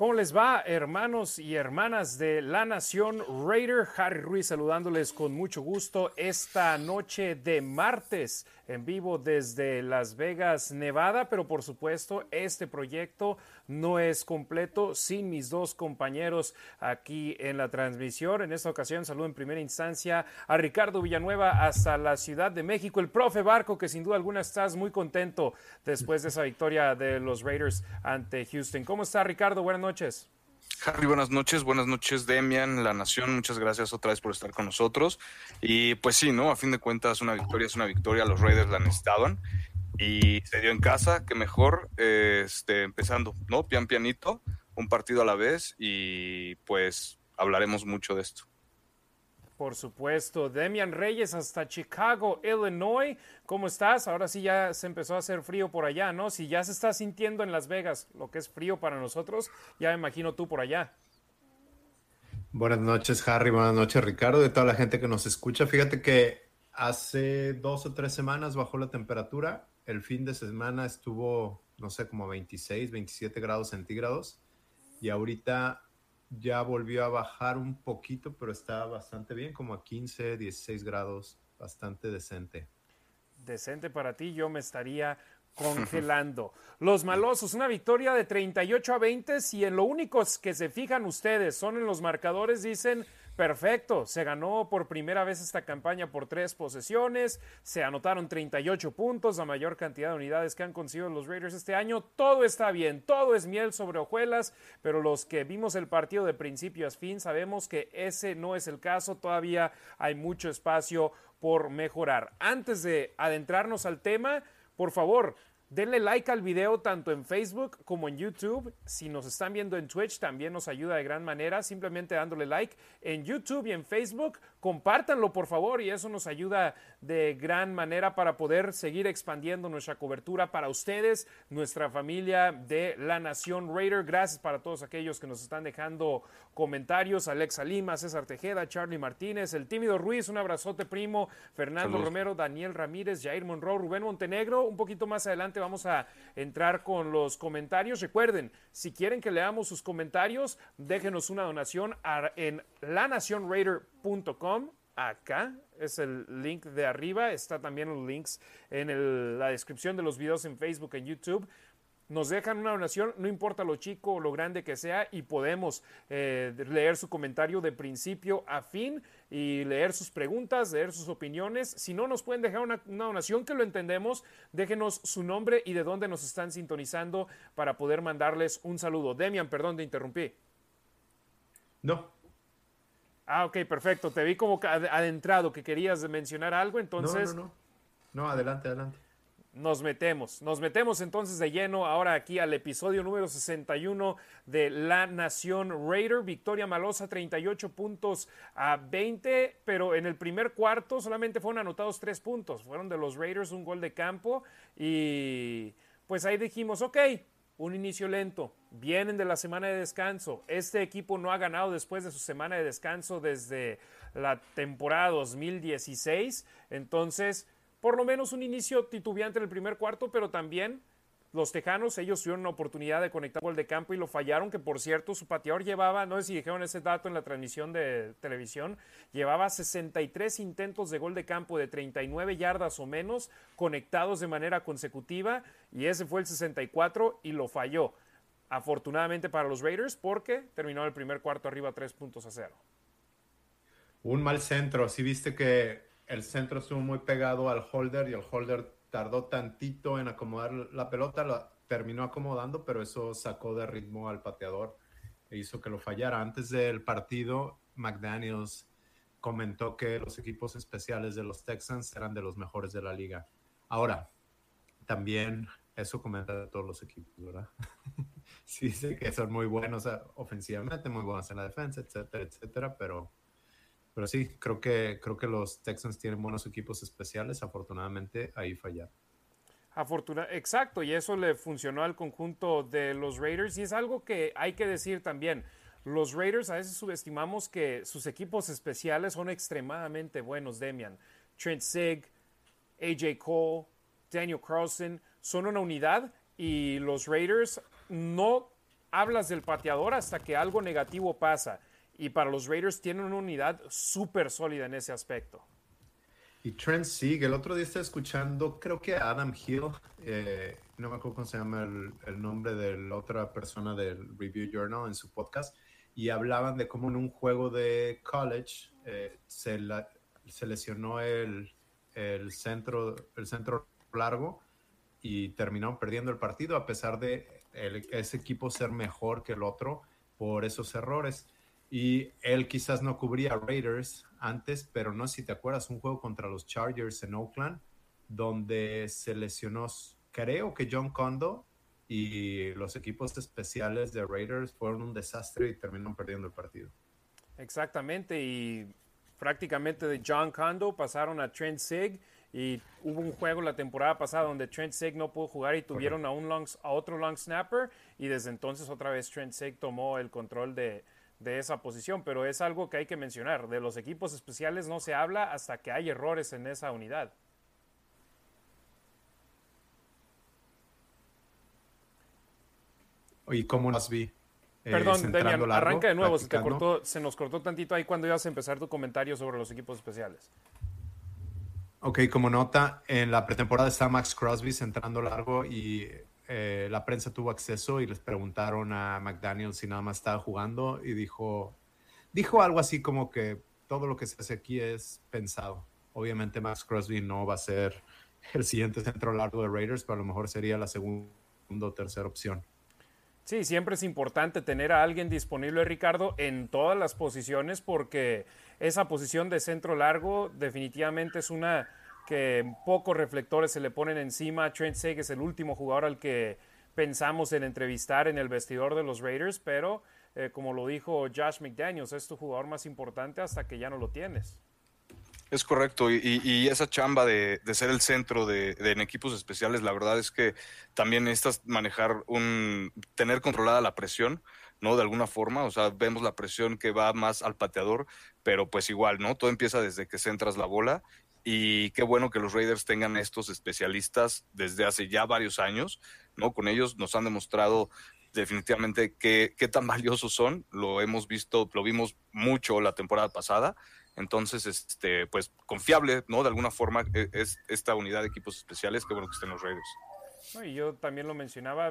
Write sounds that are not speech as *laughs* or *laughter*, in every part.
¿Cómo les va, hermanos y hermanas de la Nación Raider? Harry Ruiz saludándoles con mucho gusto esta noche de martes en vivo desde Las Vegas, Nevada, pero por supuesto este proyecto no es completo sin mis dos compañeros aquí en la transmisión. En esta ocasión saludo en primera instancia a Ricardo Villanueva hasta la Ciudad de México, el profe Barco, que sin duda alguna estás muy contento después de esa victoria de los Raiders ante Houston. ¿Cómo está Ricardo? Buenas noches. Harry, buenas noches, buenas noches Demian, La Nación, muchas gracias otra vez por estar con nosotros. Y pues sí, ¿no? A fin de cuentas una victoria es una victoria, los Raiders la necesitaban y se dio en casa, que mejor, este, empezando, ¿no? Pian pianito, un partido a la vez y pues hablaremos mucho de esto. Por supuesto, Demian Reyes hasta Chicago, Illinois. ¿Cómo estás? Ahora sí ya se empezó a hacer frío por allá, ¿no? Si ya se está sintiendo en Las Vegas lo que es frío para nosotros, ya me imagino tú por allá. Buenas noches, Harry. Buenas noches, Ricardo, de toda la gente que nos escucha. Fíjate que hace dos o tres semanas bajó la temperatura. El fin de semana estuvo, no sé, como 26, 27 grados centígrados. Y ahorita ya volvió a bajar un poquito, pero está bastante bien, como a 15, 16 grados, bastante decente. Decente para ti, yo me estaría *laughs* congelando. Los malosos, una victoria de 38 a 20, si en lo único que se fijan ustedes son en los marcadores, dicen Perfecto, se ganó por primera vez esta campaña por tres posesiones, se anotaron 38 puntos, la mayor cantidad de unidades que han conseguido los Raiders este año, todo está bien, todo es miel sobre hojuelas, pero los que vimos el partido de principio a fin sabemos que ese no es el caso, todavía hay mucho espacio por mejorar. Antes de adentrarnos al tema, por favor, Denle like al video tanto en Facebook como en YouTube. Si nos están viendo en Twitch también nos ayuda de gran manera simplemente dándole like en YouTube y en Facebook. Compártanlo por favor y eso nos ayuda de gran manera para poder seguir expandiendo nuestra cobertura para ustedes, nuestra familia de la Nación Raider. Gracias para todos aquellos que nos están dejando comentarios. Alexa Lima, César Tejeda, Charlie Martínez, el tímido Ruiz, un abrazote primo, Fernando Romero, Daniel Ramírez, Jair Monroe, Rubén Montenegro. Un poquito más adelante vamos a entrar con los comentarios. Recuerden, si quieren que leamos sus comentarios, déjenos una donación en lanacionraider.com. Acá es el link de arriba. Está también los links en la descripción de los videos en Facebook, en YouTube nos dejan una donación, no importa lo chico o lo grande que sea, y podemos eh, leer su comentario de principio a fin y leer sus preguntas, leer sus opiniones. Si no nos pueden dejar una, donación que lo entendemos, déjenos su nombre y de dónde nos están sintonizando para poder mandarles un saludo. Demian, perdón, te interrumpí. No. Ah, ok, perfecto. Te vi como adentrado que querías mencionar algo, entonces... No, no, no. No, adelante, adelante. Nos metemos, nos metemos entonces de lleno ahora aquí al episodio número 61 de La Nación Raider. Victoria Malosa, 38 puntos a 20, pero en el primer cuarto solamente fueron anotados tres puntos. Fueron de los Raiders un gol de campo y pues ahí dijimos, ok, un inicio lento. Vienen de la semana de descanso. Este equipo no ha ganado después de su semana de descanso desde la temporada 2016. Entonces por lo menos un inicio titubeante en el primer cuarto, pero también los Tejanos, ellos tuvieron una oportunidad de conectar gol de campo y lo fallaron, que por cierto su pateador llevaba, no sé si dijeron ese dato en la transmisión de televisión, llevaba 63 intentos de gol de campo de 39 yardas o menos conectados de manera consecutiva y ese fue el 64 y lo falló. Afortunadamente para los Raiders porque terminó el primer cuarto arriba 3 puntos a cero. Un mal centro, si viste que el centro estuvo muy pegado al holder y el holder tardó tantito en acomodar la pelota, la terminó acomodando, pero eso sacó de ritmo al pateador e hizo que lo fallara. Antes del partido, McDaniels comentó que los equipos especiales de los Texans eran de los mejores de la liga. Ahora, también eso comenta todos los equipos, ¿verdad? *laughs* sí, sé que son muy buenos ofensivamente, muy buenos en la defensa, etcétera, etcétera, pero pero sí, creo que, creo que los Texans tienen buenos equipos especiales. Afortunadamente, ahí fallaron. Afortuna Exacto, y eso le funcionó al conjunto de los Raiders. Y es algo que hay que decir también. Los Raiders a veces subestimamos que sus equipos especiales son extremadamente buenos, Demian. Trent Sig, AJ Cole, Daniel Carlson son una unidad y los Raiders no hablas del pateador hasta que algo negativo pasa. Y para los Raiders tienen una unidad súper sólida en ese aspecto. Y Trent Sieg, el otro día estaba escuchando, creo que Adam Hill, eh, no me acuerdo cómo se llama el, nombre de la otra persona del Review Journal en su podcast, y hablaban de cómo en un juego de college eh, se, se, lesionó el, el, centro, el centro largo y terminaron perdiendo el partido a pesar de ese equipo ser mejor que el otro por esos errores. Y él quizás no cubría Raiders antes, pero no sé si te acuerdas, un juego contra los Chargers en Oakland, donde se lesionó, creo que John Condo y los equipos especiales de Raiders fueron un desastre y terminaron perdiendo el partido. Exactamente, y prácticamente de John Condo pasaron a Trent Sig y hubo un juego la temporada pasada donde Trent Sig no pudo jugar y tuvieron a, un long, a otro long snapper y desde entonces otra vez Trent Sig tomó el control de, de esa posición, pero es algo que hay que mencionar. De los equipos especiales no se habla hasta que hay errores en esa unidad. ¿Y cómo nos vi? Eh, Perdón, Demian, arranca de nuevo. Se, cortó, se nos cortó tantito ahí cuando ibas a empezar tu comentario sobre los equipos especiales. Ok, como nota, en la pretemporada está Max Crosby centrando largo y eh, la prensa tuvo acceso y les preguntaron a McDaniel si nada más estaba jugando y dijo, dijo algo así como que todo lo que se hace aquí es pensado. Obviamente Max Crosby no va a ser el siguiente centro largo de Raiders, pero a lo mejor sería la segunda o tercera opción. Sí, siempre es importante tener a alguien disponible, Ricardo, en todas las posiciones porque esa posición de centro largo definitivamente es una que pocos reflectores se le ponen encima. Trent Seg es el último jugador al que pensamos en entrevistar en el vestidor de los Raiders, pero eh, como lo dijo Josh McDaniels, es tu jugador más importante hasta que ya no lo tienes. Es correcto, y, esa chamba de, ser el centro de, en equipos especiales, la verdad es que también necesitas manejar un, tener controlada la presión, ¿no? De alguna forma, o sea, vemos la presión que va más al pateador, pero pues igual, ¿no? Todo empieza desde que centras la bola y qué bueno que los Raiders tengan estos especialistas desde hace ya varios años, ¿no? Con ellos nos han demostrado definitivamente qué, qué tan *laughs* valiosos son. Lo hemos visto, lo vimos mucho la temporada pasada. Entonces, este, pues confiable, ¿no? De alguna forma e, es esta unidad de equipos especiales. Qué bueno que estén los Raiders. y yo también lo mencionaba,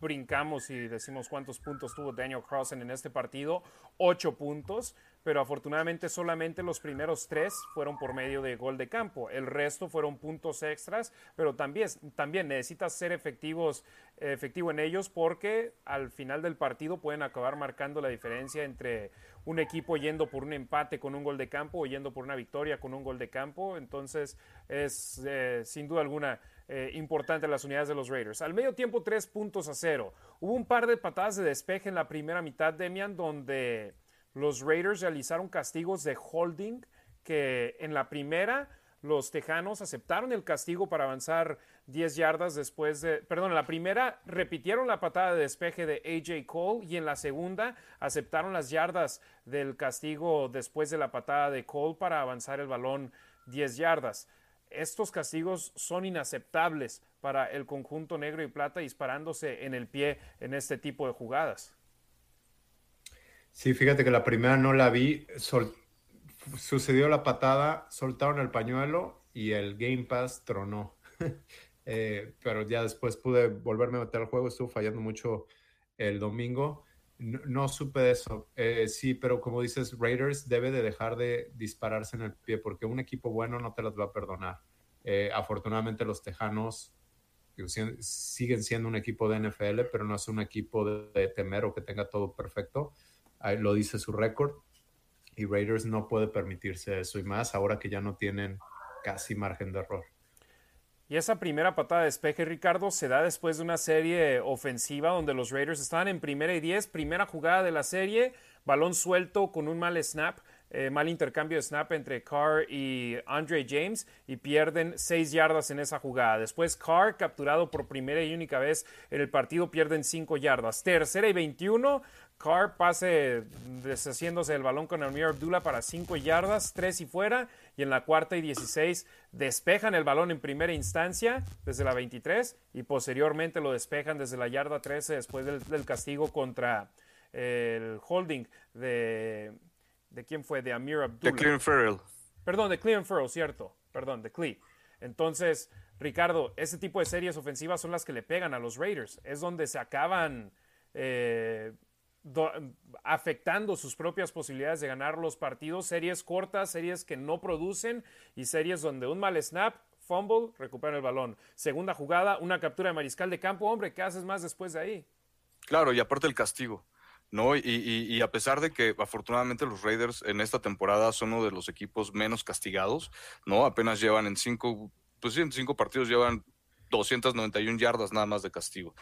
brincamos y decimos cuántos puntos tuvo Daniel Crossan en este partido, ocho puntos, pero afortunadamente solamente los primeros tres fueron por medio de gol de campo, el resto fueron puntos extras, pero también, también necesitas ser efectivos, efectivo en ellos porque al final del partido pueden acabar marcando la diferencia entre un equipo yendo por un empate con un gol de campo o yendo por una victoria con un gol de campo, entonces es eh, sin duda alguna eh, importante las unidades de los Raiders. Al medio tiempo, tres puntos a cero. Hubo un par de patadas de despeje en la primera mitad, Demian, donde los Raiders realizaron castigos de holding que en la primera los Tejanos aceptaron el castigo para avanzar 10 yardas después de, perdón, en la primera repitieron la patada de despeje de AJ Cole y en la segunda aceptaron las yardas del castigo después de la patada de Cole para avanzar el balón 10 yardas estos castigos son inaceptables para el conjunto negro y plata disparándose en el pie en este tipo de jugadas. Sí, fíjate que la primera no la vi, sucedió la patada, soltaron el pañuelo y el Game Pass tronó. *laughs* Eh, pero ya después pude volverme a meter al juego, estuvo fallando mucho el domingo. No, supe de eso. Eh, sí, pero como dices, Raiders debe de dejar de dispararse en el pie porque un equipo bueno no te las va a perdonar. Eh, afortunadamente los Tejanos siguen siendo un equipo de NFL, pero no es un equipo de, temer o que tenga todo perfecto. Lo dice su récord. Y Raiders no puede permitirse eso y más ahora que ya no tienen casi margen de error. Y esa primera patada de despeje, Ricardo, se da después de una serie ofensiva donde los Raiders estaban en primera y diez, primera jugada de la serie, balón suelto con un mal snap eh, mal intercambio de snap entre Carr y Andre James y pierden seis yardas en esa jugada. Después Carr, capturado por primera y única vez en el partido, pierden cinco yardas. Tercera y 21, Carr pase deshaciéndose del balón con Amir Abdullah para 5 yardas, 3 y fuera. Y en la cuarta y 16 despejan el balón en primera instancia desde la 23 y posteriormente lo despejan desde la yarda 13 después del, castigo contra el holding de... ¿De quién fue? De Amir Abdullah. De Clean Farrell. Perdón, de Clean Farrell, cierto. Perdón, de Clee. Entonces, Ricardo, ese tipo de series ofensivas son las que le pegan a los Raiders. Es donde se acaban eh, afectando sus propias posibilidades de ganar los partidos, series cortas, series que no producen y series donde un mal snap, fumble, recupera el balón. Segunda jugada, una captura de mariscal de campo, hombre, ¿qué haces más después de ahí? Claro, y aparte el castigo. ¿no? Y, a pesar de que afortunadamente los Raiders en esta temporada son uno de los equipos menos castigados, ¿no? Apenas llevan en cinco, pues en cinco partidos llevan 291 yardas nada más de castigo.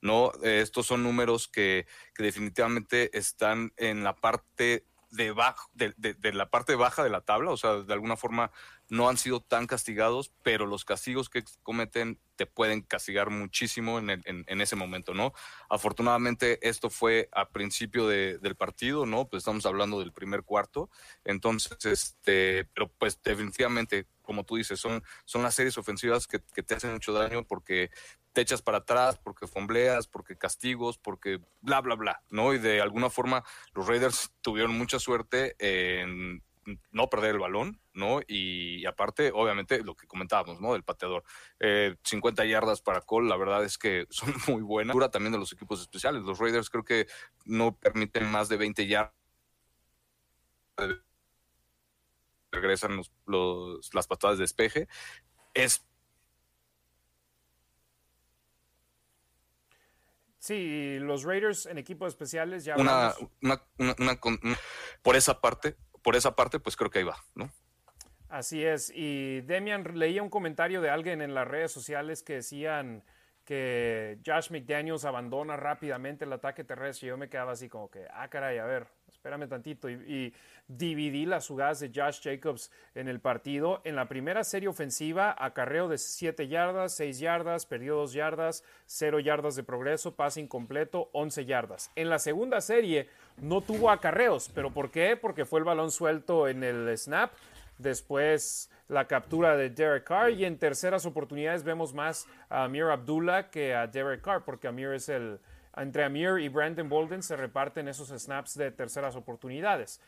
¿No? Estos son números que, que, definitivamente están en la parte de, de, de, la parte baja de la tabla, o sea, de alguna forma no han sido tan castigados, pero los castigos que cometen te pueden castigar muchísimo en, en, ese momento, ¿no? Afortunadamente esto fue a principio del partido, ¿no? Pues estamos hablando del primer cuarto, entonces, este, pero pues definitivamente, como tú dices, son, son las series ofensivas que, te hacen mucho daño porque te echas para atrás, porque fombleas, porque castigos, porque bla, bla, bla, ¿no? Y de alguna forma los Raiders *laughs* tuvieron mucha suerte en no perder el balón, ¿no? Y, aparte, obviamente, lo que comentábamos, ¿no? Del pateador. 50 eh, yardas para Cole, la verdad es que *laughs* son muy buenas. Dura también de los equipos especiales. Los Raiders creo que no permiten más de 20 yardas. Regresan los, las patadas de despeje. Es Sí, los Raiders en equipos especiales ya. Una, una, una, por esa parte, por esa parte, pues creo que ahí va, ¿no? Así es. Y Demian leía un comentario de alguien en las redes sociales que decían que Josh McDaniels abandona rápidamente el ataque terrestre. Y yo me quedaba así como que, ah, caray, a ver, espérame tantito. Y, dividí las jugadas de Josh Jacobs en el partido. En la primera serie ofensiva, acarreo de 7 yardas, 6 yardas, perdió 2 yardas, 0 yardas de progreso, pase incompleto, 11 yardas. En la segunda serie no tuvo acarreos. ¿Pero por qué? Porque fue el balón suelto en el snap. Después la captura de Derek Carr y en terceras oportunidades vemos más a Amir Abdullah que a Derek Carr porque Amir es el entre Amir y Brandon Bolden se reparten esos snaps de terceras oportunidades.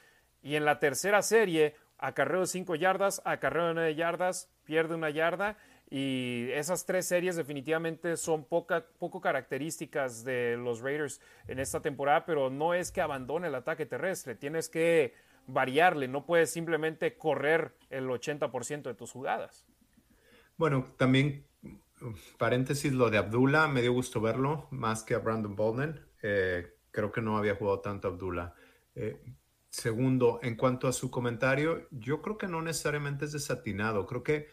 Y en la tercera serie, acarreo de 5 yardas, acarreo de 9 yardas, pierde una yarda. Y esas tres series definitivamente son poca, poco características de los Raiders en esta temporada, pero no es que abandone el ataque terrestre, tienes que variarle, no puedes simplemente correr el 80% de tus jugadas. Bueno, también paréntesis, lo de Abdullah, me dio gusto verlo, más que a Brandon Bolden. Eh, creo que no había jugado tanto Abdullah. Eh, segundo, en cuanto a su comentario, yo creo que no necesariamente es desatinado. Creo que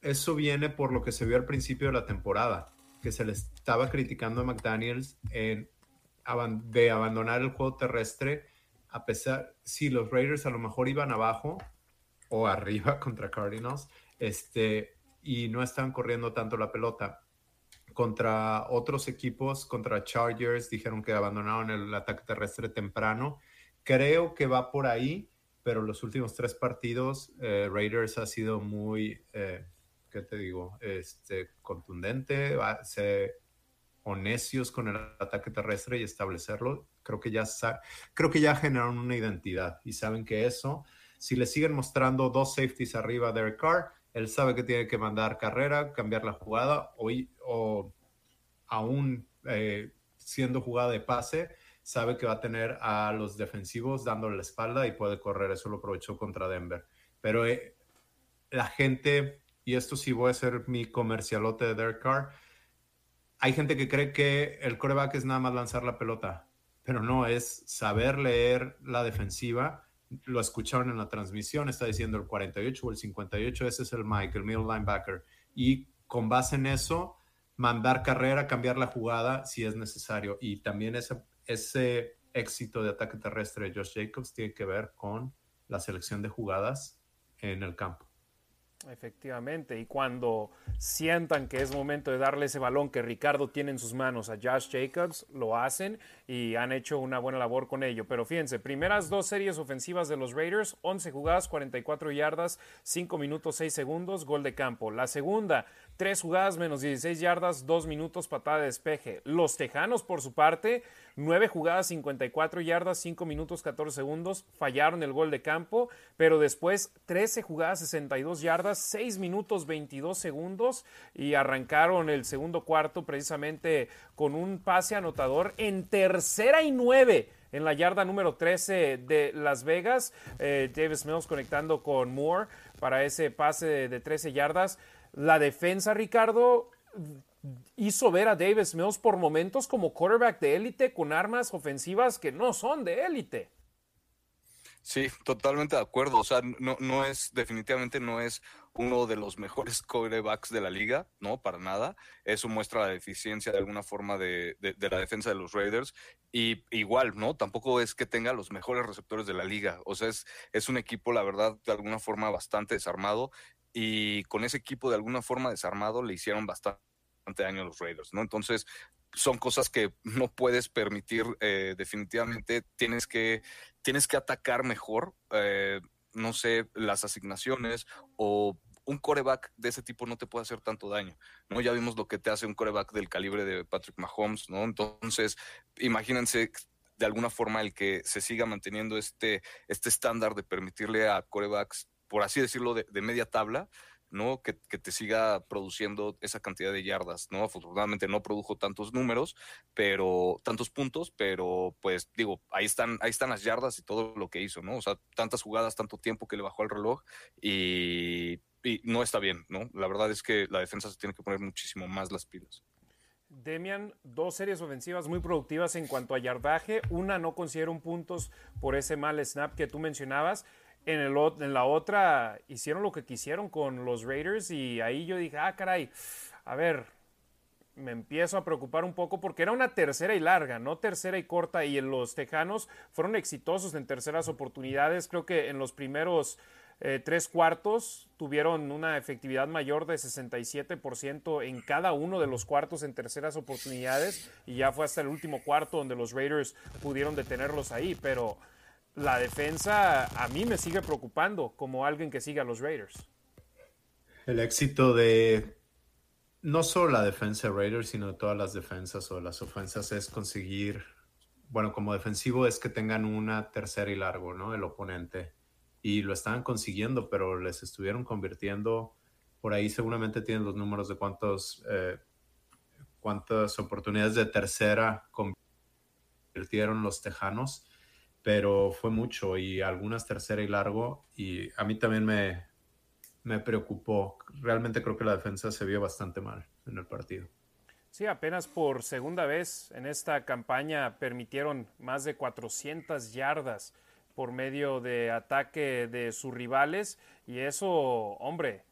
eso viene por lo que se vio al principio de la temporada, que se le estaba criticando a McDaniels de abandonar el juego terrestre, a pesar, si los Raiders a lo mejor iban abajo o arriba *laughs* contra Cardinals, este, y no están corriendo tanto la pelota. Contra otros equipos, contra Chargers, dijeron que abandonaron el ataque terrestre temprano. Creo que va por ahí, pero los últimos tres partidos, eh, Raiders ha sido muy, eh, ¿qué te digo? Este, contundente, se, o necios con el ataque terrestre y establecerlo. Creo que ya, creo que ya generaron una identidad y saben que eso, si le siguen mostrando dos safeties arriba a Derek Carr, él sabe que tiene que mandar carrera, cambiar la jugada o, o aún eh, siendo jugada de pase, sabe que va a tener a los defensivos dándole la espalda y puede correr. Eso lo aprovechó contra Denver. Pero eh, la gente, y esto sí voy a hacer mi comercialote de Derek Carr, hay gente que cree que el coreback es nada más lanzar la pelota, pero no, es saber leer la defensiva lo escucharon en la transmisión, está diciendo el 48 o el 58, ese es el Mike, el middle linebacker. Y con base en eso, mandar carrera, cambiar la jugada si es necesario. Y también ese, ese éxito de ataque terrestre de Josh Jacobs tiene que ver con la selección de jugadas en el campo. Efectivamente, y cuando sientan que es momento de darle ese balón que Ricardo tiene en sus manos a Josh Jacobs, lo hacen y han hecho una buena labor con ello. Pero fíjense, primeras dos series ofensivas de los Raiders, 11 jugadas, 44 yardas, 5 minutos 6 segundos, gol de campo. La segunda, 3 jugadas menos 16 yardas, 2 minutos patada de despeje. Los Tejanos, por su parte, 9 jugadas, 54 yardas, 5 minutos 14 segundos, fallaron el gol de campo, pero después 13 jugadas, 62 yardas, 6 minutos 22 segundos y arrancaron el segundo cuarto precisamente con un pase anotador en tercera y 9 en la yarda número 13 de Las Vegas. Eh, Davis Mills conectando con Moore para ese pase de, de 13 yardas. La defensa, Ricardo, hizo ver a Davis Mills por momentos como quarterback de élite con armas ofensivas que no son de élite. Sí, totalmente de acuerdo. O sea, no, no es, definitivamente no es uno de los mejores quarterbacks de la liga, no, para nada. Eso muestra la deficiencia de alguna forma de, de, la defensa de los Raiders. Y igual, ¿no? Tampoco es que tenga los mejores receptores de la liga. O sea, es, es un equipo, la verdad, de alguna forma bastante desarmado. Y con ese equipo de alguna forma desarmado le hicieron bastante daño a los Raiders, ¿no? Entonces, son cosas que no puedes permitir, eh, definitivamente tienes que, tienes que atacar mejor, eh, no sé, las asignaciones o un coreback de ese tipo no te puede hacer tanto daño, ¿no? Ya vimos lo que te hace un coreback del calibre de Patrick Mahomes, ¿no? Entonces, imagínense de alguna forma el que se siga manteniendo este, este estándar de permitirle a corebacks, por así decirlo, de media tabla, ¿no? Que, te siga produciendo esa cantidad de yardas, ¿no? Afortunadamente no produjo tantos números, pero tantos puntos, pero pues digo, ahí están, ahí están las yardas y todo lo que hizo, ¿no? O sea, tantas jugadas, tanto tiempo que le bajó el reloj y, y no está bien, ¿no? La verdad es que la defensa se tiene que poner muchísimo más las pilas. Demian, dos series ofensivas muy productivas en cuanto a yardaje. Una no consiguieron puntos por ese mal snap que tú mencionabas. En, el, en la otra hicieron lo que quisieron con los Raiders y ahí yo dije, ah, caray, a ver, me empiezo a preocupar un poco porque era una tercera y larga, no tercera y corta y los Tejanos fueron exitosos en terceras oportunidades. Creo que en los primeros eh, tres cuartos tuvieron una efectividad mayor de 67% en cada uno de los cuartos en terceras oportunidades y ya fue hasta el último cuarto donde los Raiders pudieron detenerlos ahí, pero la defensa a mí me sigue preocupando como alguien que sigue a los Raiders. El éxito de no solo la defensa de Raiders, sino de todas las defensas o las ofensas es conseguir, bueno, como defensivo es que tengan una tercera y largo, ¿no? El oponente. Y lo estaban consiguiendo, pero les estuvieron convirtiendo, por ahí seguramente tienen los números de cuántos, eh, cuántas oportunidades de tercera convirtieron los Tejanos pero fue mucho y algunas tercera y largo y a mí también me, me preocupó. Realmente creo que la defensa se vio bastante mal en el partido. Sí, apenas por segunda vez en esta campaña permitieron más de 400 yardas por medio de ataque de sus rivales y eso, hombre,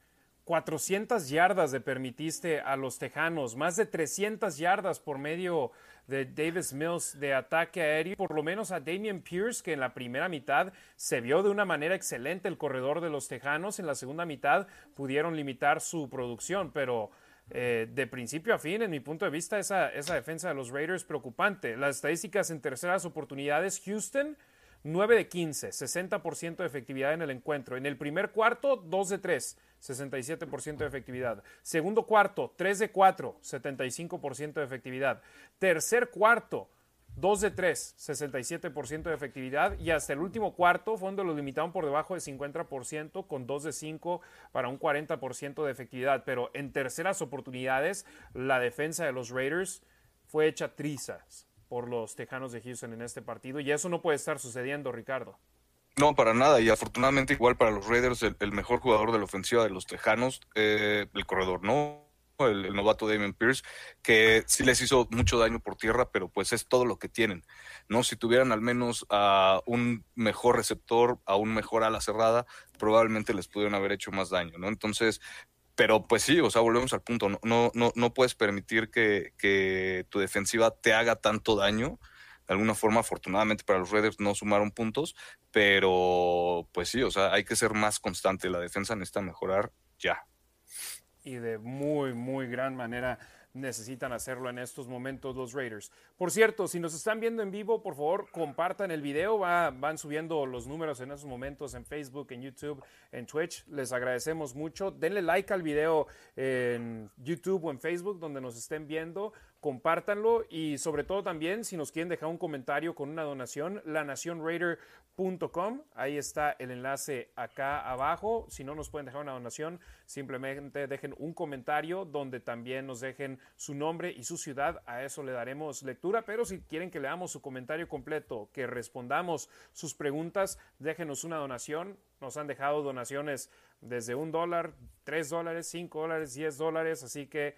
400 yardas le permitiste a los Tejanos, más de 300 yardas por medio de Davis Mills de ataque aéreo, por lo menos a Damian Pierce, que en la primera mitad se vio de una manera excelente el corredor de los Tejanos, en la segunda mitad pudieron limitar su producción, pero eh, de principio a fin, en mi punto de vista, esa, esa defensa de los Raiders preocupante. Las estadísticas en terceras oportunidades, Houston 9 de 15, 60% de efectividad en el encuentro. En el primer cuarto, 2 de 3, 67% de efectividad. Segundo cuarto, 3 de 4, 75% de efectividad. Tercer cuarto, 2 de 3, 67% de efectividad. Y hasta el último cuarto fue donde lo limitaron por debajo de 50%, con 2 de 5 para un 40% de efectividad. Pero en terceras oportunidades, la defensa de los Raiders fue hecha trizas por los Tejanos de Houston en este partido y eso no puede estar sucediendo, Ricardo. No, para nada. Y afortunadamente, igual para los Raiders, el, mejor jugador de la ofensiva de los Tejanos, eh, el corredor, ¿no? El, novato Damien Pierce, que sí les hizo mucho daño por tierra, pero pues es todo lo que tienen, ¿no? Si tuvieran al menos a un mejor receptor, a un mejor ala cerrada, probablemente les pudieran haber hecho más daño, ¿no? Entonces, pero pues sí, o sea, volvemos al punto, no, no, no, no puedes permitir que, que, tu defensiva te haga tanto daño de alguna forma, afortunadamente para los Raiders no sumaron puntos, pero pues sí, o sea, hay que ser más constante, la defensa necesita mejorar ya. Y de muy, muy gran manera necesitan hacerlo en estos momentos los Raiders. Por cierto, si nos están viendo en vivo, por favor, compartan el video. van subiendo los números en esos momentos en Facebook, en YouTube, en Twitch. Les agradecemos mucho. Denle like al video en YouTube o en Facebook donde nos estén viendo compártanlo y sobre todo también si nos quieren dejar un comentario con una donación, lanacionraider.com, ahí está el enlace acá abajo, si no nos pueden dejar una donación, simplemente dejen un comentario donde también nos dejen su nombre y su ciudad, a eso le daremos lectura, pero si quieren que leamos su comentario completo, que respondamos sus preguntas, déjenos una donación, nos han dejado donaciones desde un dólar, tres dólares, cinco dólares, diez dólares, así que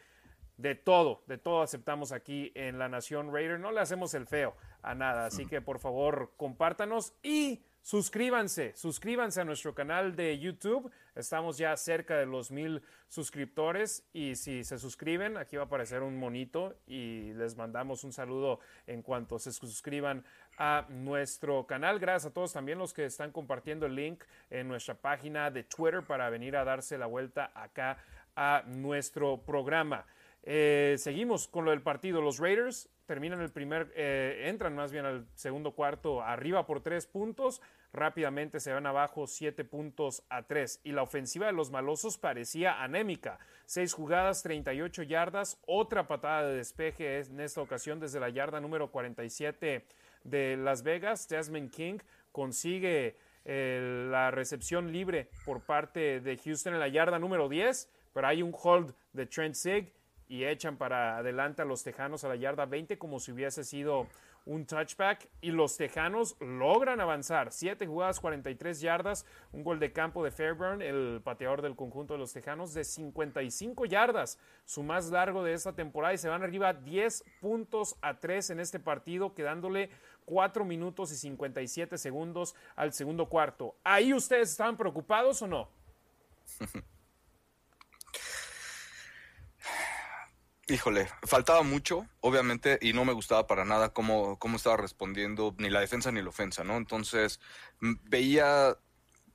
de todo, de todo aceptamos aquí en la Nación Raider. No le hacemos el feo a nada, así que por favor compártanos y suscríbanse, suscríbanse a nuestro canal de YouTube. Estamos ya cerca de los mil suscriptores y si se suscriben, aquí va a aparecer un monito y les mandamos un saludo en cuanto se suscriban a nuestro canal. Gracias a todos también los que están compartiendo el link en nuestra página de Twitter para venir a darse la vuelta acá a nuestro programa. Eh, seguimos con lo del partido. Los Raiders terminan el primer, eh, entran más bien al segundo cuarto arriba por tres puntos. Rápidamente se van abajo siete puntos a tres. Y la ofensiva de los malosos parecía anémica. Seis jugadas, 38 yardas. Otra patada de despeje en esta ocasión desde la yarda número 47 de Las Vegas. Jasmine King consigue eh, la recepción libre por parte de Houston en la yarda número 10. Pero hay un hold de Trent Sig y echan para adelante a los Tejanos a la yarda 20 como si hubiese sido un touchback y los Tejanos logran avanzar. 7 jugadas, 43 yardas, un gol de campo de Fairburn, el pateador del conjunto de los Tejanos, de 55 yardas, su más largo de esta temporada y se van arriba 10 puntos a 3 en este partido, quedándole 4 minutos y 57 segundos al segundo cuarto. ¿Ahí ustedes estaban preocupados o no? *laughs* Híjole, faltaba mucho, obviamente, y no me gustaba para nada cómo, cómo estaba respondiendo ni la defensa ni la ofensa, ¿no? Entonces, veía,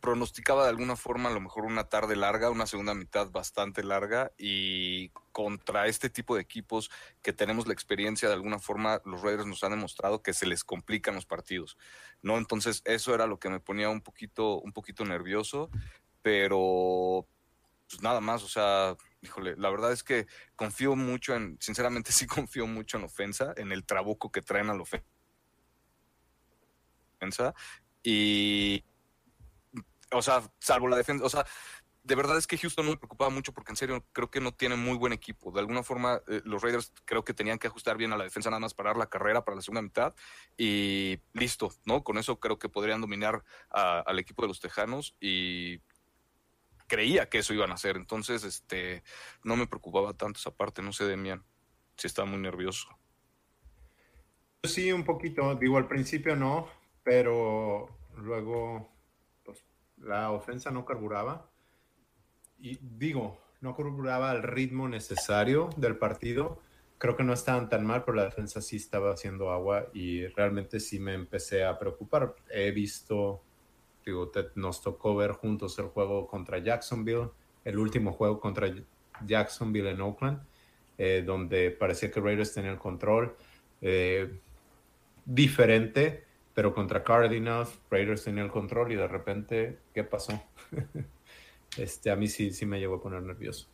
pronosticaba de alguna forma a lo mejor una tarde larga, una segunda mitad bastante larga, y contra este tipo de equipos que tenemos la experiencia, de alguna forma, los Raiders nos han demostrado que se les complican los partidos, ¿no? Entonces, eso era lo que me ponía un poquito, un poquito nervioso, pero pues nada más, o sea, híjole, la verdad es que confío mucho en, sinceramente *laughs* sí confío mucho en ofensa, en el trabuco que traen a la ofensa. Y, o sea, salvo la defensa, o sea, de verdad es que Houston no me preocupaba mucho porque en serio creo que no tiene muy buen equipo. De alguna forma, eh, los Raiders creo que tenían que ajustar bien a la defensa nada más para dar la carrera para la segunda mitad y listo, ¿no? Con eso creo que podrían dominar al equipo de los Tejanos y creía que eso iban a hacer. Entonces, este, no me preocupaba tanto esa parte. No sé, Demian, si estaba muy nervioso. Sí, un poquito. Digo, al principio no, pero luego pues, la ofensa no carburaba. Y digo, no carburaba al ritmo necesario del partido. Creo que no estaban tan mal, pero la defensa sí estaba haciendo agua y realmente sí me empecé a preocupar. He visto nos tocó ver juntos el juego contra Jacksonville, el último juego contra Jacksonville en Oakland, eh, donde parecía que Raiders tenía el control. Eh, diferente, pero contra Cardinals, Raiders tenía el control y de repente, ¿qué pasó? *laughs* este, a mí sí, sí me llegó a poner nervioso.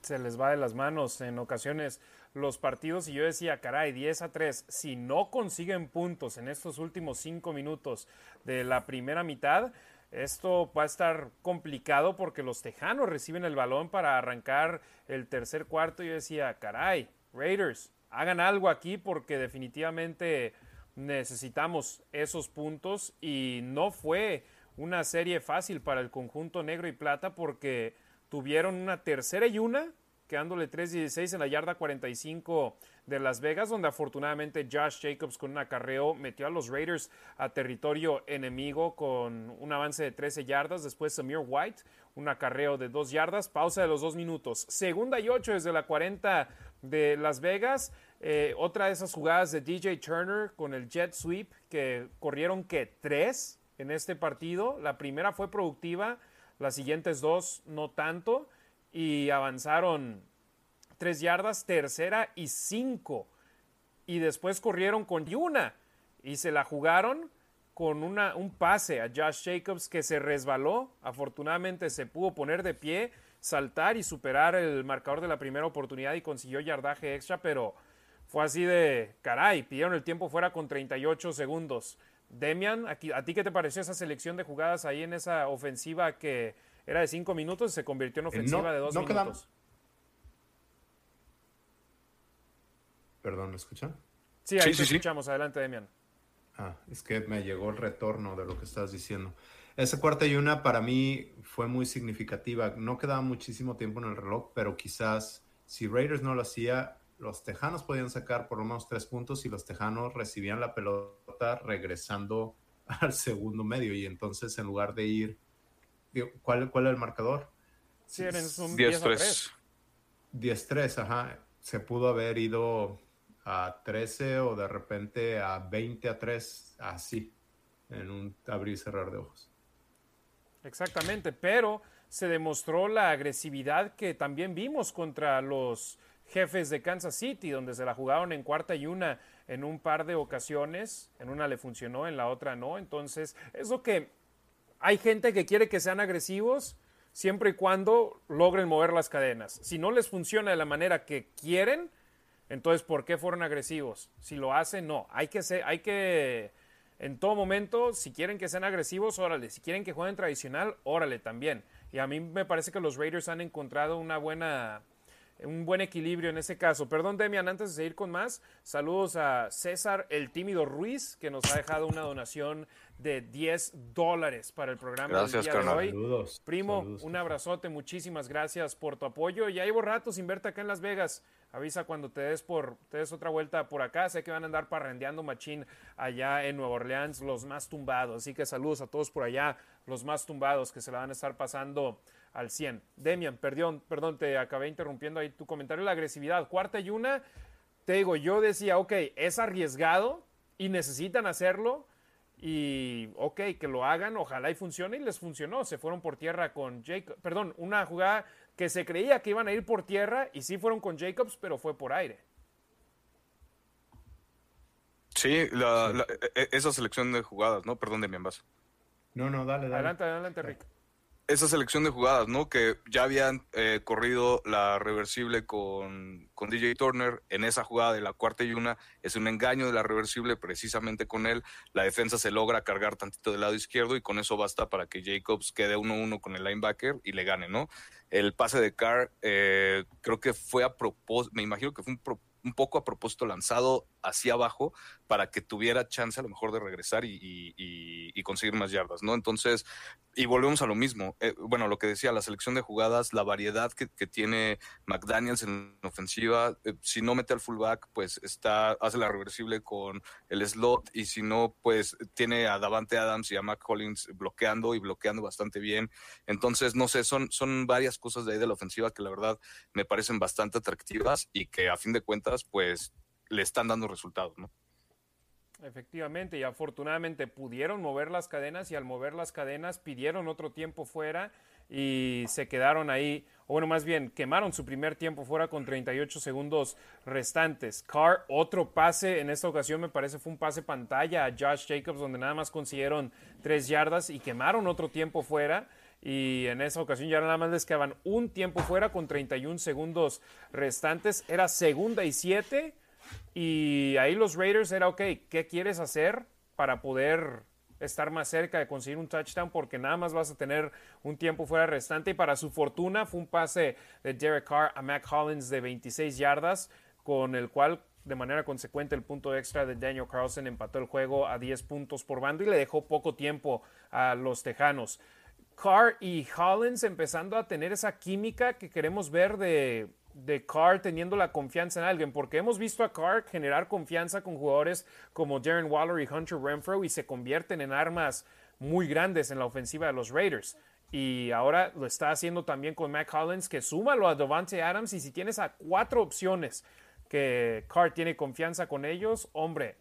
Se les va de las manos en ocasiones los partidos y yo decía, caray, 10 a 3, si no consiguen puntos en estos últimos 5 minutos de la primera mitad, esto va a estar complicado porque los Tejanos reciben el balón para arrancar el tercer cuarto. Yo decía, caray, Raiders, hagan algo aquí porque definitivamente necesitamos esos puntos y no fue una serie fácil para el conjunto negro y plata porque tuvieron una tercera y una quedándole 3-16 en la yarda 45 de Las Vegas, donde afortunadamente Josh Jacobs con un acarreo metió a los Raiders a territorio enemigo con un avance de 13 yardas. Después Samir White, un acarreo de 2 yardas, pausa de los 2 minutos. Segunda y 8 desde la 40 de Las Vegas. eh, otra de esas jugadas de DJ Turner con el jet sweep que corrieron que tres en este partido. La primera fue productiva, las siguientes dos no tanto y avanzaron tres yardas, tercera y cinco. Y después corrieron con una y se la jugaron con una, un pase a Josh Jacobs que se resbaló. Afortunadamente se pudo poner de pie, saltar y superar el marcador de la primera oportunidad y consiguió yardaje extra, pero fue así de caray, pidieron el tiempo fuera con 38 segundos. Demian, aquí, ¿a ti qué te pareció esa selección de jugadas ahí en esa ofensiva que era de cinco minutos y se convirtió en eh, ofensiva de dos minutos? Perdón, ¿me escuchan? Sí, ahí te escuchamos. Adelante, Demian. Ah, es que me llegó el retorno de lo que estás diciendo. Esa cuarta y una para mí fue muy significativa. No quedaba muchísimo tiempo en el reloj, pero quizás si Raiders no lo hacía, los Tejanos podían sacar por lo menos tres puntos y los Tejanos recibían la pelota regresando *laughs* al segundo medio. Y entonces, en lugar de ir, ¿cuál, cuál era el marcador? Sí, eran 10-3. 10-3, ajá. Se pudo haber ido a 13 o de repente a 20 a 3, así, en un abrir y cerrar de ojos. Exactamente, pero se demostró la agresividad que también vimos contra los jefes de Kansas City, donde se la jugaron en cuarta y una en un par de ocasiones, en una le funcionó, en la otra no, entonces es lo que hay gente que quiere que sean agresivos siempre y cuando logren mover las cadenas. Si no les funciona de la manera que quieren, entonces ¿por qué fueron agresivos? Si lo hacen, no, hay que ser, hay que en todo momento, si quieren que sean agresivos, órale, si quieren que jueguen tradicional, órale también. Y a mí me parece que los Raiders han encontrado una buena un buen equilibrio en ese caso. Perdón, Demian, antes de seguir con más, saludos a César el Tímido Ruiz, que nos ha dejado una donación de 10 dólares para el programa gracias, del día de hoy. Primo, un abrazote, muchísimas gracias por tu apoyo. Ya llevo rato sin verte acá en Las Vegas. Avisa cuando te des por te des otra vuelta por acá. Sé que van a andar parrendeando machín allá en Nueva Orleans, los más tumbados. Así que saludos a todos por allá, los más tumbados que se la van a estar pasando al 100. Demian, perdón, perdón, te acabé interrumpiendo ahí tu comentario. La agresividad, cuarta y una, te digo, yo decía, ok, es arriesgado y necesitan hacerlo. Y ok, que lo hagan, ojalá y funcione y les funcionó. Se fueron por tierra con Jacobs. Perdón, una jugada que se creía que iban a ir por tierra y sí fueron con Jacobs, pero fue por aire. Sí, e, e, esa selección de jugadas, ¿no? Perdón, Demian, vas. No, no, dale, dale. Adelante, adelante, Rick esa selección de jugadas, ¿no? Que ya habían eh, corrido la reversible con, con, DJ Turner en esa jugada de la cuarta y una, es un engaño de la reversible precisamente con él. La defensa se logra cargar tantito del lado izquierdo y con eso basta para que Jacobs quede 1-1 con el linebacker y le gane, ¿no? El pase de Carr eh, creo que fue a propósito, me imagino que fue un propósito un poco a propósito lanzado hacia abajo para que tuviera chance a lo mejor de regresar y, conseguir más yardas, ¿no? Entonces, y volvemos a lo mismo. Eh, bueno, lo que decía, la selección de jugadas, la variedad que, tiene McDaniels en ofensiva, eh, si no mete al fullback, pues está, hace la reversible con el slot y si no, pues tiene a Davante Adams y a Mac Collins bloqueando y bloqueando bastante bien. Entonces, no sé, son, son varias cosas de ahí de la ofensiva que la verdad me parecen bastante atractivas y que a fin de cuentas pues le están dando resultados, ¿no? Efectivamente, y afortunadamente pudieron mover las cadenas y al mover las cadenas pidieron otro tiempo fuera y se quedaron ahí, o bueno, más bien quemaron su primer tiempo fuera con 38 segundos restantes. Carr, otro pase, en esta ocasión me parece fue un pase pantalla a Josh Jacobs donde nada más consiguieron tres yardas y quemaron otro tiempo fuera y en esa ocasión ya nada más les quedaban un tiempo fuera con 31 segundos restantes. Era segunda y siete y ahí los Raiders era, ok, ¿qué quieres hacer para poder estar más cerca de conseguir un touchdown? Porque nada más vas a tener un tiempo fuera restante y para su fortuna fue un pase de Derek Carr a Mac Hollins de 26 yardas con el cual de manera consecuente el punto extra de Daniel Carlson empató el juego a 10 puntos por bando y le dejó poco tiempo a los Tejanos. Carr y Hollins empezando a tener esa química que queremos ver de, de Carr teniendo la confianza en alguien, porque hemos visto a Carr generar confianza con jugadores como Darren Waller y Hunter Renfro y se convierten en armas muy grandes en la ofensiva de los Raiders. Y ahora lo está haciendo también con Mac Hollins, que súmalo a Devante Adams y si tienes a cuatro opciones que Carr tiene confianza con ellos, hombre,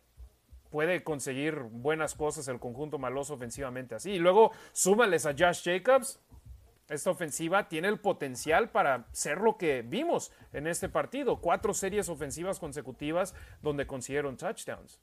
puede conseguir buenas cosas el conjunto maloso ofensivamente así. Y luego súmales a Josh Jacobs. Esta ofensiva tiene el potencial para ser lo que vimos en este partido. Cuatro series ofensivas consecutivas donde consiguieron touchdowns.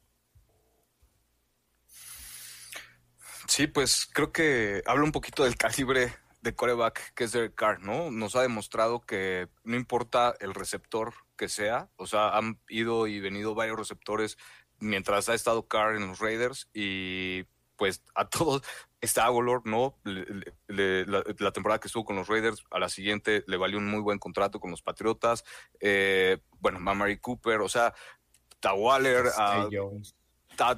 Sí, pues creo que habla un poquito del calibre de coreback que es Derek Carr, ¿no? Nos ha demostrado que no importa el receptor que sea, o sea, han ido y venido varios receptores mientras ha estado Carr en los Raiders y pues a todos *laughs* está Agolor, ¿no? la, temporada que estuvo con los Raiders, a la siguiente le valió un muy buen contrato con los Patriotas. Eh, bueno, Mamary Cooper, o sea, Tawaller, a,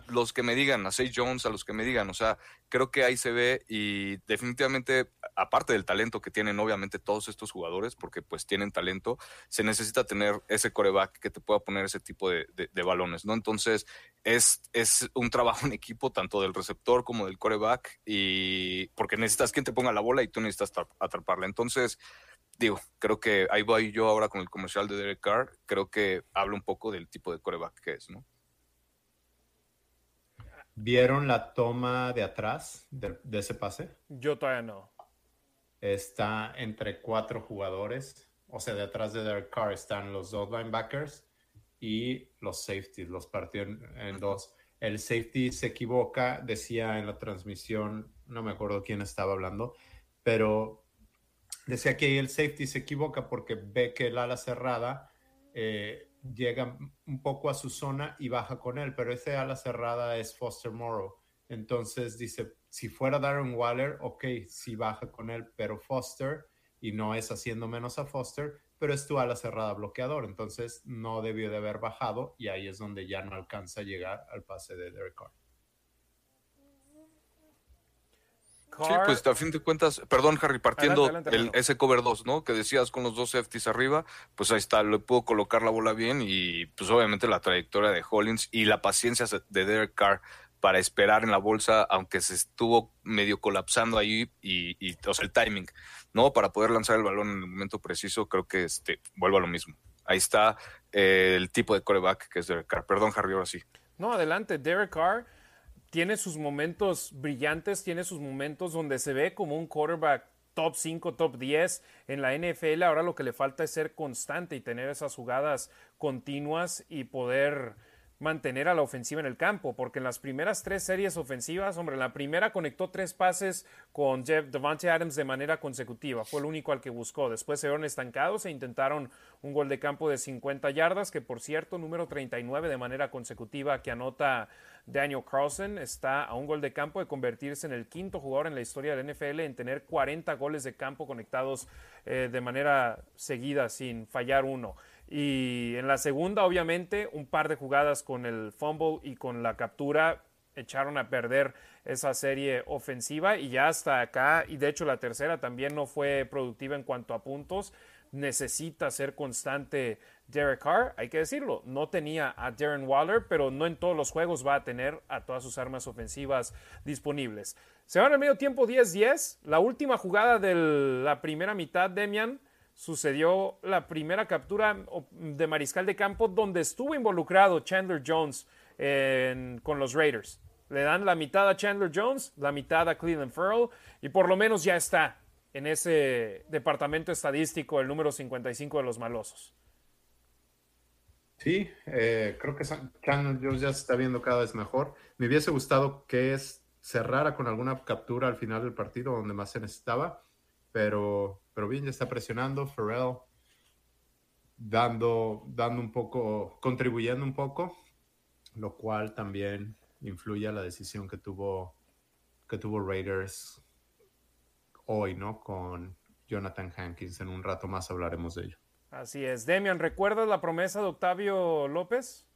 los que me digan, a Say Jones, a los que me digan, o sea, creo que ahí se ve y definitivamente, aparte del talento que tienen obviamente todos estos jugadores, porque pues tienen talento, se necesita tener ese coreback que te pueda poner ese tipo de, balones, ¿no? Entonces, es, es un trabajo en equipo tanto del receptor como del coreback y porque necesitas quien te ponga la bola y tú necesitas atraparla. Entonces, digo, creo que ahí voy yo ahora con el comercial de Derek Carr, creo que habla un poco del tipo de coreback que es, ¿no? ¿Vieron la toma de atrás de, ese pase? Yo todavía no. Está entre cuatro jugadores. O sea, detrás de Derek Carr están los dos linebackers y los safeties. Los partieron en dos. El safety se equivoca, decía en la transmisión, no me acuerdo quién estaba hablando, pero decía que el safety se equivoca porque ve que el ala cerrada eh, llega un poco a su zona y baja con él, pero ese ala cerrada es Foster Morrow. Entonces dice, si fuera Darren Waller, ok, si baja con él, pero Foster, y no es haciendo menos a Foster, pero es tu ala cerrada bloqueador, entonces no debió de haber bajado y ahí es donde ya no alcanza a llegar al pase de Derek Carr. Sí, pues a fin de cuentas, perdón Harry, partiendo el, ese cover 2, ¿no? Que decías con los dos safeties arriba, pues ahí está, le puedo colocar la bola bien y pues obviamente la trayectoria de Hollins y la paciencia de Derek Carr para esperar en la bolsa, aunque se estuvo medio colapsando ahí y, y o sea, el timing, ¿no? Para poder lanzar el balón en el momento preciso, creo que este, vuelvo a lo mismo. Ahí está eh, el tipo de coreback que es Derek Carr. Perdón, Harry, ahora sí. No, adelante, Derek Carr tiene sus momentos brillantes, tiene sus momentos donde se ve como un quarterback top 5, top 10 en la NFL. Ahora lo que le falta es ser constante y tener esas jugadas continuas y poder mantener a la ofensiva en el campo, porque en las primeras tres series ofensivas, hombre, la primera conectó tres pases con Jeff Devante Adams de manera consecutiva, fue el único al que buscó. Después se vieron estancados e intentaron un gol de campo de 50 yardas, que por cierto, número 39 de manera consecutiva que anota Daniel Carlson, está a un gol de campo de convertirse en el quinto jugador en la historia del NFL en tener 40 goles de campo conectados eh, de manera seguida sin fallar uno. Y en la segunda, obviamente, un par de jugadas con el fumble y con la captura echaron a perder esa serie ofensiva y ya hasta acá, y de hecho la tercera también no fue productiva en cuanto a puntos, necesita ser constante Derek Carr, hay que decirlo, no tenía a Darren Waller, pero no en todos los juegos va a tener a todas sus armas ofensivas disponibles. Se van al medio tiempo 10-10, la última jugada de la primera mitad, Demian, sucedió la primera captura de mariscal de campo donde estuvo involucrado Chandler Jones con los Raiders. Le dan la mitad a Chandler Jones, la mitad a Cleveland Farrell y por lo menos ya está en ese departamento estadístico el número 55 de los malosos. Sí, eh, creo que Chandler Jones ya se está viendo cada vez mejor. Me hubiese gustado que es cerrara con alguna captura al final del partido donde más se necesitaba pero, pero bien, ya está presionando. Pharrell dando, dando un poco, contribuyendo un poco, lo cual también influye a la decisión que tuvo, que tuvo Raiders hoy, ¿no? Con Jonathan Hankins. En un rato más hablaremos de ello. Así es. Demian, ¿recuerdas la promesa de Octavio López?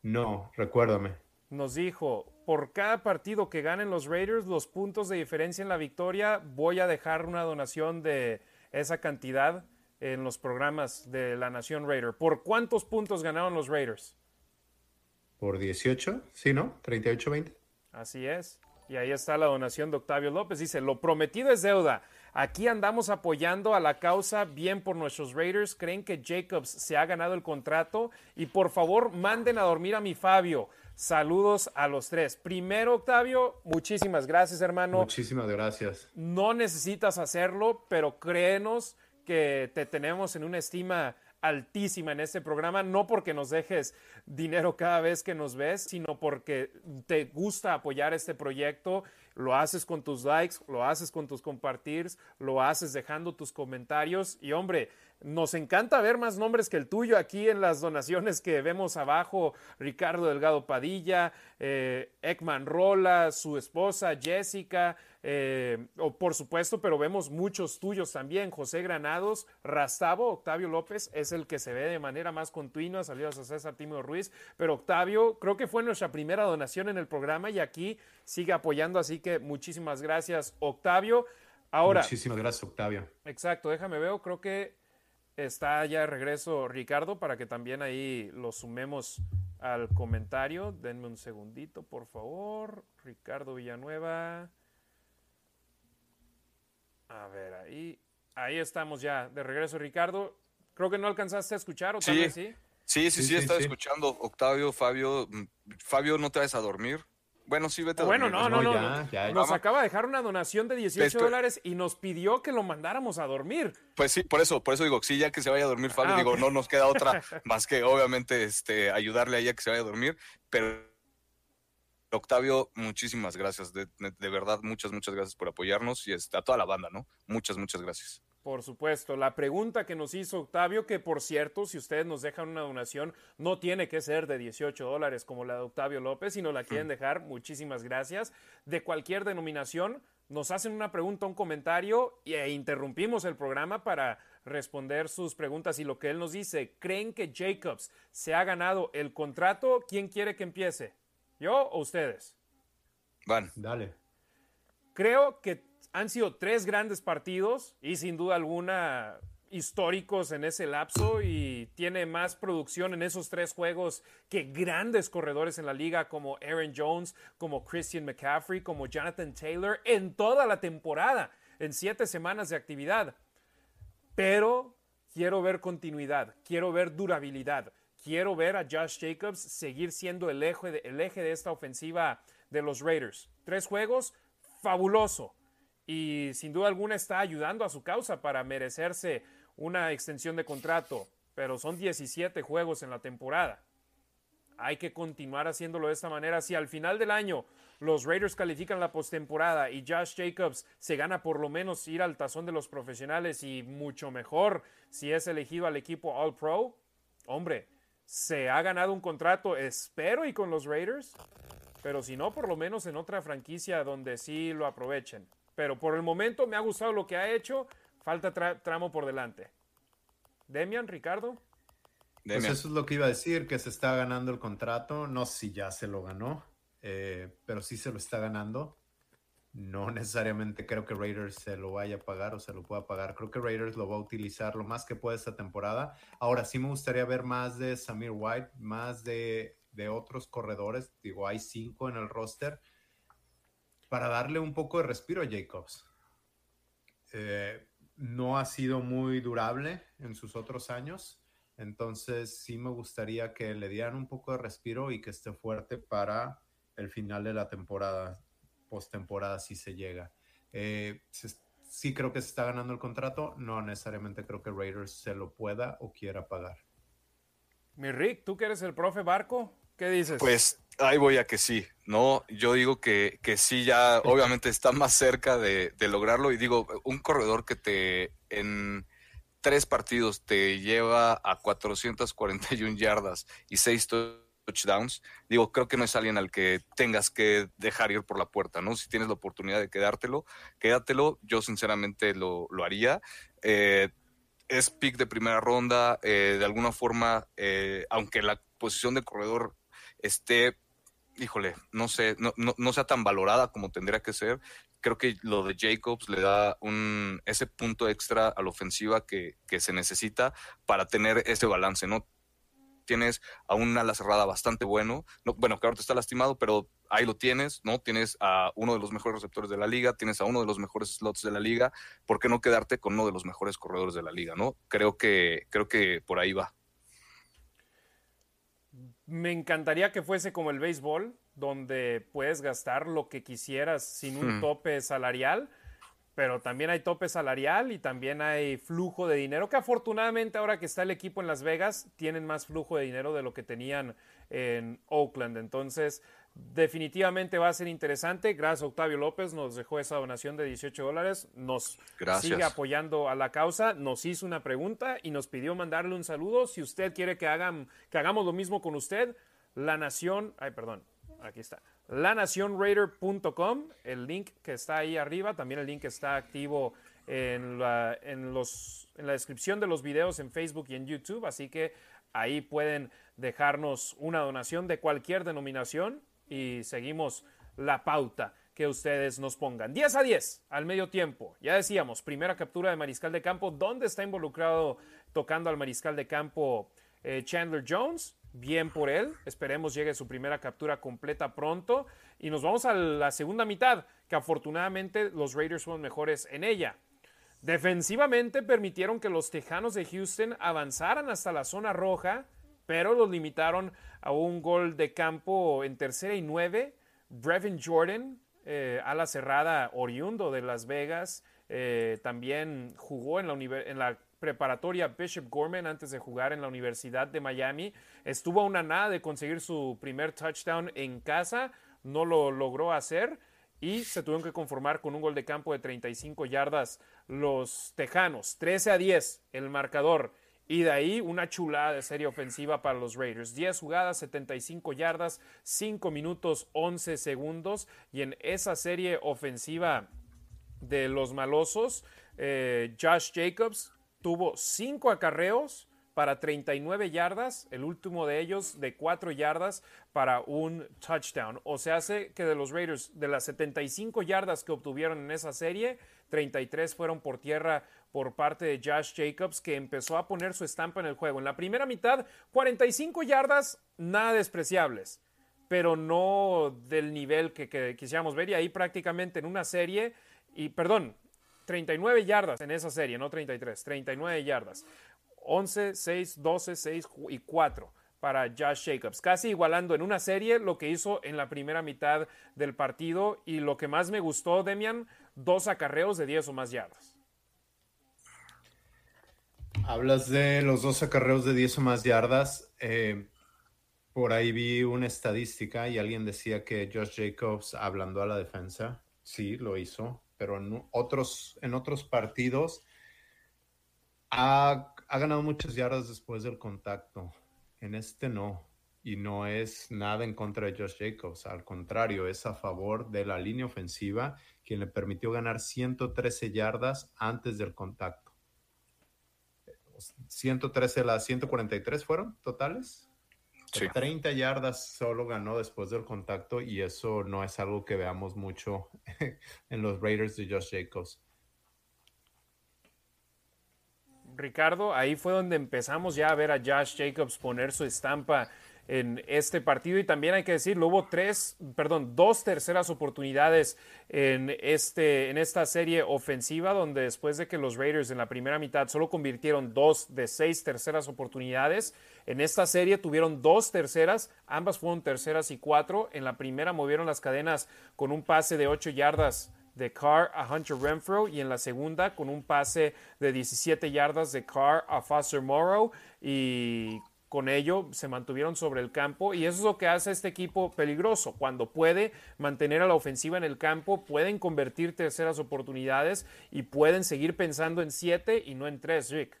No, recuérdame. Nos dijo, por cada partido que ganen los Raiders, los puntos de diferencia en la victoria, voy a dejar una donación de esa cantidad en los programas de la Nación Raider. ¿Por cuántos puntos ganaron los Raiders? Por 18, ¿sí, no? 38-20. Así es. Y ahí está la donación de Octavio López. Dice, lo prometido es deuda. Aquí andamos apoyando a la causa bien por nuestros Raiders. ¿Creen que Jacobs se ha ganado el contrato? Y por favor, manden a dormir a mi Fabio. Saludos a los tres. Primero, Octavio, muchísimas gracias, hermano. Muchísimas gracias. No necesitas hacerlo, pero créenos que te tenemos en una estima altísima en este programa, no porque nos dejes dinero cada vez que nos ves, sino porque te gusta apoyar este proyecto, lo haces con tus likes, lo haces con tus compartirs, lo haces dejando tus comentarios y hombre, nos encanta ver más nombres que el tuyo aquí en las donaciones que vemos abajo. Ricardo Delgado Padilla, eh, Ekman Rola, su esposa Jessica, eh, o por supuesto, pero vemos muchos tuyos también. José Granados, Rastavo, Octavio López es el que se ve de manera más continua. Saludos a César Timo Ruiz. Pero Octavio, creo que fue nuestra primera donación en el programa y aquí sigue apoyando. Así que muchísimas gracias, Octavio. Ahora. Muchísimas gracias, Octavio. Exacto, déjame ver. Creo que Está ya de regreso Ricardo para que también ahí lo sumemos al comentario. Denme un segundito, por favor. Ricardo Villanueva. A ver, ahí. Ahí estamos ya de regreso, Ricardo. Creo que no alcanzaste a escuchar, ¿o sí. tal sí? Sí, sí, sí, estaba escuchando. Octavio, Fabio. Mm, Fabio, ¿no te vas a dormir? Bueno, sí, vete a Bueno, no, no, no. nos acaba de dejar una donación de 18 dólares y nos pidió que lo mandáramos a dormir. Pues sí, por eso, por eso digo, sí, ya que se vaya a dormir Fabio, ah, digo, no nos queda otra *laughs* más que obviamente este, ayudarle a ella que se vaya a dormir, pero Octavio, muchísimas gracias, de, de verdad, muchas, muchas gracias por apoyarnos y a toda la banda, ¿no? Muchas, muchas gracias. Por supuesto. La pregunta que nos hizo Octavio, que por cierto, si ustedes nos dejan una donación, no tiene que ser de 18 dólares como la de Octavio López, si no la quieren dejar, muchísimas gracias. De cualquier denominación, nos hacen una pregunta, un comentario e interrumpimos el programa para responder sus preguntas y lo que él nos dice. ¿Creen que Jacobs se ha ganado el contrato? ¿Quién quiere que empiece? ¿Yo o ustedes? Van. Dale. Creo que han sido tres grandes partidos y sin duda alguna históricos en ese lapso y tiene más producción en esos tres juegos que grandes corredores en la liga como Aaron Jones, como Christian McCaffrey, como Jonathan Taylor en toda la temporada, en siete semanas de actividad. Pero quiero ver continuidad, quiero ver durabilidad, quiero ver a Josh Jacobs seguir siendo el eje de, esta ofensiva de los Raiders. Tres juegos, fabuloso y sin duda alguna está ayudando a su causa para merecerse una extensión de contrato, pero son 17 juegos en la temporada. Hay que continuar haciéndolo de esta manera. Si al final del año los Raiders califican la postemporada y Josh Jacobs se gana por lo menos ir al tazón de los profesionales y mucho mejor si es elegido al equipo All Pro, hombre, se ha ganado un contrato, espero, y con los Raiders, pero si no, por lo menos en otra franquicia donde sí lo aprovechen. Pero por el momento me ha gustado lo que ha hecho. Falta tramo por delante. Demian, Ricardo. Pues eso es lo que iba a decir, que se está ganando el contrato. No sé si ya se lo ganó, eh, pero sí se lo está ganando. No necesariamente creo que Raiders se lo vaya a pagar o se lo pueda pagar. Creo que Raiders lo va a utilizar lo más que puede esta temporada. Ahora sí me gustaría ver más de Samir White, más de, de otros corredores. Digo, hay cinco en el roster para darle un poco de respiro a Jacobs. Eh, no ha sido muy durable en sus otros años, entonces sí me gustaría que le dieran un poco de respiro y que esté fuerte para el final de la temporada, postemporada si se llega. Eh, sí creo que se está ganando el contrato, no necesariamente creo que Raiders se lo pueda o quiera pagar. Mi Rick, tú que eres el profe Barco, ¿qué dices? Pues Ahí voy a que sí, ¿no? Yo digo que, que sí, ya *laughs* obviamente está más cerca de, lograrlo y digo, un corredor que te en tres partidos te lleva a 441 yardas y seis touchdowns, digo, creo que no es alguien al que tengas que dejar ir por la puerta, ¿no? Si tienes la oportunidad de quedártelo, quédatelo, yo sinceramente lo, haría. Eh, es pick de primera ronda, eh, de alguna forma, eh, aunque la posición de corredor esté híjole, no sé, no, no, sea tan valorada como tendría que ser. Creo que lo de Jacobs le da un, ese punto extra a la ofensiva que, se necesita para tener ese balance, ¿no? Tienes a un ala cerrada bastante bueno. No, bueno, que ahorita está lastimado, pero ahí lo tienes, ¿no? Tienes a uno de los mejores receptores de la liga, tienes a uno de los mejores slots de la liga. ¿Por qué no quedarte con uno de los mejores corredores de la liga, no? Creo que, creo que por ahí va. Me encantaría que fuese como el béisbol, donde puedes gastar lo que quisieras sin un hmm. tope salarial pero también hay tope salarial y también hay flujo de dinero, que afortunadamente ahora que está el equipo en Las Vegas, tienen más flujo de dinero de lo que tenían en Oakland. Entonces, definitivamente va a ser interesante. Gracias Octavio López, nos dejó esa donación de 18 dólares, nos sigue apoyando a la causa, nos hizo una pregunta y nos pidió mandarle un saludo. Si usted quiere que, hagan, que hagamos lo mismo con usted, la nación, ay, perdón, aquí está lanacionraider.com, el link que está ahí arriba, también el link está activo en la, en, los, en la descripción de los videos en Facebook y en YouTube, así que ahí pueden dejarnos una donación de cualquier denominación y seguimos la pauta que ustedes nos pongan. 10 a 10 al medio tiempo. Ya decíamos, primera captura de mariscal de campo. ¿Dónde está involucrado tocando al mariscal de campo eh, Chandler Jones? Bien por él. Esperemos llegue su primera captura completa pronto. Y nos vamos a la segunda mitad, que afortunadamente los Raiders fueron mejores en ella. Defensivamente permitieron que los Tejanos de Houston avanzaran hasta la zona roja, pero los limitaron a un gol de campo en tercera y nueve. Brevin Jordan, eh, a la cerrada oriundo de Las Vegas, eh, también jugó en la, en la preparatoria Bishop Gorman antes de jugar en la Universidad de Miami. Estuvo a una nada de conseguir su primer touchdown en casa, no lo logró hacer y se tuvieron que conformar con un gol de campo de 35 yardas los Tejanos. 13 a 10 el marcador. Y de ahí una chulada de serie ofensiva para los Raiders. 10 jugadas, 75 yardas, 5 minutos, 11 segundos. Y en esa serie ofensiva de los malosos, eh, Josh Jacobs tuvo cinco acarreos para 39 yardas, el último de ellos de 4 yardas para un touchdown. O sea, hace que de los Raiders, de las 75 yardas que obtuvieron en esa serie, 33 fueron por tierra por parte de Josh Jacobs, que empezó a poner su estampa en el juego. En la primera mitad, 45 yardas, nada despreciables, pero no del nivel que, que quisiéramos ver. Y ahí prácticamente en una serie, y perdón, 39 yardas en esa serie, no 33, 39 yardas. 11, 6, 12, 6 y 4 para Josh Jacobs, casi igualando en una serie lo que hizo en la primera mitad del partido y lo que más me gustó, Demian, dos acarreos de 10 o más yardas. Hablas de los dos acarreos de 10 o más yardas. Eh, por ahí vi una estadística y alguien decía que Josh Jacobs hablando a la defensa. Sí, lo hizo pero en otros, en otros partidos ha, ganado muchas yardas después del contacto. En este no. Y no es nada en contra de Josh Jacobs. Al contrario, es a favor de la línea ofensiva, quien le permitió ganar 113 yardas antes del contacto. 113 las 143 fueron totales. 30 yardas solo ganó después del contacto y eso no es algo que veamos mucho *laughs* en los Raiders de Josh Jacobs. Ricardo, ahí fue donde empezamos ya a ver a Josh Jacobs poner su estampa en este partido. Y también hay que decirlo, hubo tres, perdón, dos terceras oportunidades en, este, en esta serie ofensiva donde después de que los Raiders en la primera mitad solo convirtieron dos de seis terceras oportunidades, en esta serie tuvieron dos terceras, ambas fueron terceras y cuatro, en la primera movieron las cadenas con un pase de ocho yardas de Carr a Hunter Renfro y en la segunda con un pase de 17 yardas de Carr a Foster Morrow. Y con ello se mantuvieron sobre el campo y eso es lo que hace este equipo peligroso. Cuando puede mantener a la ofensiva en el campo, pueden convertir terceras oportunidades y pueden seguir pensando en siete y no en tres, Rick.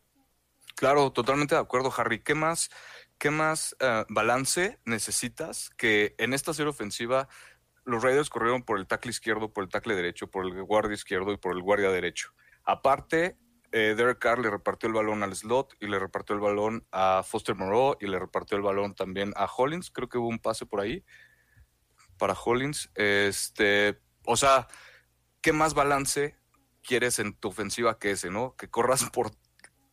Claro, totalmente de acuerdo, Harry. ¿Qué más, qué más eh, balance necesitas que en esta serie ofensiva los Raiders corrieron por el tackle izquierdo, por el tackle derecho, por el guardia izquierdo y por el guardia derecho? Aparte, eh, Derek Carr le repartió el balón al slot y le repartió el balón a Foster Moreau y le repartió el balón también a Hollins. Creo que hubo un pase por ahí para Hollins. Este, o sea, ¿qué más balance quieres en tu ofensiva que ese, no? Que corras *laughs* por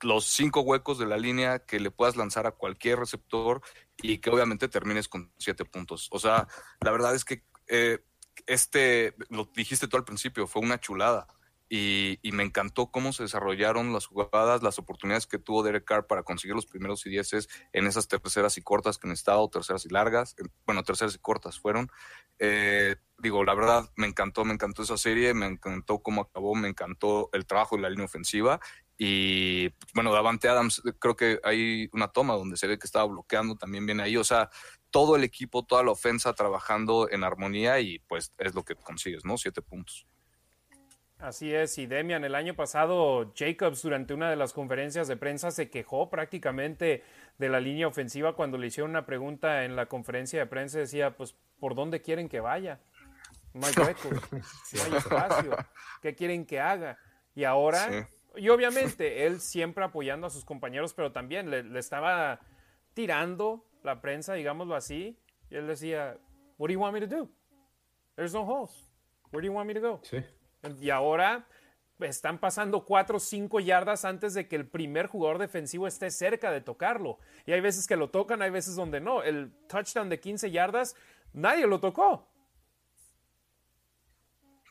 los cinco huecos de la línea que le puedas lanzar a cualquier receptor y que obviamente termines con siete puntos. O sea, la verdad es que eh, este, lo dijiste tú al principio, fue una chulada. Y, me encantó cómo se desarrollaron las jugadas, las oportunidades que tuvo Derek Carr para conseguir los primeros y dieces en esas terceras y cortas que necesitaba, o terceras y largas, bueno, terceras y cortas fueron. Eh, digo, la verdad, me encantó, me encantó esa serie, me encantó cómo acabó, me encantó el trabajo de la línea ofensiva. Y bueno, Davante Adams, creo que hay una toma donde se ve que estaba bloqueando también bien ahí. O sea, todo el equipo, toda la ofensa trabajando en armonía y pues es lo que consigues, ¿no? Siete puntos. Así es, y Demian, el año pasado Jacobs durante una de las conferencias de prensa se quejó prácticamente de la línea ofensiva cuando le hicieron una pregunta en la conferencia de prensa, decía, pues, ¿por dónde quieren que vaya? No hay *laughs* huecos, no hay espacio, ¿qué quieren que haga? Y ahora, y obviamente él siempre apoyando a sus compañeros, pero también le, le estaba tirando la prensa, digámoslo así, y él decía, What do you want me to do? There's no holes. Where do you want me to go? Sí. Y ahora están pasando cuatro o cinco yardas antes de que el primer jugador defensivo esté cerca de tocarlo. Y hay veces que lo tocan, hay veces donde no. El touchdown de 15 yardas, nadie lo tocó.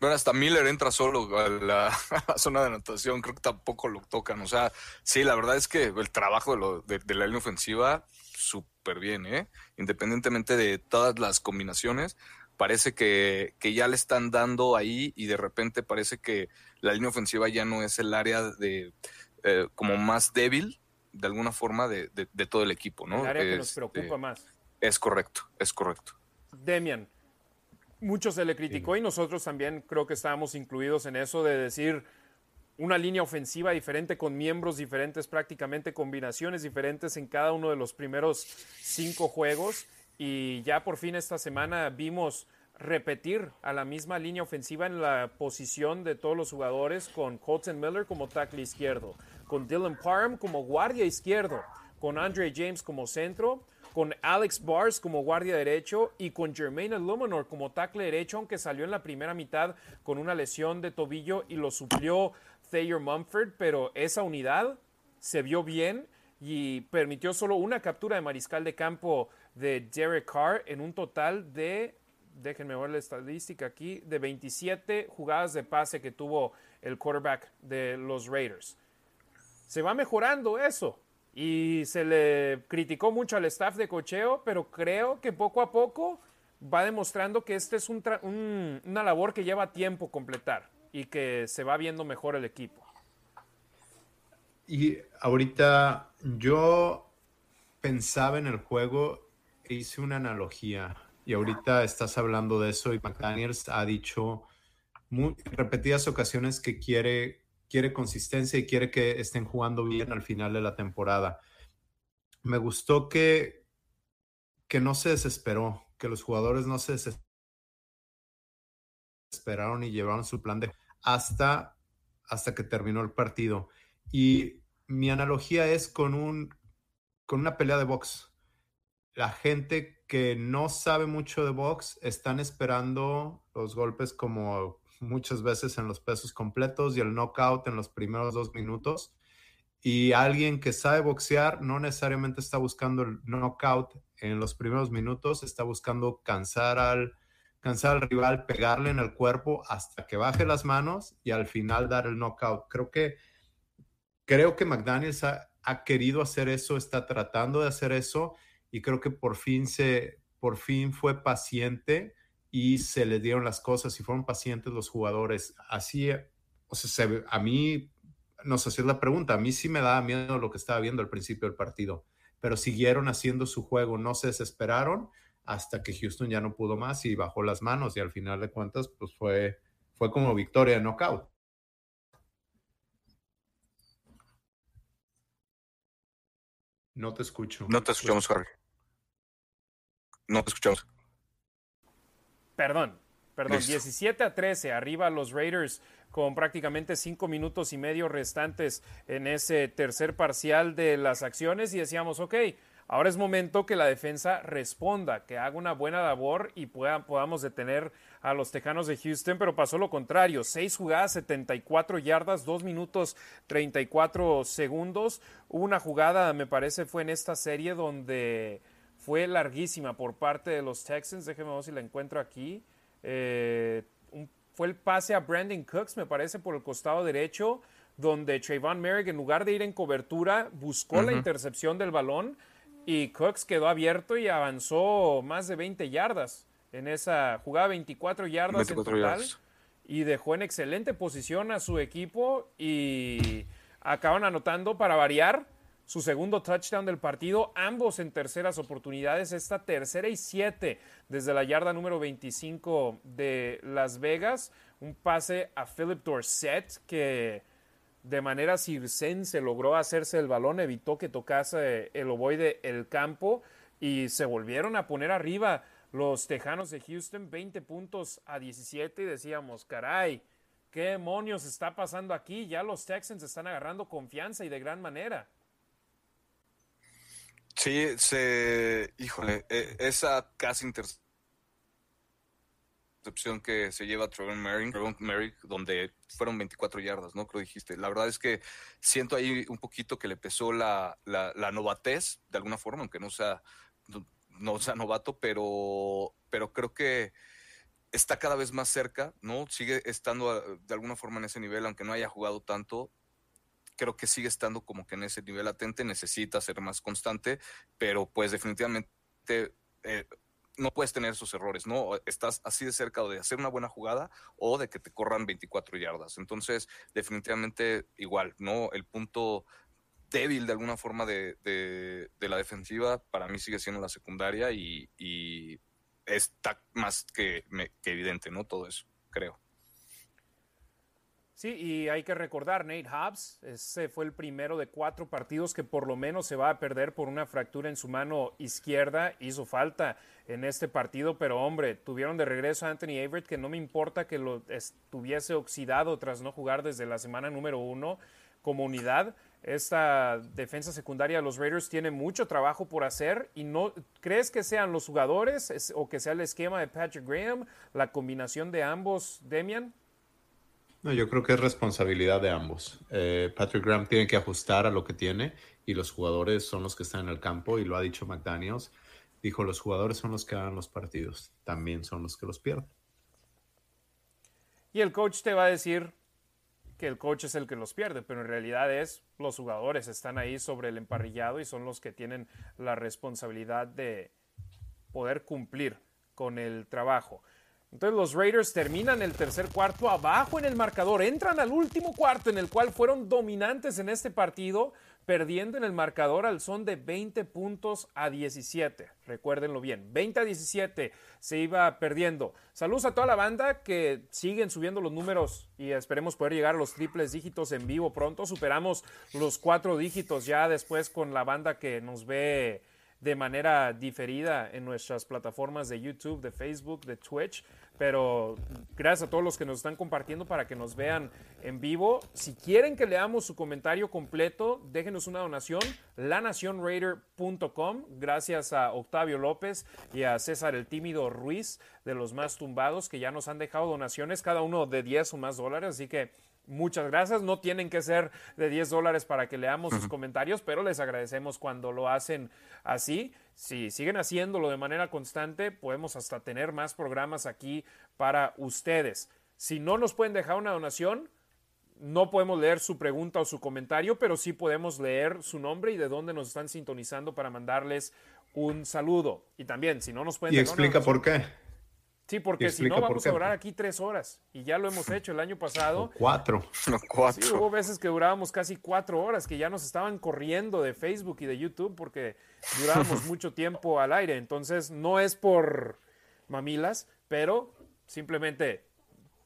Bueno, hasta Miller entra solo *laughs* a la, zona de anotación, creo que tampoco lo tocan. O sea, sí, la verdad es que el trabajo de, de la línea ofensiva, súper bien, ¿eh? Independientemente de todas las combinaciones, parece que, ya le están dando ahí y de repente parece que la línea ofensiva ya no es el área de eh, como más débil de alguna forma de, todo el equipo, ¿no? El área que nos preocupa este, más. Es correcto, es correcto. Demian, mucho se le criticó y nosotros también creo que estábamos incluidos en eso de decir una línea ofensiva diferente con miembros diferentes, prácticamente combinaciones diferentes en cada uno de los primeros cinco juegos y ya por fin esta semana vimos repetir a la misma línea ofensiva en la posición de todos los jugadores con Colton Miller como tackle izquierdo, con Dylan Parham como guardia izquierdo, con Andre James como centro, con Alex Bars como guardia derecho y con Jermaine Illuminor como tackle derecho, aunque salió en la primera mitad con una lesión de tobillo y lo suplió Thayer Mumford, pero esa unidad se vio bien y permitió solo una captura de mariscal de campo de Derek Carr en un total de, déjenme ver la estadística aquí, de 27 jugadas de pase que tuvo el quarterback de los Raiders. Se va mejorando eso y se le criticó mucho al staff de cocheo, pero creo que poco a poco va demostrando que este es una labor que lleva tiempo completar y que se va viendo mejor el equipo. Y ahorita yo pensaba en el juego hice una analogía y ahorita estás hablando de eso y McDaniels ha dicho en repetidas ocasiones que quiere, quiere consistencia y quiere que estén jugando bien al final de la temporada. Me gustó que, que no se desesperó, que los jugadores no se desesperaron y llevaron su plan de hasta, hasta que terminó el partido. Y mi analogía es con, un, con una pelea de box la gente que no sabe mucho de box están esperando los golpes como muchas veces en los pesos completos y el knockout en los primeros dos minutos. Y alguien que sabe boxear no necesariamente está buscando el knockout en los primeros minutos, está buscando cansar al, cansar al rival, pegarle en el cuerpo hasta que baje las manos y al final dar el knockout. Creo que, creo que McDaniels ha, ha querido hacer eso, está tratando de hacer eso y creo que por fin se, por fin fue paciente y se le dieron las cosas y fueron pacientes los jugadores. Así, o sea, a mí, no sé es la pregunta, a mí sí me daba miedo lo que estaba viendo al principio del partido, pero siguieron haciendo su juego, no se desesperaron hasta que Houston ya no pudo más y bajó las manos y al final de cuentas, pues fue, fue como victoria de knockout. No te escucho. No te escuchamos, Harry. No te escuchamos. Perdón, perdón. 17 a 13, arriba los Raiders con prácticamente cinco minutos y medio restantes en ese tercer parcial de las acciones y decíamos, ok, Ahora es momento que la defensa responda, que haga una buena labor y podamos detener a los Tejanos de Houston, pero pasó lo contrario. Seis jugadas, 74 yardas, dos minutos 34 segundos. Hubo una jugada, me parece, fue en esta serie donde fue larguísima por parte de los Texans. Déjenme ver si la encuentro aquí. Eh, fue el pase a Brandon Cooks, me parece, por el costado derecho, donde Trayvon Merrick, en lugar de ir en cobertura, buscó la intercepción del balón y Cooks quedó abierto y avanzó más de 20 yardas en esa jugada, 24 yardas en total. Y dejó en excelente posición a su equipo y acaban anotando para variar su segundo touchdown del partido, ambos en terceras oportunidades, esta tercera y siete desde la yarda número 25 de Las Vegas, un pase a Philip Dorset que de manera circense logró hacerse el balón, evitó que tocase el ovoide el campo y se volvieron a poner arriba los Tejanos de Houston, 20 puntos a 17 y decíamos, caray, ¿qué demonios está pasando aquí? Ya los Texans están agarrando confianza y de gran manera. Sí, se, híjole, e, esa casi intercepción excepción que se lleva Trevor Merrick, donde fueron 24 yardas, ¿no? Creo dijiste. La verdad es que siento ahí un poquito que le pesó la, la, novatez, de alguna forma, aunque no sea, no, sea novato, pero, pero creo que está cada vez más cerca, ¿no? Sigue estando ah, de alguna forma en ese nivel, aunque no haya jugado tanto. Creo que sigue estando como que en ese nivel latente, necesita ser más constante, pero pues definitivamente eh, no puedes tener esos errores, ¿no? Estás así de cerca de hacer una buena jugada o de que te corran 24 yardas. Entonces, definitivamente igual, ¿no? El punto débil de alguna forma de, la defensiva para mí sigue siendo la secundaria y, está más que, que evidente, ¿no? Todo eso, creo. Sí, y hay que recordar, Nate Hobbs, ese fue el primero de cuatro partidos que por lo menos se va a perder por una fractura en su mano izquierda. Hizo falta en este partido, pero hombre, tuvieron de regreso a Anthony Averett, que no me importa que lo estuviese oxidado tras no jugar desde la semana número uno como unidad. Esta defensa secundaria de los Raiders tiene mucho trabajo por hacer y no crees que sean los jugadores o que sea el esquema de Patrick Graham, la combinación de ambos, Demian. No, yo creo que es responsabilidad de ambos. Eh, Patrick Graham tiene que ajustar a lo que tiene y los jugadores son los que están en el campo y lo ha dicho McDaniels. Dijo, los jugadores son los que ganan los partidos, también son los que los pierden. Y el coach te va a decir que el coach es el que los pierde, pero en realidad es los jugadores están ahí sobre el emparrillado y son los que tienen la responsabilidad de poder cumplir con el trabajo. Entonces los Raiders terminan el tercer cuarto abajo en el marcador, entran al último cuarto en el cual fueron dominantes en este partido, perdiendo en el marcador al son de 20 puntos a 17. Recuérdenlo bien, 20 a 17 se iba perdiendo. Saludos a toda la banda que siguen subiendo los números y esperemos poder llegar a los triples dígitos en vivo pronto. Superamos los cuatro dígitos ya después con la banda que nos ve de manera diferida en nuestras plataformas de YouTube, de Facebook, de Twitch. Pero gracias a todos los que nos están compartiendo para que nos vean en vivo. Si quieren que leamos su comentario completo, déjenos una donación, lanacionraider.com. Gracias a Octavio López y a César el Tímido Ruiz de los más tumbados que ya nos han dejado donaciones, cada uno de 10 o más dólares. Así que Muchas gracias. No tienen que ser de 10 dólares para que leamos sus comentarios, pero les agradecemos cuando lo hacen así. Si siguen haciéndolo de manera constante, podemos hasta tener más programas aquí para ustedes. Si no nos pueden dejar una donación, no podemos leer su pregunta o su comentario, pero sí podemos leer su nombre y de dónde nos están sintonizando para mandarles un saludo. Y también, si no nos pueden... Y explica por qué. Sí, porque si no vamos a durar aquí tres horas y ya lo hemos hecho el año pasado. cuatro. cuatro. hubo veces que durábamos casi cuatro horas, que ya nos estaban corriendo de Facebook y de YouTube porque durábamos *laughs* mucho tiempo al aire. Entonces, no es por mamilas, pero simplemente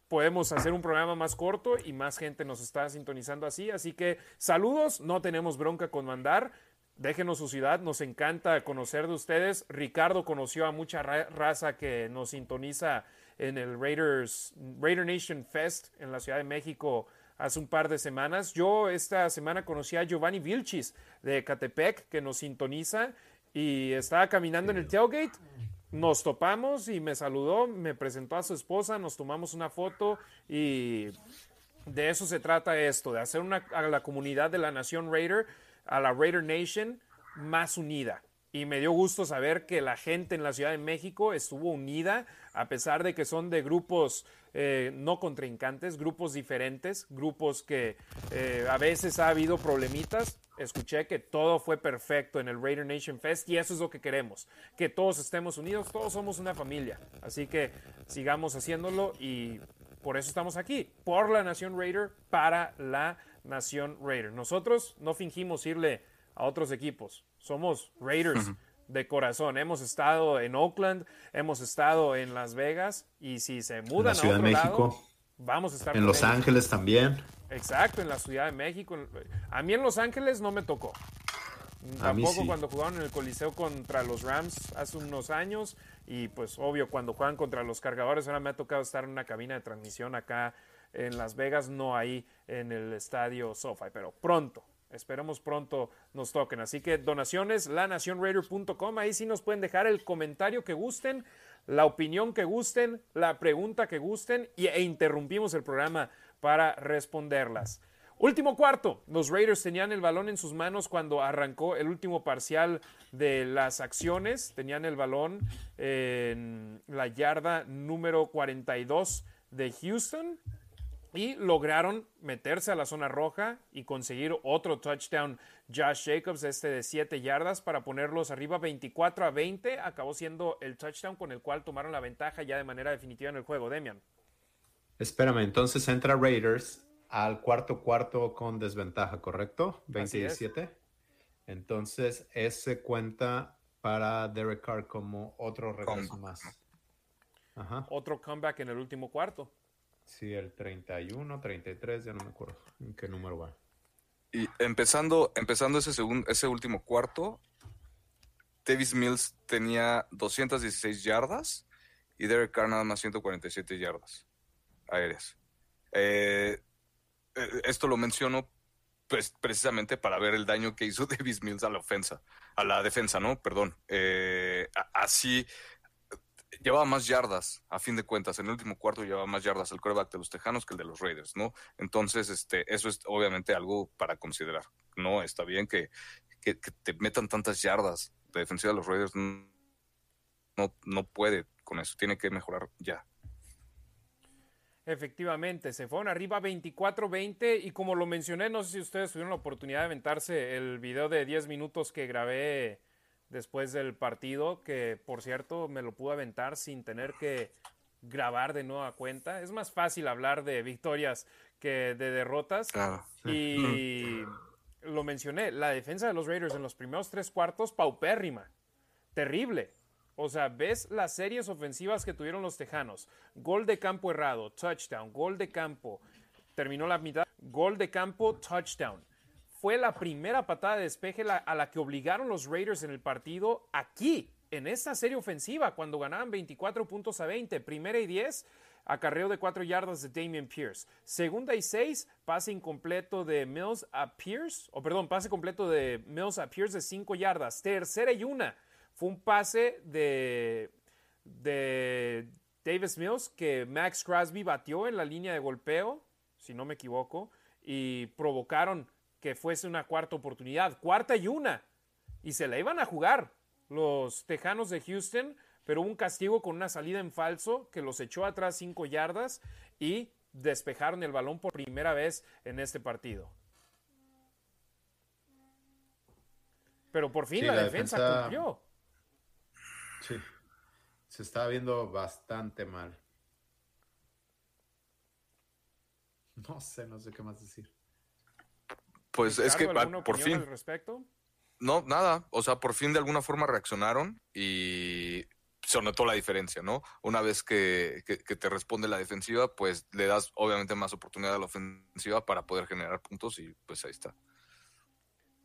podemos hacer un programa más corto y más gente nos está sintonizando así. Así que saludos, no tenemos bronca con mandar. Déjenos su ciudad, nos encanta conocer de ustedes. Ricardo conoció a mucha raza que nos sintoniza en el Raiders, Raider Nation Fest en la Ciudad de México hace un par de semanas. Yo esta semana conocí a Giovanni Vilchis de Catepec que nos sintoniza y estaba caminando en el tailgate. Nos topamos y me saludó, me presentó a su esposa, nos tomamos una foto y de eso se trata esto, de hacer una, a la comunidad de la nación Raider, a la Raider Nation más unida. Y me dio gusto saber que la gente en la Ciudad de México estuvo unida, a pesar de que son de grupos eh, no contrincantes, grupos diferentes, grupos que eh, a veces ha habido problemitas. Escuché que todo fue perfecto en el Raider Nation Fest y eso es lo que queremos, que todos estemos unidos, todos somos una familia. Así que sigamos haciéndolo y por eso estamos aquí, por la Nación Raider, para la Nación Raider. Nosotros no fingimos irle a otros equipos, somos Raiders de corazón. Hemos estado en Oakland, hemos estado en Las Vegas y si se mudan la Ciudad a otro de México, lado, vamos a estar en Los ellos. Ángeles también. Exacto, en la Ciudad de México. A mí en Los Ángeles no me tocó. Tampoco sí. cuando jugaron en el Coliseo contra los Rams hace unos años. Y pues obvio, cuando juegan contra los cargadores, ahora me ha tocado estar en una cabina de transmisión acá en Las Vegas, no ahí en el estadio SoFi, pero pronto. Esperemos pronto nos toquen. Así que donaciones, lanacionraider.com. Ahí sí nos pueden dejar el comentario que gusten, la opinión que gusten, la pregunta que gusten e interrumpimos el programa para responderlas. Último cuarto, los Raiders tenían el balón en sus manos cuando arrancó el último parcial de las acciones. Tenían el balón en la yarda número 42 de Houston y lograron meterse a la zona roja y conseguir otro touchdown. Josh Jacobs, este de 7 yardas, para ponerlos arriba 24 a 20. Acabó siendo el touchdown con el cual tomaron la ventaja ya de manera definitiva en el juego. Demian. Espérame, entonces entra Raiders al cuarto cuarto con desventaja, ¿correcto? Así es. 27. Entonces, ese cuenta para Derek Carr como otro regreso más. Ajá. Otro comeback en el último cuarto. Sí, el 31, 33, ya no me acuerdo en qué número va. Y empezando, empezando ese, segun- ese último cuarto, Davis Mills tenía 216 yardas y Derek Carr nada más 147 yardas aéreas. Eh, eh, esto lo menciono pues, precisamente para ver el daño que hizo *laughs* Davis Mills a la ofensa, a la defensa, ¿no? Perdón. Eh, así llevaba más yardas, a fin de cuentas. En el último cuarto llevaba más yardas el coreback de los Tejanos que el de los Raiders, ¿no? Entonces, este, eso es obviamente algo para considerar. No está bien que, que, te metan tantas yardas. La defensiva de los Raiders no, no, no puede con eso. Tiene que mejorar ya. Efectivamente, se fueron arriba 24-20 y como lo mencioné, no sé si ustedes tuvieron la oportunidad de aventarse el video de 10 minutos que grabé después del partido, que por cierto me lo pude aventar sin tener que grabar de nueva cuenta. Es más fácil hablar de victorias que de derrotas. Claro. Y lo mencioné, la defensa de los Raiders en los primeros tres cuartos, paupérrima, terrible. O sea, ves las series ofensivas que tuvieron los Tejanos. Gol de campo errado, touchdown, gol de campo, terminó la mitad, gol de campo, touchdown. Fue la primera patada de despeje a la que obligaron los Raiders en el partido aquí, en esta serie ofensiva, cuando ganaban 24 puntos a 20. Primera y 10, acarreo de 4 yardas de Damian Pierce. Segunda y 6, pase incompleto de Mills a Pierce, o perdón, pase completo de Mills a Pierce de 5 yardas. Tercera y una, fue un pase de, de Davis Mills que Max Crosby batió en la línea de golpeo, si no me equivoco, y provocaron que fuese una cuarta oportunidad. Cuarta y una. Y se la iban a jugar los Tejanos de Houston, pero hubo un castigo con una salida en falso que los echó atrás cinco yardas y despejaron el balón por primera vez en este partido. Pero por fin Sí, la, la defensa, defensa- cumplió. Sí. Se está viendo bastante mal. No sé, no sé qué más decir. Pues es que Ricardo, ah, ¿alguna por opinión fin. al respecto? No, nada. O sea, por fin de alguna forma reaccionaron y se notó la diferencia, ¿no? Una vez que, que- que te responde la defensiva, pues le das obviamente más oportunidad a la ofensiva para poder generar puntos y pues ahí está.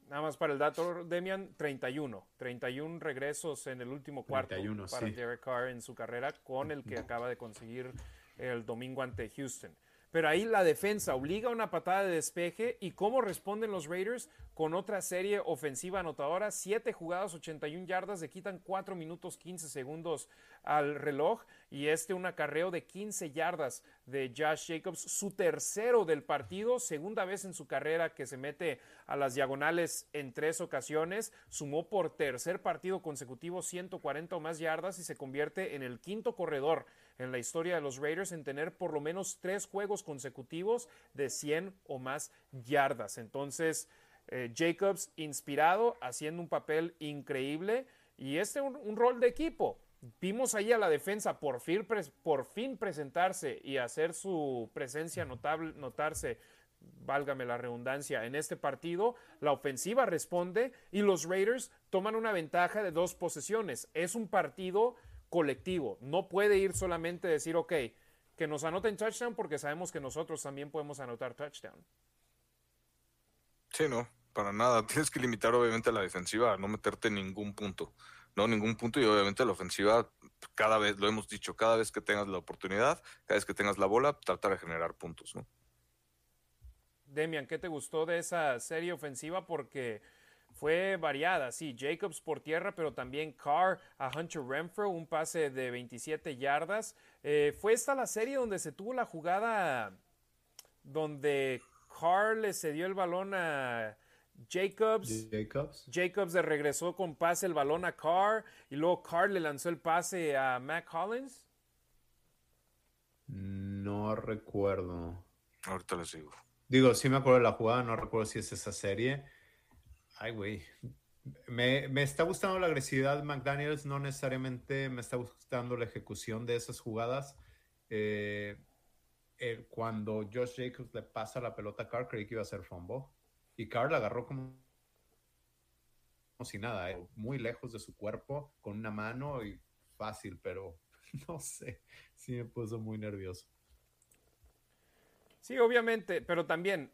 Nada más para el dato, Demian, 31. 31 regresos en el último cuarto 31, para sí. Derek Carr en su carrera con el que acaba de conseguir el domingo ante Houston. Pero ahí la defensa obliga una patada de despeje y cómo responden los Raiders con otra serie ofensiva anotadora, 7 jugadas, 81 yardas, le quitan 4 minutos 15 segundos al reloj y este un acarreo de 15 yardas de Josh Jacobs, su tercero del partido, segunda vez en su carrera que se mete a las diagonales en tres ocasiones, sumó por tercer partido consecutivo 140 o más yardas y se convierte en el quinto corredor en la historia de los Raiders en tener por lo menos tres juegos consecutivos de 100 o más yardas. Entonces, eh, Jacobs inspirado, haciendo un papel increíble y este un, un rol de equipo. Vimos ahí a la defensa por fin, por fin presentarse y hacer su presencia notable, notarse válgame la redundancia, en este partido, la ofensiva responde y los Raiders toman una ventaja de dos posesiones. Es un partido colectivo. No puede ir solamente decir, ok, que nos anoten touchdown porque sabemos que nosotros también podemos anotar touchdown. Sí, no, para nada. *laughs* Tienes que limitar obviamente a la defensiva, no meterte ningún punto. No, ningún punto y obviamente la ofensiva, cada vez, lo hemos dicho, cada vez que tengas la oportunidad, cada vez que tengas la bola, tratar de generar puntos, ¿no? Demian, ¿qué te gustó de esa serie ofensiva? Porque fue variada, sí, Jacobs por tierra, pero también Carr a Hunter Renfro, un pase de 27 yardas. Eh, fue esta la serie donde se tuvo la jugada donde Carr le cedió el balón a Jacobs. Jacobs. Jacobs le regresó con pase el balón a Carr y luego Carr le lanzó el pase a Matt Collins. No recuerdo. Ahorita les digo. Digo, sí me acuerdo de la jugada, no recuerdo si es esa serie. Ay, güey. Me, me, está gustando la agresividad McDaniels, no necesariamente me está gustando la ejecución de esas jugadas. Eh, cuando Josh Jacobs le pasa la pelota a Carr, creí que iba a ser fumble. Y Carr la agarró como, como si nada, eh, muy lejos de su cuerpo, con una mano y fácil, pero *laughs* no sé, sí me puso muy nervioso. Sí, obviamente, pero también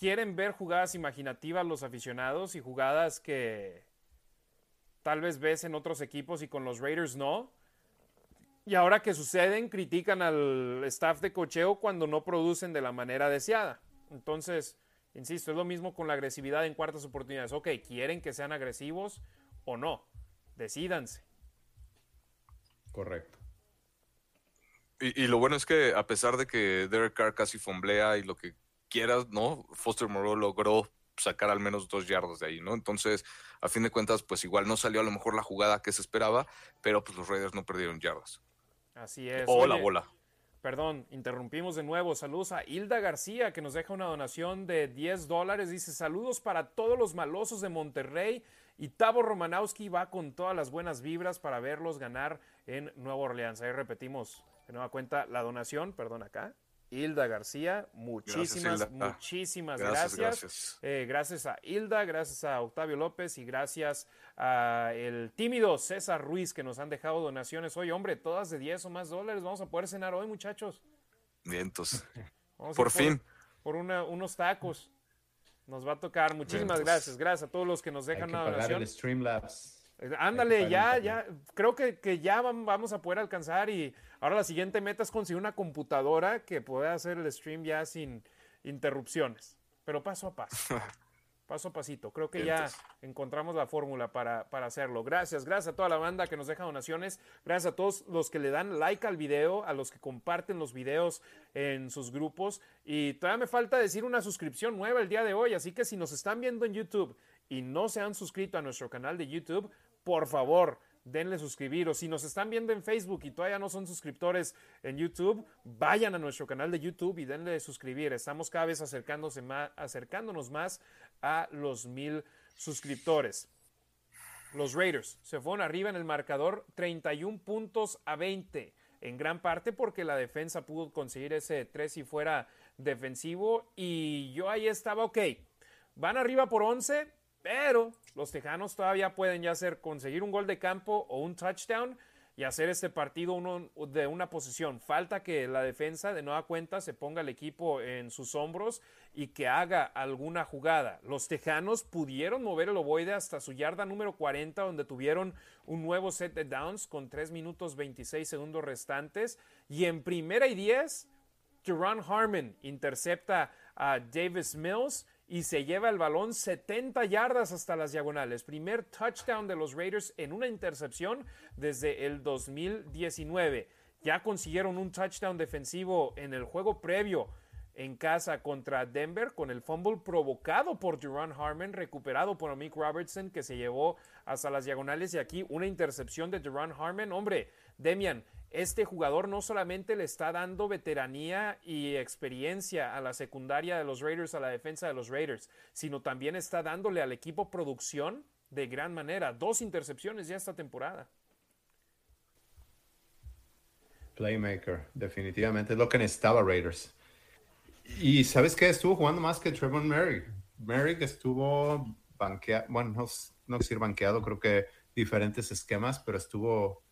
quieren ver jugadas imaginativas los aficionados y jugadas que tal vez ves en otros equipos y con los Raiders no. Y ahora que suceden, critican al staff de cocheo cuando no producen de la manera deseada. Entonces, insisto, es lo mismo con la agresividad en cuartas oportunidades. Ok, ¿quieren que sean agresivos o no? Decídanse. Correcto. Y, y, lo bueno es que a pesar de que Derek Carr casi fomblea y lo que quieras, ¿no? Foster Moreau logró sacar al menos dos yardas de ahí, ¿no? Entonces, a fin de cuentas, pues igual no salió a lo mejor la jugada que se esperaba, pero pues los Raiders no perdieron yardas. Así es. O la bola. Perdón, interrumpimos de nuevo. Saludos a Hilda García, que nos deja una donación de 10 dólares. Dice, saludos para todos los malosos de Monterrey. Y Tavo Romanowski va con todas las buenas vibras para verlos ganar en Nueva Orleans. Ahí repetimos de nueva cuenta la donación, perdón acá. Hilda García, muchísimas, gracias, Hilda. muchísimas gracias. Gracias. Gracias. Eh, gracias. a Hilda, gracias a Octavio López y gracias a el tímido César Ruiz que nos han dejado donaciones hoy. Hombre, todas de 10 o más dólares. Vamos a poder cenar hoy, muchachos. Vientos. *laughs* Vamos por fin. Por, por una, unos tacos. Nos va a tocar. Muchísimas Vientos. gracias. Gracias a todos los que nos dejan Hay que una pagar donación. el Streamlabs. Ándale, ya, ya, creo que, que, ya vamos a poder alcanzar y ahora la siguiente meta es conseguir una computadora que pueda hacer el stream ya sin interrupciones, pero paso a paso, *laughs* paso a pasito. Creo que ya encontramos la fórmula para, para, hacerlo. Gracias, gracias a toda la banda que nos deja donaciones, gracias a todos los que le dan like al video, a los que comparten los videos en sus grupos. Y todavía me falta decir una suscripción nueva el día de hoy, así que si nos están viendo en YouTube y no se han suscrito a nuestro canal de YouTube, por favor, denle suscribir. O si nos están viendo en Facebook y todavía no son suscriptores en YouTube, vayan a nuestro canal de YouTube y denle suscribir. Estamos cada vez más, acercándonos más a los mil suscriptores. Los Raiders se fueron arriba en el marcador 31 puntos a 20. En gran parte porque la defensa pudo conseguir ese 3 y fuera defensivo. Y yo ahí estaba, ok, van arriba por 11, pero los Tejanos todavía pueden ya hacer conseguir un gol de campo o un touchdown y hacer este partido de una posición. Falta que la defensa de nueva cuenta se ponga el equipo en sus hombros y que haga alguna jugada. Los Tejanos pudieron mover el ovoide hasta su yarda número 40 donde tuvieron un nuevo set de downs con 3 minutos 26 segundos restantes y en primera y 10 Jerron Harmon intercepta a Davis Mills y se lleva el balón 70 yardas hasta las diagonales. Primer touchdown de los Raiders en una intercepción desde el 2019. Ya consiguieron un touchdown defensivo en el juego previo en casa contra Denver con el fumble provocado por Jerron Harmon, recuperado por Amik Robertson que se llevó hasta las diagonales y aquí una intercepción de Jerron Harmon. Hombre, Demian, este jugador no solamente le está dando veteranía y experiencia a la secundaria de los Raiders, a la defensa de los Raiders, sino también está dándole al equipo producción de gran manera. Dos intercepciones ya esta temporada. Playmaker, definitivamente es lo que necesitaba Raiders. Y ¿sabes qué? Estuvo jugando más que Trevor Merrick. Merrick estuvo banqueado, bueno, no, no decir banqueado, creo que diferentes esquemas, pero estuvo,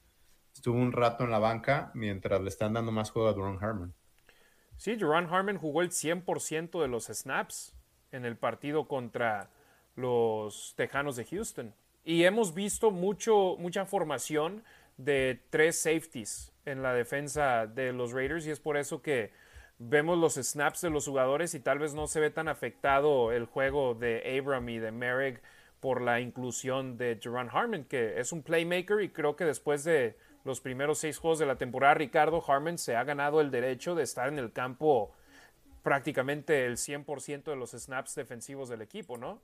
estuvo un rato en la banca mientras le están dando más juego a Duran Harmon. Sí, Duran Harmon jugó el 100% de los snaps en el partido contra los Tejanos de Houston. Y hemos visto mucho, mucha formación de tres safeties en la defensa de los Raiders y es por eso que vemos los snaps de los jugadores y tal vez no se ve tan afectado el juego de Abram y de Merrick por la inclusión de Jerron Harmon, que es un playmaker y creo que después de los primeros seis juegos de la temporada, Ricardo Harmon se ha ganado el derecho de estar en el campo prácticamente el 100% de los snaps defensivos del equipo, ¿no?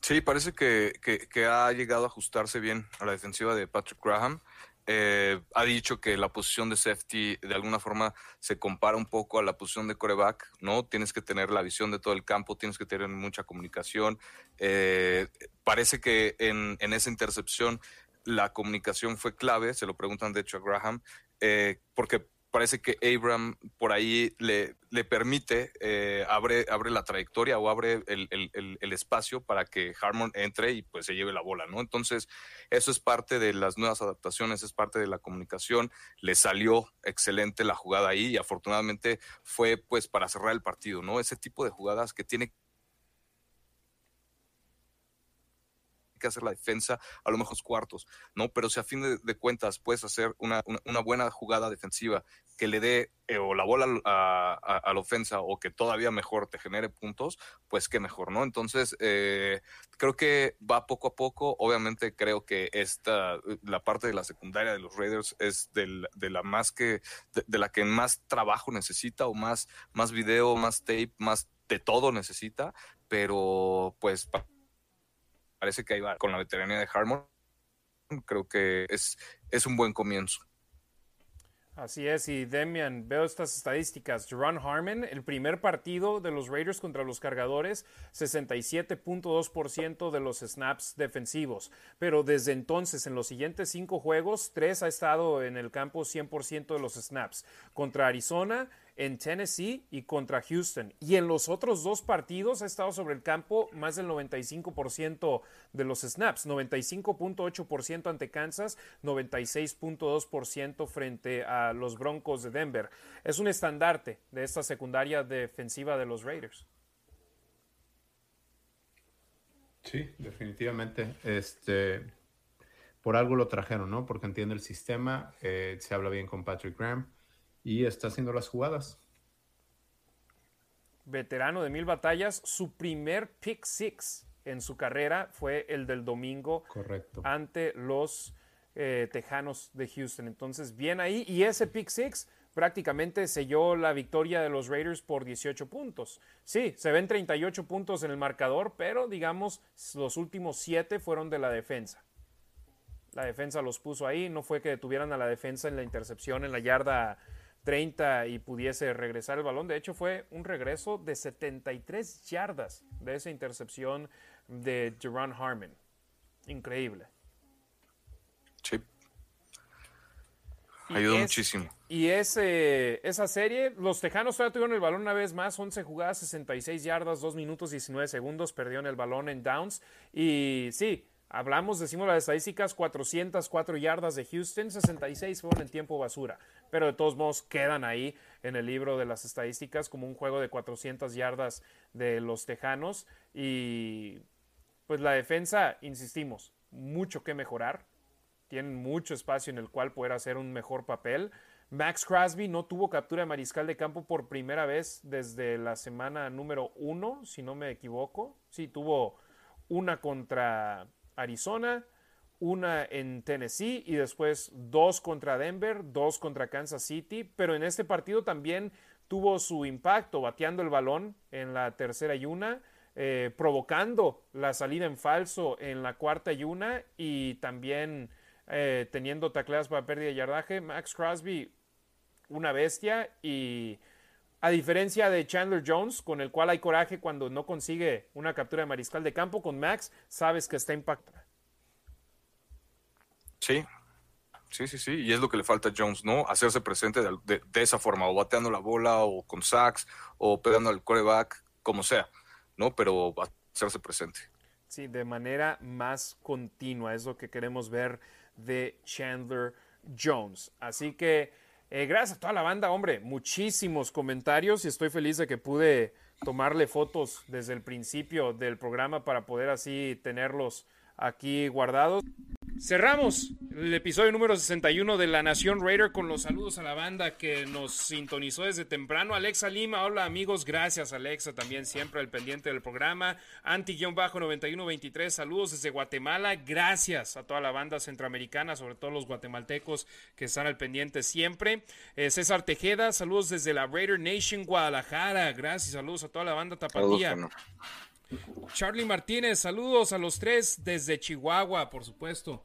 Sí, parece que, que, ha llegado a ajustarse bien a la defensiva de Patrick Graham. Eh, ha dicho que la posición de safety de alguna forma se compara un poco a la posición de coreback, ¿no? Tienes que tener la visión de todo el campo, tienes que tener mucha comunicación. Eh, parece que en, en, esa intercepción la comunicación fue clave, se lo preguntan de hecho a Graham, eh, porque parece que Abram por ahí le, le permite, eh, abre, abre la trayectoria o abre el, el, el, espacio para que Harmon entre y pues se lleve la bola, ¿no? Entonces, eso es parte de las nuevas adaptaciones, es parte de la comunicación. Le salió excelente la jugada ahí y afortunadamente fue pues para cerrar el partido, ¿no? Ese tipo de jugadas que tiene que hacer la defensa a lo mejor cuartos, ¿no? Pero si a fin de, cuentas puedes hacer una, una, buena jugada defensiva que le dé eh, o la bola a, la ofensa o que todavía mejor te genere puntos, pues qué mejor, ¿no? Entonces, eh, creo que va poco a poco. Obviamente creo que esta, la parte de la secundaria de los Raiders es de la más que, de, la que más trabajo necesita o más, más video, más tape, más de todo necesita, pero pues parece que ahí va con la veteranía de Harmon. Creo que es, es un buen comienzo. Así es, y Demian, veo estas estadísticas. Jerron Harmon, el primer partido de los Raiders contra los cargadores, 67.2% de los snaps defensivos. Pero desde entonces, en los siguientes cinco juegos, tres ha estado en el campo 100% de los snaps. Contra Arizona, en Tennessee y contra Houston. Y en los otros dos partidos ha estado sobre el campo más del 95% de los snaps, 95.8% ante Kansas, 96.2% frente a los Broncos de Denver. Es un estandarte de esta secundaria defensiva de los Raiders. Sí, definitivamente. Este, por algo lo trajeron, ¿no? Porque entiende el sistema, eh, se habla bien con Patrick Graham y está haciendo las jugadas. Veterano de mil batallas, su primer pick six en su carrera fue el del domingo Correcto. ante los eh, Tejanos de Houston. Entonces, bien ahí. Y ese pick six prácticamente selló la victoria de los Raiders por 18 puntos. Sí, se ven 38 puntos en el marcador, pero digamos, los últimos 7 fueron de la defensa. La defensa los puso ahí, no fue que detuvieran a la defensa en la intercepción en la yarda 30 y pudiese regresar el balón. De hecho, fue un regreso de 73 yardas de esa intercepción de Jerron Harmon. Increíble. Sí. Ayudó muchísimo. Y ese, esa serie, los Tejanos todavía tuvieron el balón una vez más, 11 jugadas, 66 yardas, 2 minutos 19 segundos, perdieron el balón en downs. Y sí, Hablamos, decimos las estadísticas, 404 yardas de Houston, 66 fueron en tiempo basura, pero de todos modos quedan ahí en el libro de las estadísticas como un juego de 400 yardas de los Tejanos y pues la defensa, insistimos, mucho que mejorar, tienen mucho espacio en el cual poder hacer un mejor papel, Max Crosby no tuvo captura de mariscal de campo por primera vez desde la semana número uno, si no me equivoco. Sí, tuvo una contra Arizona, una en Tennessee y después dos contra Denver, dos contra Kansas City, pero en este partido también tuvo su impacto bateando el balón en la tercera y una, eh, provocando la salida en falso en la cuarta y una y también eh, teniendo tacleadas para pérdida de yardaje. Max Crosby, una bestia y a diferencia de Chandler Jones, con el cual hay coraje cuando no consigue una captura de mariscal de campo, con Max sabes que está impactado. Sí, sí, sí, sí, y es lo que le falta a Jones, ¿no? Hacerse presente de, esa forma, o bateando la bola, o con sacks, o pegando al quarterback, como sea, ¿no? Pero hacerse presente. Sí, de manera más continua, es lo que queremos ver de Chandler Jones. Así que eh, gracias a toda la banda, hombre, muchísimos comentarios y estoy feliz de que pude tomarle fotos desde el principio del programa para poder así tenerlos aquí guardados. Cerramos el episodio número 61 de La Nación Raider con los saludos a la banda que nos sintonizó desde temprano. Alexa Lima, hola amigos, gracias Alexa, también siempre al pendiente del programa. Anti-9123, saludos desde Guatemala, gracias a toda la banda centroamericana, sobre todo los guatemaltecos que están al pendiente siempre. Eh, César Tejeda, saludos desde la Raider Nation Guadalajara, gracias, saludos a toda la banda tapatía. Charlie Martínez, saludos a los tres desde Chihuahua, por supuesto.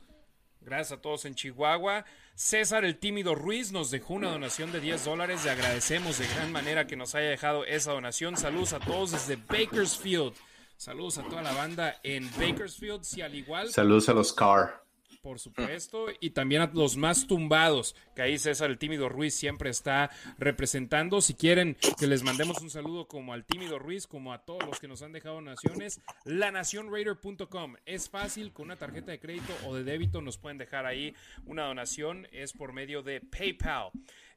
Gracias a todos en Chihuahua. César el Tímido Ruiz nos dejó una donación de 10 dólares. Le agradecemos de gran manera que nos haya dejado esa donación. Saludos a todos desde Bakersfield. Saludos a toda la banda en Bakersfield. Si al igual. Saludos a los Car por supuesto, y también a los más tumbados, que ahí César el Tímido Ruiz siempre está representando. Si quieren que les mandemos un saludo como al Tímido Ruiz, como a todos los que nos han dejado naciones, lanacionraider.com. Es fácil, con una tarjeta de crédito o de débito nos pueden dejar ahí una donación, es por medio de PayPal.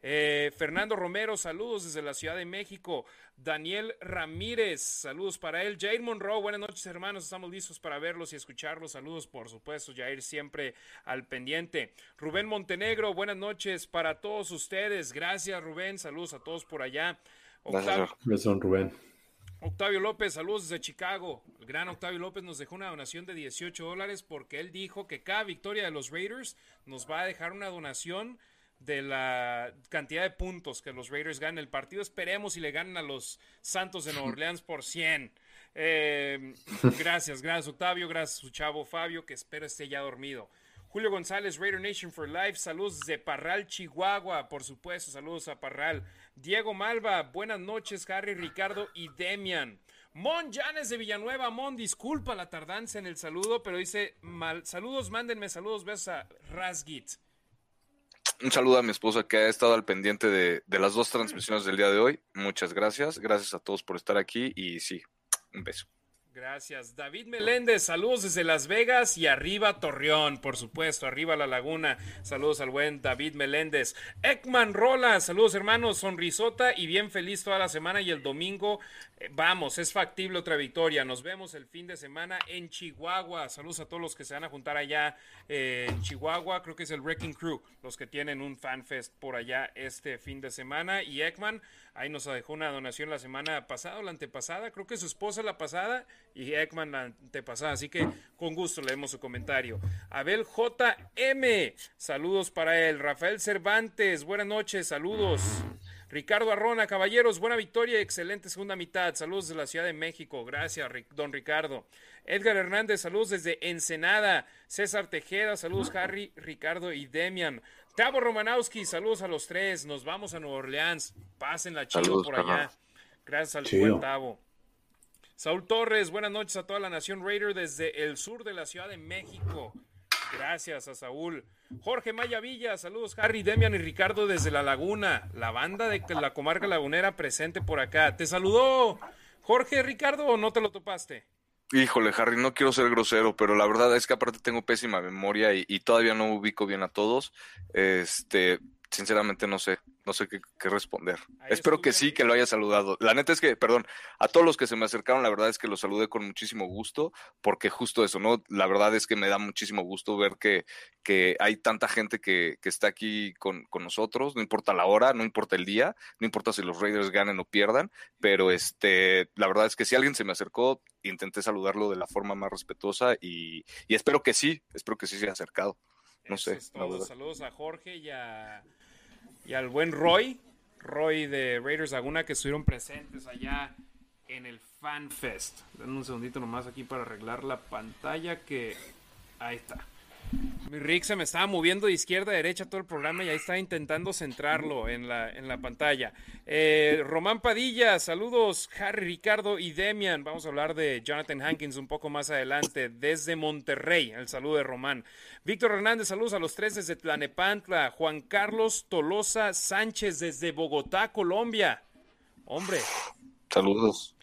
Eh, Fernando Romero, saludos desde la Ciudad de México. Daniel Ramírez, saludos para él. Jair Monroe, buenas noches hermanos, estamos listos para verlos y escucharlos. Saludos, por supuesto, Jair siempre al pendiente. Rubén Montenegro, buenas noches para todos ustedes. Gracias Rubén, saludos a todos por allá. Octavio, Gracias, Rubén. Octavio López, saludos desde Chicago. El gran Octavio López nos dejó una donación de 18 dólares porque él dijo que cada victoria de los Raiders nos va a dejar una donación de la cantidad de puntos que los Raiders ganen el partido. Esperemos y le ganen a los Santos de Nueva *laughs* Orleans por 100. Eh, gracias, gracias Octavio, gracias su chavo Fabio, que espero esté ya dormido. Julio González, Raider Nation for Life, saludos de Parral, Chihuahua, por supuesto, saludos a Parral. Diego Malva, buenas noches, Harry, Ricardo y Demian. Mon Janes de Villanueva, Mon, disculpa la tardanza en el saludo, pero dice, mal, saludos, mándenme saludos, besos a Rasgit un saludo a mi esposa que ha estado al pendiente de, de, las dos transmisiones del día de hoy. Muchas gracias. Gracias a todos por estar aquí y sí, un beso. Gracias. David Meléndez, saludos desde Las Vegas y arriba Torreón, por supuesto, arriba La Laguna. Saludos al buen David Meléndez. Ekman Rola, saludos hermanos, sonrisota y bien feliz toda la semana y el domingo. Vamos, es factible otra victoria. Nos vemos el fin de semana en Chihuahua. Saludos a todos los que se van a juntar allá eh, en Chihuahua. Creo que es el Wrecking Crew, los que tienen un fanfest por allá este fin de semana. Y Ekman, Ahí nos dejó una donación la semana pasada o la antepasada, creo que su esposa la pasada y Ekman la antepasada, así que con gusto leemos su comentario. Abel JM, saludos para él. Rafael Cervantes, buenas noches, saludos. Ricardo Arrona, caballeros, buena victoria y excelente segunda mitad. Saludos desde la Ciudad de México. Gracias, don Ricardo. Edgar Hernández, saludos desde Ensenada. César Tejeda, saludos Harry, Ricardo y Demian. Tavo Romanowski, saludos a los tres. Nos vamos a Nueva Orleans. Pásenla chido por allá. Gracias al buen Tavo. Saúl Torres, buenas noches a toda la nación Raider desde el sur de la Ciudad de México. Gracias a Saúl. Jorge Maya Villa, saludos Harry, Demian y Ricardo desde La Laguna. La banda de la comarca lagunera presente por acá. ¿Te saludó Jorge Ricardo o no te lo topaste? Híjole, Harry, no quiero ser grosero, pero la verdad es que aparte tengo pésima memoria y, todavía no ubico bien a todos. Este, sinceramente no sé, no sé qué, responder. Espero que sí, que lo haya saludado. La neta es que, perdón, a todos los que se me acercaron, la verdad es que los saludé con muchísimo gusto, porque justo eso, ¿no? La verdad es que me da muchísimo gusto ver que, que hay tanta gente que, que está aquí con, con, nosotros, no importa la hora, no importa el día, no importa si los Raiders ganen o pierdan, pero este, la verdad es que si alguien se me acercó, intenté saludarlo de la forma más respetuosa y, y espero que sí, espero que sí se haya acercado. No sé. Saludos a Jorge y, y al buen Roy, Roy de Raiders Laguna, que estuvieron presentes allá en el FanFest. Denme un segundito nomás aquí para arreglar la pantalla que... Ahí está. Mi Rick se me estaba moviendo de izquierda a derecha todo el programa y ahí estaba intentando centrarlo en la, en la pantalla. Eh, Román Padilla, saludos, Harry, Ricardo y Demian. Vamos a hablar de Jonathan Hankins un poco más adelante desde Monterrey. El saludo de Román. Víctor Hernández, saludos a los tres desde Tlanepantla. Juan Carlos Tolosa Sánchez desde Bogotá, Colombia. Hombre. Saludos.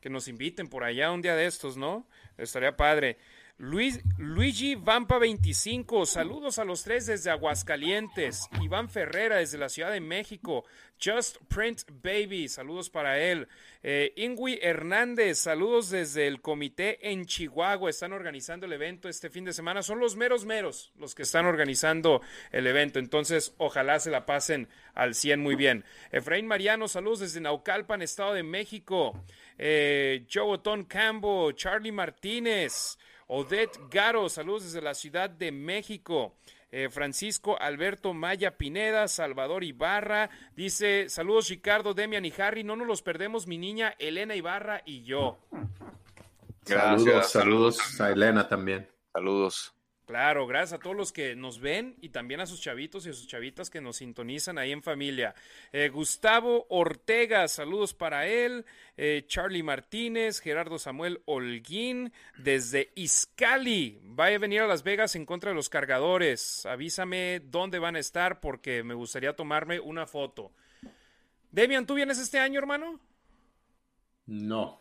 Que nos inviten por allá un día de estos, ¿no? Estaría padre. Luis, Luigi Vampa 25, saludos a los tres desde Aguascalientes. Iván Ferrera desde la Ciudad de México. Just Print Baby, saludos para él. Eh, Ingui Hernández, saludos desde el comité en Chihuahua. Están organizando el evento este fin de semana. Son los meros meros los que están organizando el evento. Entonces, ojalá se la pasen al 100 muy bien. Efraín Mariano, saludos desde Naucalpan, Estado de México. Eh, Joe Otón Cambo, Charlie Martínez. Odette Garo, saludos desde la Ciudad de México. Eh, Francisco Alberto Maya Pineda, Salvador Ibarra, dice, saludos Ricardo, Demian y Harry, no nos los perdemos, mi niña Elena Ibarra y yo. Saludos, saludos a Elena también. Saludos. Claro, gracias a todos los que nos ven y también a sus chavitos y a sus chavitas que nos sintonizan ahí en familia. Eh, Gustavo Ortega, saludos para él. Eh, Charlie Martínez, Gerardo Samuel Holguín, desde Iscali. Vaya a venir a Las Vegas en contra de los cargadores. Avísame dónde van a estar porque me gustaría tomarme una foto. Demian, ¿tú vienes este año, hermano? No,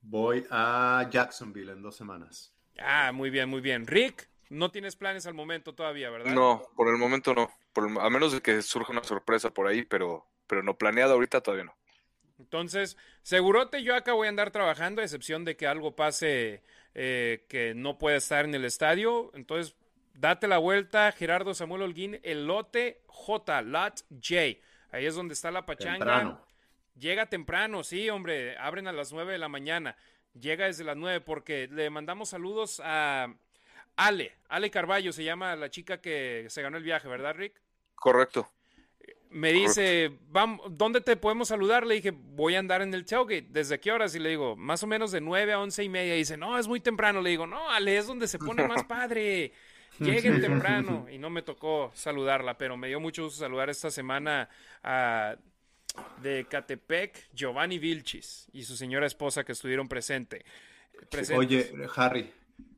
voy a Jacksonville en dos semanas. Ah, muy bien, muy bien. Rick. No tienes planes al momento todavía, ¿verdad? No, por el momento no. a menos de que surja una sorpresa por ahí, pero, pero no planeado ahorita todavía no. Entonces, segurote yo acá voy a andar trabajando, a excepción de que algo pase eh, que no pueda estar en el estadio. Entonces, date la vuelta, Gerardo Samuel Holguín, el lote J, lot J. Ahí es donde está la pachanga. Llega temprano, sí, hombre. Abren a las nueve de la mañana. Llega desde las nueve porque le mandamos saludos a Ale, Ale Carballo se llama la chica que se ganó el viaje, ¿verdad, Rick? Correcto. Me dice, vamos, ¿dónde te podemos saludar? Le dije, voy a andar en el tailgate. ¿Desde qué horas? Y le digo, más o menos de 9 a once y media. Y dice, no, es muy temprano. Le digo, no, Ale, es donde se pone más *laughs* padre. Lleguen temprano. Y no me tocó saludarla, pero me dio mucho gusto saludar esta semana a de Catepec, Giovanni Vilchis y su señora esposa que estuvieron presente, presentes. Oye, Harry,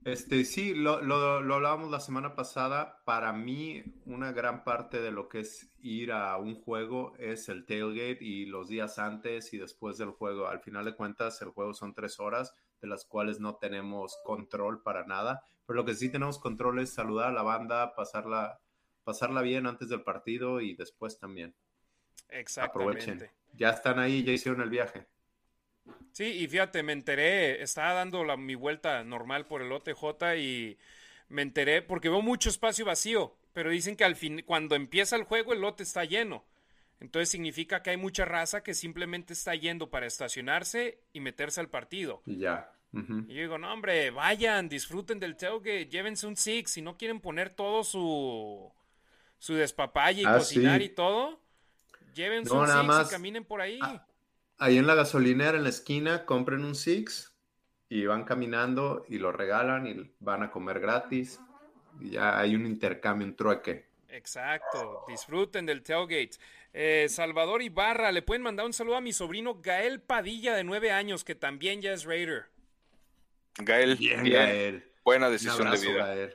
este, sí, lo, lo, lo, hablábamos la semana pasada. Para mí, una gran parte de lo que es ir a un juego es el tailgate y los días antes y después del juego. Al final de cuentas, el juego son tres horas, de las cuales no tenemos control para nada. Pero lo que sí tenemos control es saludar a la banda, pasarla, pasarla bien antes del partido y después también. Exactamente. Aprovechen. Ya están ahí, ya hicieron el viaje. Sí, y fíjate, me enteré, estaba dando la, mi vuelta normal por el OTJ y me enteré porque veo mucho espacio vacío, pero dicen que al fin, cuando empieza el juego el lote está lleno. Entonces significa que hay mucha raza que simplemente está yendo para estacionarse y meterse al partido. Ya. Y yo digo, no, hombre, vayan, disfruten del tailgate, llévense un six, si no quieren poner todo su, su despapalle y ah, cocinar y todo, llévense un six y caminen por ahí. Ah, ahí en la gasolinera, en la esquina, compren un Six y van caminando y lo regalan y van a comer gratis. Y ya hay un intercambio, un trueque. Exacto, disfruten del tailgate. Eh, Salvador Ibarra, le pueden mandar un saludo a mi sobrino Gael Padilla de nueve años, que también ya es Raider. Gael, bien, Gael. buena decisión de vida.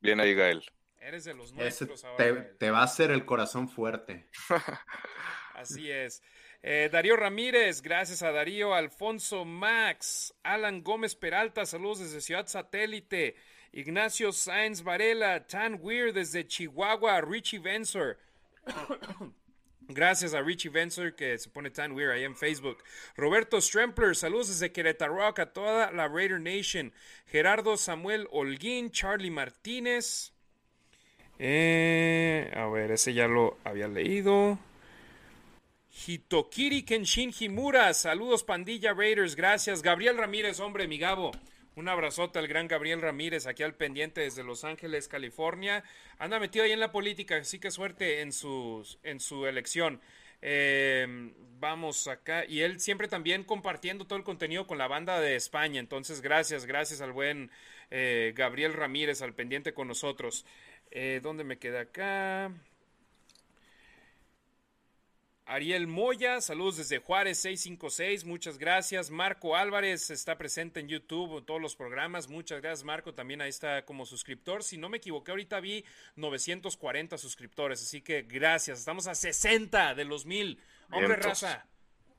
Bien ahí, Gael. Eres de los nuestros ahora, te, te, va a hacer el corazón fuerte. *laughs* Así es. Eh, Darío Ramírez, gracias a Darío. Alfonso Max, Alan Gómez Peralta, saludos desde Ciudad Satélite. Ignacio Sáenz Varela, Tan Weir desde Chihuahua, Richie Vensor. *coughs* Gracias a Richie Vencer que se pone tan weird ahí en Facebook. Roberto Strempler, saludos desde Querétaro a toda la Raider Nation. Gerardo Samuel Holguín, Charlie Martínez. Eh, a ver, ese ya lo había leído. Hitokiri Kenshin Himura, saludos pandilla Raiders, gracias. Gabriel Ramírez, hombre, mi Gabo. Un abrazote al gran Gabriel Ramírez, aquí al pendiente desde Los Ángeles, California. Anda metido ahí en la política, así que suerte en, en su elección. Em, vamos acá. Y él siempre también compartiendo todo el contenido con la banda de España. Entonces, gracias, gracias al buen eh, Gabriel Ramírez, al pendiente con nosotros. Eh, ¿Dónde me queda acá? Ariel Moya, saludos desde Juárez 656, muchas gracias. Marco Álvarez está presente en YouTube, en todos los programas, muchas gracias Marco, también ahí está como suscriptor. Si no me equivoqué, ahorita vi 940 suscriptores, así que gracias, estamos a 60 de los mil. Hombre raza,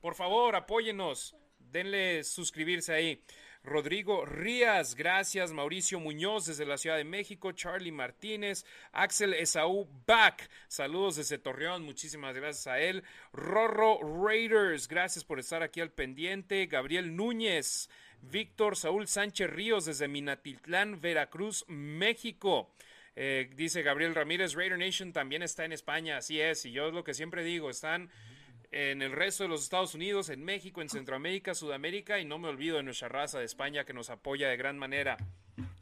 por favor, apóyenos, denle suscribirse ahí. Rodrigo Rías, gracias. Mauricio Muñoz desde la Ciudad de México. Charlie Martínez. Axel Esaú Back, saludos desde Torreón. Muchísimas gracias a él. Rorro Raiders, gracias por estar aquí al pendiente. Gabriel Núñez. Víctor Saúl Sánchez Ríos desde Minatitlán, Veracruz, México. Eh, dice Gabriel Ramírez, Raider Nation también está en España, así es, y yo es lo que siempre digo, están en el resto de los Estados Unidos, en México, en Centroamérica, Sudamérica y no me olvido de nuestra raza de España que nos apoya de gran manera.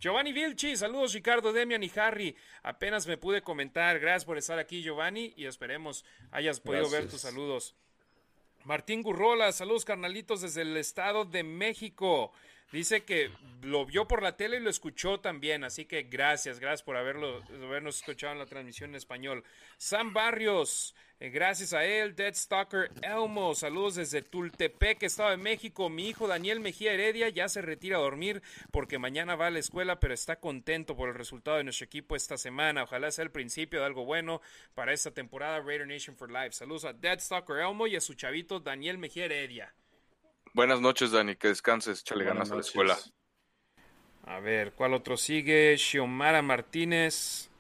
Giovanni Vilchi, saludos Ricardo, Demian y Harry. Apenas me pude comentar, gracias por estar aquí Giovanni y esperemos hayas podido ver tus saludos. Martín Gurrola, saludos carnalitos desde el Estado de México. Dice que lo vio por la tele y lo escuchó también, así que gracias, gracias por haberlo, habernos escuchado en la transmisión en español. Sam Barrios, eh, gracias a él. Dead Stalker Elmo, saludos desde Tultepec, Estado de México. Mi hijo Daniel Mejía Heredia ya se retira a dormir porque mañana va a la escuela, pero está contento por el resultado de nuestro equipo esta semana. Ojalá sea el principio de algo bueno para esta temporada Raider Nation for Life. Saludos a Dead Stalker Elmo y a su chavito Daniel Mejía Heredia. Buenas noches, Dani. Que descanses. Chale ganas a la escuela. A ver, ¿cuál otro sigue? Xiomara Martínez.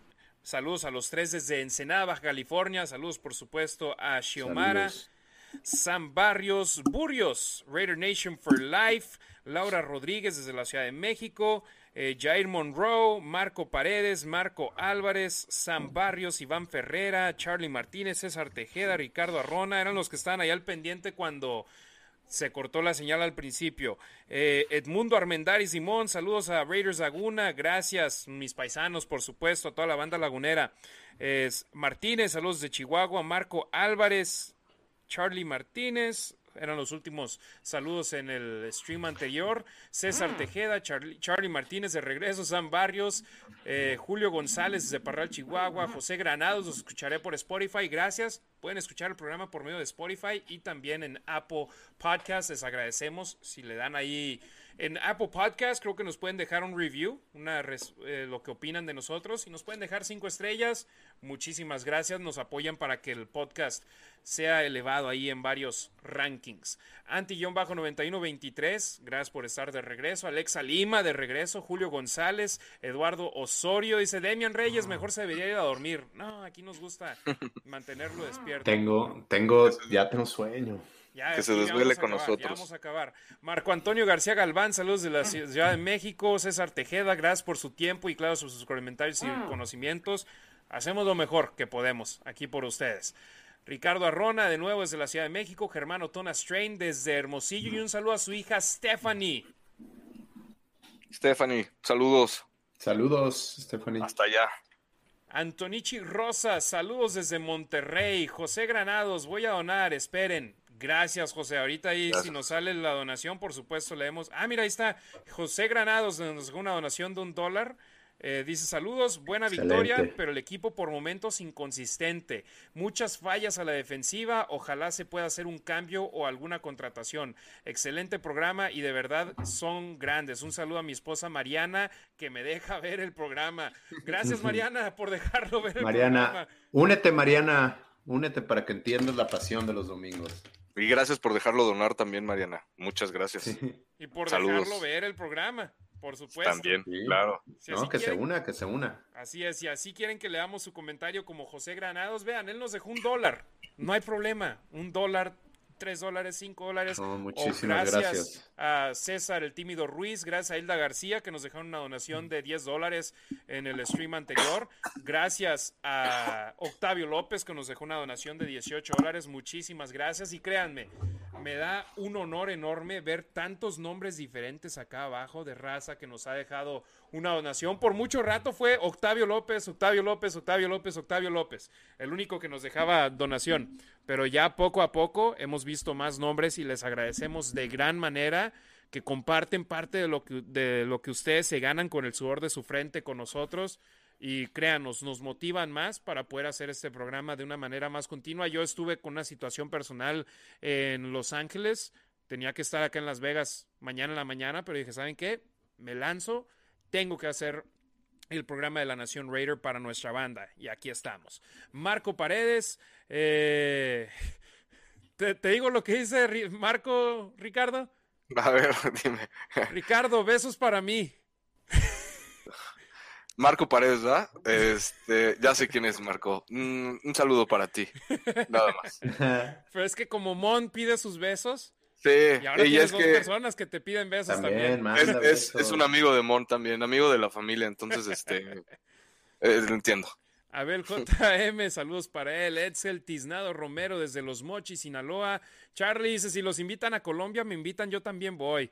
Saludos a los tres desde Ensenada, Baja California. Saludos, por supuesto, a Xiomara. Sam Barrios, Burrios, Raider Nation for Life, Laura Rodríguez desde la Ciudad de México, eh, Jair Monroe, Marco Paredes, Marco Álvarez, Sam Barrios, Iván Ferrera, Charlie Martínez, César Tejeda, Ricardo Arrona, eran los que estaban ahí al pendiente cuando se cortó la señal al principio. Eh, Edmundo Armendari Simón, saludos a Raiders Laguna, gracias, mis paisanos, por supuesto, a toda la banda lagunera. Martínez, saludos de Chihuahua, Marco Álvarez, Charlie Martínez, eran los últimos saludos en el stream anterior. César ah. Tejeda, Charlie, Martínez de regreso, Sam Barrios, eh, Julio González de Parral, Chihuahua, José Granados, los escucharé por Spotify. Gracias. Pueden escuchar el programa por medio de Spotify y también en Apple Podcast. Les agradecemos si le dan ahí en Apple Podcast. Creo que nos pueden dejar un review, una eh, lo que opinan de nosotros y nos pueden dejar cinco estrellas. Muchísimas gracias. Nos apoyan para que el podcast sea elevado ahí en varios rankings. Anti-9123, gracias por estar de regreso. Alexa Lima de regreso. Julio González, Eduardo Osorio. Dice Demian Reyes, mejor se debería ir a dormir. No, aquí nos gusta mantenerlo despierto. Tengo, tengo, ya tengo sueño. Que se desvele con nosotros. vamos a acabar. Marco Antonio García Galván, saludos de la Ciudad de México. César Tejeda, gracias por su tiempo y claro, sus comentarios y ah. conocimientos. Hacemos lo mejor que podemos aquí por ustedes. Ricardo Arrona, de nuevo desde la Ciudad de México. Germano Tona Strain desde Hermosillo. Y un saludo a su hija Stephanie. Stephanie, saludos. Saludos, Stephanie. Hasta allá. Antonichi Rosa, saludos desde Monterrey. José Granados, voy a donar, esperen. Gracias, José. Ahorita ahí, si nos sale la donación, por supuesto, leemos. Ah, mira, ahí está. José Granados nos dejó una donación de un dólar. Eh, dice saludos, buena victoria, pero el equipo por momentos inconsistente. Muchas fallas a la defensiva, ojalá se pueda hacer un cambio o alguna contratación. Excelente programa y de verdad son grandes. Un saludo a mi esposa Mariana que me deja *laughs* ver el programa. Gracias *laughs* Mariana por dejarlo ver el Mariana, únete Mariana, únete para que entiendas la pasión de los domingos. Y gracias por dejarlo donar también Mariana. Muchas gracias. Y por dejarlo ver el programa. Por supuesto. También, claro. no, que se una, que se una. Así es, y así quieren que leamos su comentario como José Granados. Vean, él nos dejó un dólar. No hay problema. Un dólar 3 dólares, 5 dólares. muchísimas gracias, a César el Tímido Ruiz, gracias a Hilda García que nos dejaron una donación de 10 dólares en el stream anterior. Gracias a Octavio López que nos dejó una donación de 18 dólares. Muchísimas gracias y créanme, me da un honor enorme ver tantos nombres diferentes acá abajo de raza que nos ha dejado una donación. Por mucho rato fue Octavio López, Octavio López, Octavio López, Octavio López, el único que nos dejaba donación. Pero ya poco a poco hemos visto más nombres y les agradecemos de gran manera que comparten parte de lo que, de lo que ustedes se ganan con el sudor de su frente con nosotros y créanos, nos motivan más para poder hacer este programa de una manera más continua. Yo estuve con una situación personal en Los Ángeles, tenía que estar acá en Las Vegas mañana en la mañana, pero dije, ¿saben qué? Me lanzo, tengo que hacer el programa de la Nación Raider para nuestra banda y aquí estamos. Marco Paredes, eh, ¿te, ¿te, digo lo que dice Marco, Ricardo? A ver, *laughs* dime. Ricardo, besos para mí. Marco Paredes, ¿verdad? Este, ya sé quién es Marco. Mm, un saludo para ti. Nada más. *laughs* Pero es que como Mon pide sus besos. Sí, y ahora tienes dos personas que te piden besos también. Es, es, un amigo de Mon también, amigo de la familia, entonces este *laughs* eh, lo entiendo. Abel *laughs* JM, saludos para él. Edsel Tiznado Romero desde Los Mochis, Sinaloa. Charlie dice: si los invitan a Colombia, me invitan, yo también voy.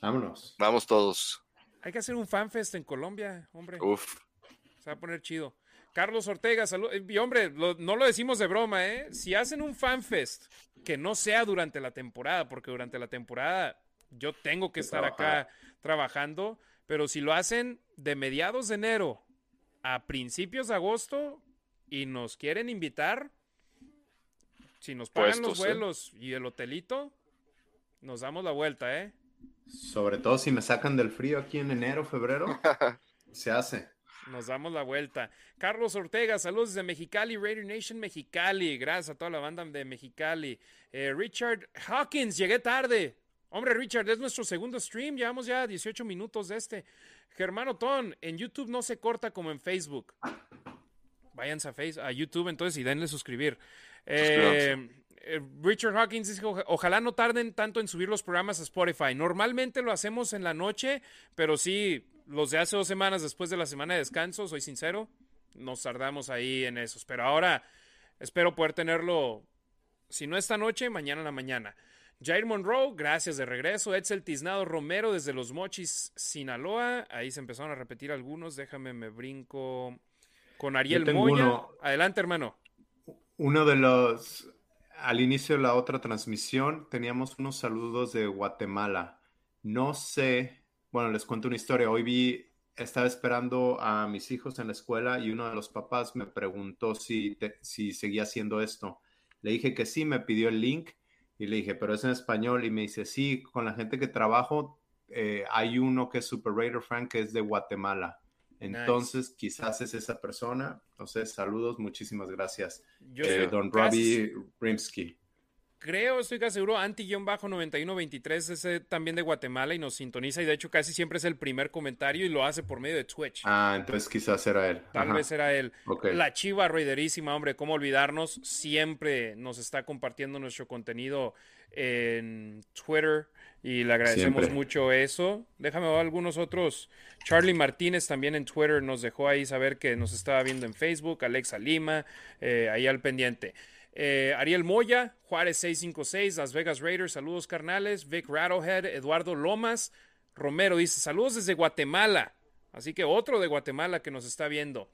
Vámonos. Vamos todos. Hay que hacer un fanfest en Colombia, hombre. Uf. Se va a poner chido. Carlos Ortega, salud. Eh, y hombre, no lo decimos de broma, ¿eh? Si hacen un fanfest que no sea durante la temporada, porque durante la temporada yo tengo que estar acá trabajando, pero si lo hacen de mediados de enero a principios de agosto y nos quieren invitar, si nos pagan los vuelos y el hotelito, nos damos la vuelta, ¿eh? Sobre todo si me sacan del frío aquí en enero, febrero, *laughs* se hace. Nos damos la vuelta. Carlos Ortega, saludos desde Mexicali, Raider Nation Mexicali. Gracias a toda la banda de Mexicali. Eh, Richard Hawkins, llegué tarde. Hombre, Richard, es nuestro segundo stream. Llevamos ya 18 minutos de este. Germano Ton, en YouTube no se corta como en Facebook. Váyanse a, Facebook, a YouTube entonces y denle suscribir. Eh, eh, Richard Hawkins dice, ojalá no tarden tanto en subir los programas a Spotify. Normalmente lo hacemos en la noche, pero sí, los de hace dos semanas después de la semana de descanso, soy sincero, nos tardamos ahí en esos. Pero ahora espero poder tenerlo, si no esta noche, mañana en la mañana. Jair Monroe, gracias de regreso. Edsel Tiznado Romero desde Los Mochis, Sinaloa. Ahí se empezaron a repetir algunos. Déjame, me brinco con Ariel Moya. Adelante, hermano. Uno de los al inicio de la otra transmisión teníamos unos saludos de Guatemala. No sé, bueno, les cuento una historia. Hoy vi, estaba esperando a mis hijos en la escuela y uno de los papás me preguntó si, si seguía haciendo esto. Le dije que sí, me pidió el link y le dije, pero es en español. Y me dice, sí, con la gente que trabajo eh, hay uno que es Super Raider Frank que es de Guatemala. Entonces, quizás es esa persona. Entonces, saludos, muchísimas gracias. Eh, don Robbie Rimsky. Creo, estoy casi seguro, anti-9123 es también de Guatemala y nos sintoniza y de hecho casi siempre es el primer comentario y lo hace por medio de Twitch. Ah, entonces quizás era él. Tal vez era él. La chiva raiderísima, hombre, cómo olvidarnos, siempre nos está compartiendo nuestro contenido en Twitter y le agradecemos mucho eso. Déjame ver algunos otros. Charlie Martínez también en Twitter nos dejó ahí saber que nos estaba viendo en Facebook. Alexa Lima, eh, ahí al pendiente. Eh, Ariel Moya, Juárez 656, Las Vegas Raiders, saludos carnales. Vic Rattlehead, Eduardo Lomas, Romero dice, saludos desde Guatemala. Así que otro de Guatemala que nos está viendo.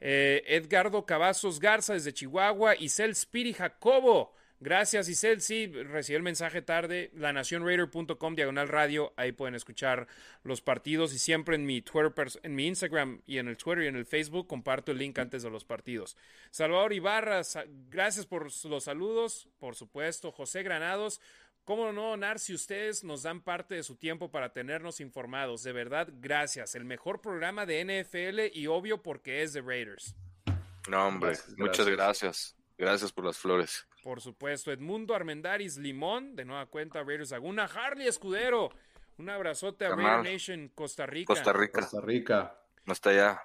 Eh, Edgardo Cavazos Garza desde Chihuahua, Isel Spiri Jacobo. Gracias, Isel. Sí, recibí el mensaje tarde. Lanacionraider.com, diagonal radio. Ahí pueden escuchar los partidos. Y siempre en mi Twitter, en mi Instagram y en el Twitter y en el Facebook comparto el link antes de los partidos. Salvador Ibarra, gracias por los saludos. Por supuesto, José Granados. ¿Cómo no, Nar, si ustedes nos dan parte de su tiempo para tenernos informados? De verdad, gracias. El mejor programa de NFL y obvio porque es de Raiders. No, hombre, muchas gracias. Gracias por las flores. Por supuesto, Edmundo Armendaris Limón, de nueva cuenta Raiders Laguna, Harley Escudero. Un abrazote a Raider Nation, Costa Rica. Costa Rica. Costa Rica. No está allá.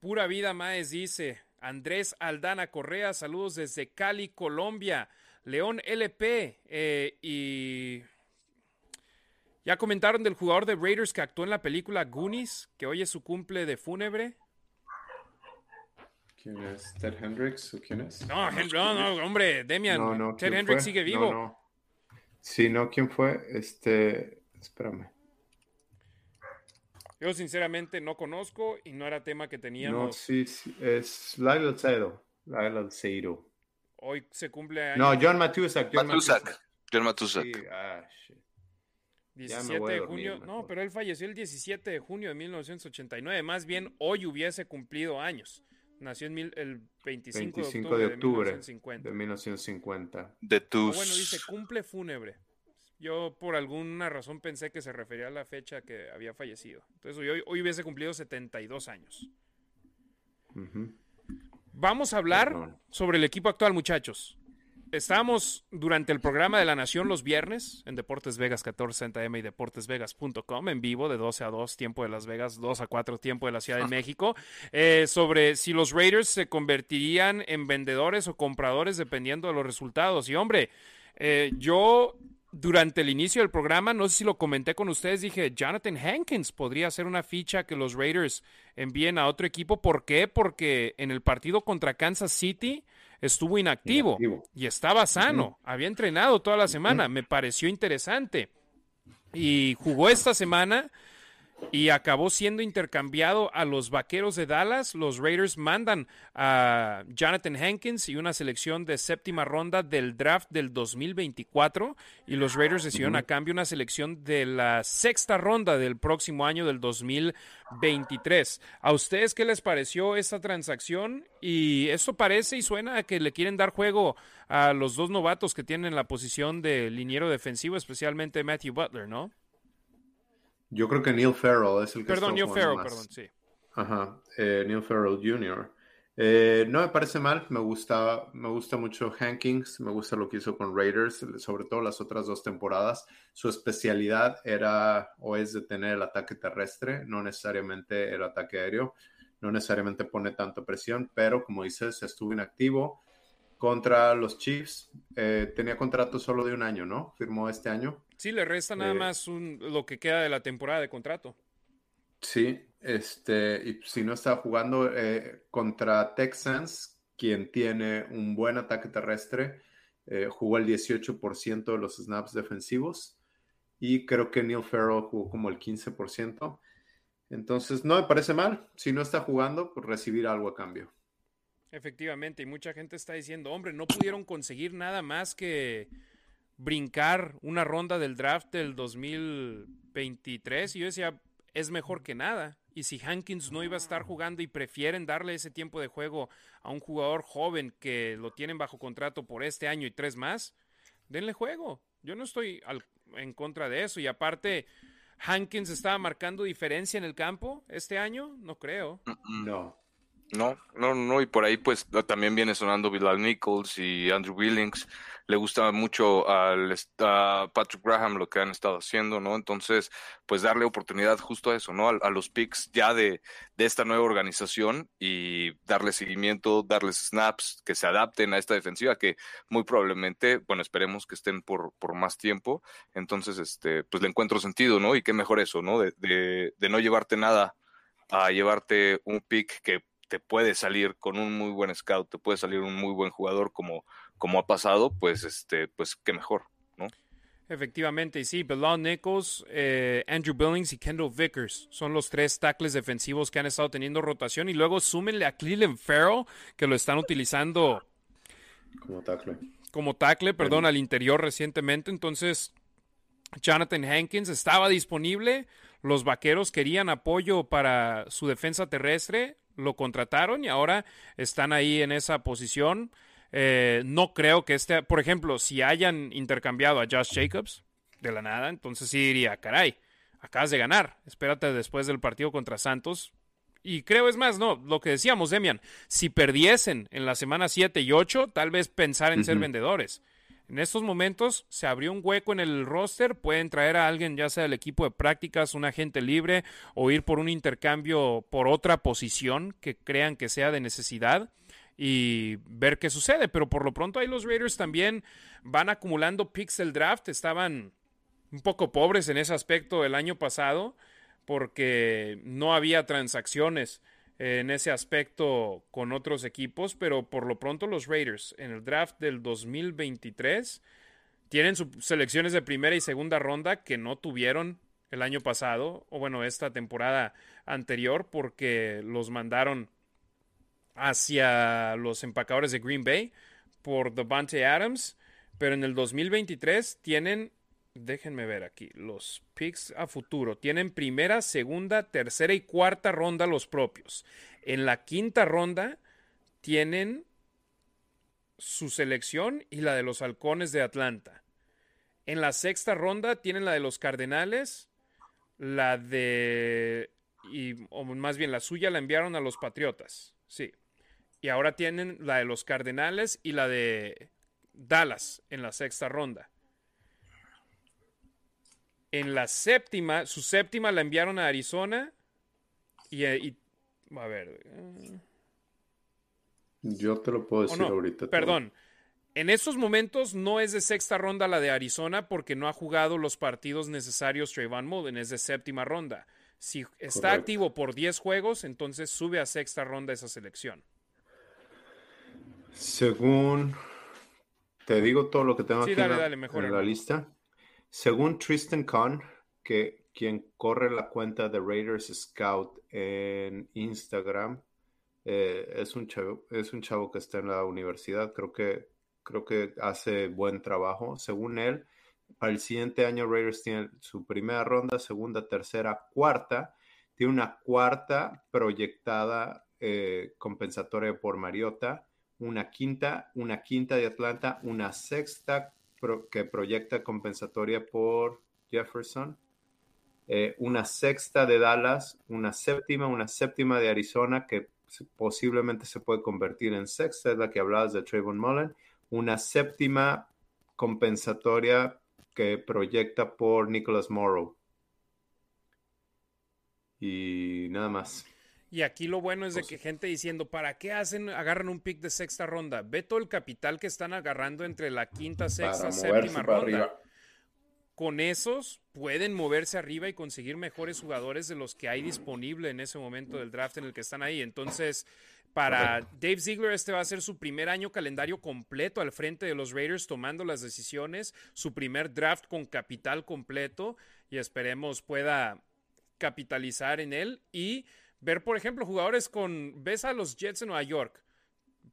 Pura vida, Maes, dice. Andrés Aldana Correa, saludos desde Cali, Colombia. León LP eh, y ya comentaron del jugador de Raiders que actuó en la película Goonies, que hoy es su cumple de fúnebre. ¿Quién es? ¿Ted Hendricks o quién es? No, no, hombre, Demian. Ted Hendricks sigue vivo. No, Sí, no, ¿quién fue? Este, espérame. Yo sinceramente no conozco y no era tema que teníamos. No, sí, sí es Lyle Alcedo. Lyle Alcedo. Hoy se cumple. No, John Matusak. John Matusak. John Matusak. Sí, ah, shit. 17 de junio, no, pero él falleció el 17 de junio de 1989, más bien hoy hubiese cumplido años. Nació en el 25, de octubre, de, 1950. De tus... bueno, dice cumple fúnebre. Yo por alguna razón pensé que se refería a la fecha que había fallecido. Entonces hoy, hoy hubiese cumplido 72 años. Vamos a hablar sobre el equipo actual, muchachos. Estamos durante el programa de la Nación los viernes en Deportes Vegas 1460 M y deportesvegas.com en vivo de 12 a 2 tiempo de Las Vegas, 2 a 4 tiempo de la Ciudad de México, eh, sobre si los Raiders se convertirían en vendedores o compradores dependiendo de los resultados. Y hombre, eh, yo durante el inicio del programa, no sé si lo comenté con ustedes, dije, Jonathan Hankins podría ser una ficha que los Raiders envíen a otro equipo. ¿Por qué? Porque en el partido contra Kansas City estuvo inactivo, y estaba sano, había entrenado toda la semana, me pareció interesante. Y jugó esta semana y acabó siendo intercambiado a los Vaqueros de Dallas. Los Raiders mandan a Jonathan Hankins y una selección de séptima ronda del draft del 2024 y los Raiders decidieron a cambio una selección de la sexta ronda del próximo año del 2023. ¿A ustedes qué les pareció esta transacción? Y esto parece y suena a que le quieren dar juego a los dos novatos que tienen la posición de liniero defensivo, especialmente Matthew Butler, ¿no? Yo creo que Neil Farrell es el que Perdón, Neil Farrell, perdón, sí. Ajá, eh, Neil Farrell Jr. Eh, no me parece mal, me gusta, me gusta mucho Hankins, me gusta lo que hizo con Raiders, sobre todo las otras dos temporadas. Su especialidad era o es de tener el ataque terrestre, no necesariamente el ataque aéreo, no necesariamente pone tanta presión, pero como dices, estuvo inactivo contra los Chiefs. Eh, tenía contrato solo de un año, ¿no? Firmó este año. Sí, le resta nada eh, más un, lo que queda de la temporada de contrato. Sí, este, y si no está jugando eh, contra Texans, quien tiene un buen ataque terrestre, jugó el 18% de los snaps defensivos y creo que Neil Farrell jugó como el 15%. Entonces, no me parece mal. Si no está jugando, pues recibir algo a cambio. Efectivamente, y mucha gente está diciendo, hombre, no pudieron conseguir nada más que brincar una ronda del draft del 2023. Y yo decía, es mejor que nada. Y si Hankins no iba a estar jugando y prefieren darle ese tiempo de juego a un jugador joven que lo tienen bajo contrato por este año y tres más, denle juego. Yo no estoy en contra de eso. Y aparte, Hankins estaba marcando diferencia en el campo este año, no creo. No. No, no, no, y por ahí pues también viene sonando Bilal Nichols y Andrew Willings. Le gusta mucho al, a Patrick Graham lo que han estado haciendo, ¿no? Entonces, pues darle oportunidad justo a eso, ¿no? A, los picks ya de, de, esta nueva organización y darle seguimiento, darles snaps, que se adapten a esta defensiva que muy probablemente, bueno, esperemos que estén por, por más tiempo. Entonces, este, pues le encuentro sentido, ¿no? Y qué mejor eso, ¿no? De, de, de no llevarte nada a llevarte un pick que te puede salir con un muy buen scout, te puede salir un muy buen jugador como, como ha pasado, pues este, pues qué mejor, ¿no? Efectivamente, y sí, Belon Nichols, eh, Andrew Billings y Kendall Vickers son los tres tackles defensivos que han estado teniendo rotación y luego súmenle a Cleveland Farrell que lo están utilizando como tackle. Como tackle, perdón, al interior recientemente, entonces Jonathan Hankins estaba disponible, los vaqueros querían apoyo para su defensa terrestre, lo contrataron y ahora están ahí en esa posición. Eh, no creo que este, por ejemplo, si hayan intercambiado a Josh Jacobs de la nada, entonces sí diría, caray, acabas de ganar, espérate después del partido contra Santos. Y creo es más, no, lo que decíamos, Demian, si perdiesen en la semana 7 y 8, tal vez pensar en ser vendedores. En estos momentos se abrió un hueco en el roster, pueden traer a alguien, ya sea del equipo de prácticas, un agente libre o ir por un intercambio por otra posición que crean que sea de necesidad y ver qué sucede. Pero por lo pronto ahí los Raiders también van acumulando picks draft, estaban un poco pobres en ese aspecto el año pasado porque no había transacciones en ese aspecto con otros equipos, pero por lo pronto los Raiders en el draft del 2023 tienen sus selecciones de primera y segunda ronda que no tuvieron el año pasado, o bueno, esta temporada anterior, porque los mandaron hacia los empacadores de Green Bay por Devante Adams, pero en el 2023 tienen déjenme ver aquí, los picks a futuro. Tienen primera, segunda, tercera y cuarta ronda los propios. En la quinta ronda tienen su selección y la de los halcones de Atlanta. En la sexta ronda tienen la de los Cardenales, la de... Y, o más bien la suya la enviaron a los Patriotas, sí. Y ahora tienen la de los Cardenales y la de Dallas en la sexta ronda. En la séptima, su séptima la enviaron a Arizona. Y, eh, a ver. Eh. Yo te lo puedo decir ahorita. Perdón. En estos momentos no es de sexta ronda la de Arizona porque no ha jugado los partidos necesarios Trayvon Mullen, es de séptima ronda. Si está activo por 10 juegos, entonces sube a sexta ronda esa selección. Según te digo todo lo que tengo aquí en la lista. Según Tristan Kahn, que quien corre la cuenta de Raiders Scout en Instagram, eh, es, un chavo, es un chavo que está en la universidad, creo que, creo que hace buen trabajo. Según él, para el siguiente año Raiders tiene su primera ronda, segunda, tercera, cuarta. Tiene una cuarta proyectada eh, compensatoria por Mariota, una quinta, una quinta de Atlanta, una sexta que proyecta compensatoria por Jefferson, eh, una sexta de Dallas, una séptima, una séptima de Arizona que posiblemente se puede convertir en sexta, es la que hablabas de Trayvon Mullen, una séptima compensatoria que proyecta por Nicholas Morrow. Y nada más. Y aquí lo bueno es de que gente diciendo, ¿para qué hacen, agarran un pick de sexta ronda? Ve todo el capital que están agarrando entre la quinta, sexta, séptima ronda. Con esos pueden moverse arriba y conseguir mejores jugadores de los que hay disponible en ese momento del draft en el que están ahí. Entonces, para Dave Ziegler, este va a ser su primer año calendario completo al frente de los Raiders tomando las decisiones, su primer draft con capital completo y esperemos pueda capitalizar en él y ver, por ejemplo, jugadores con. Ves a los Jets en Nueva York.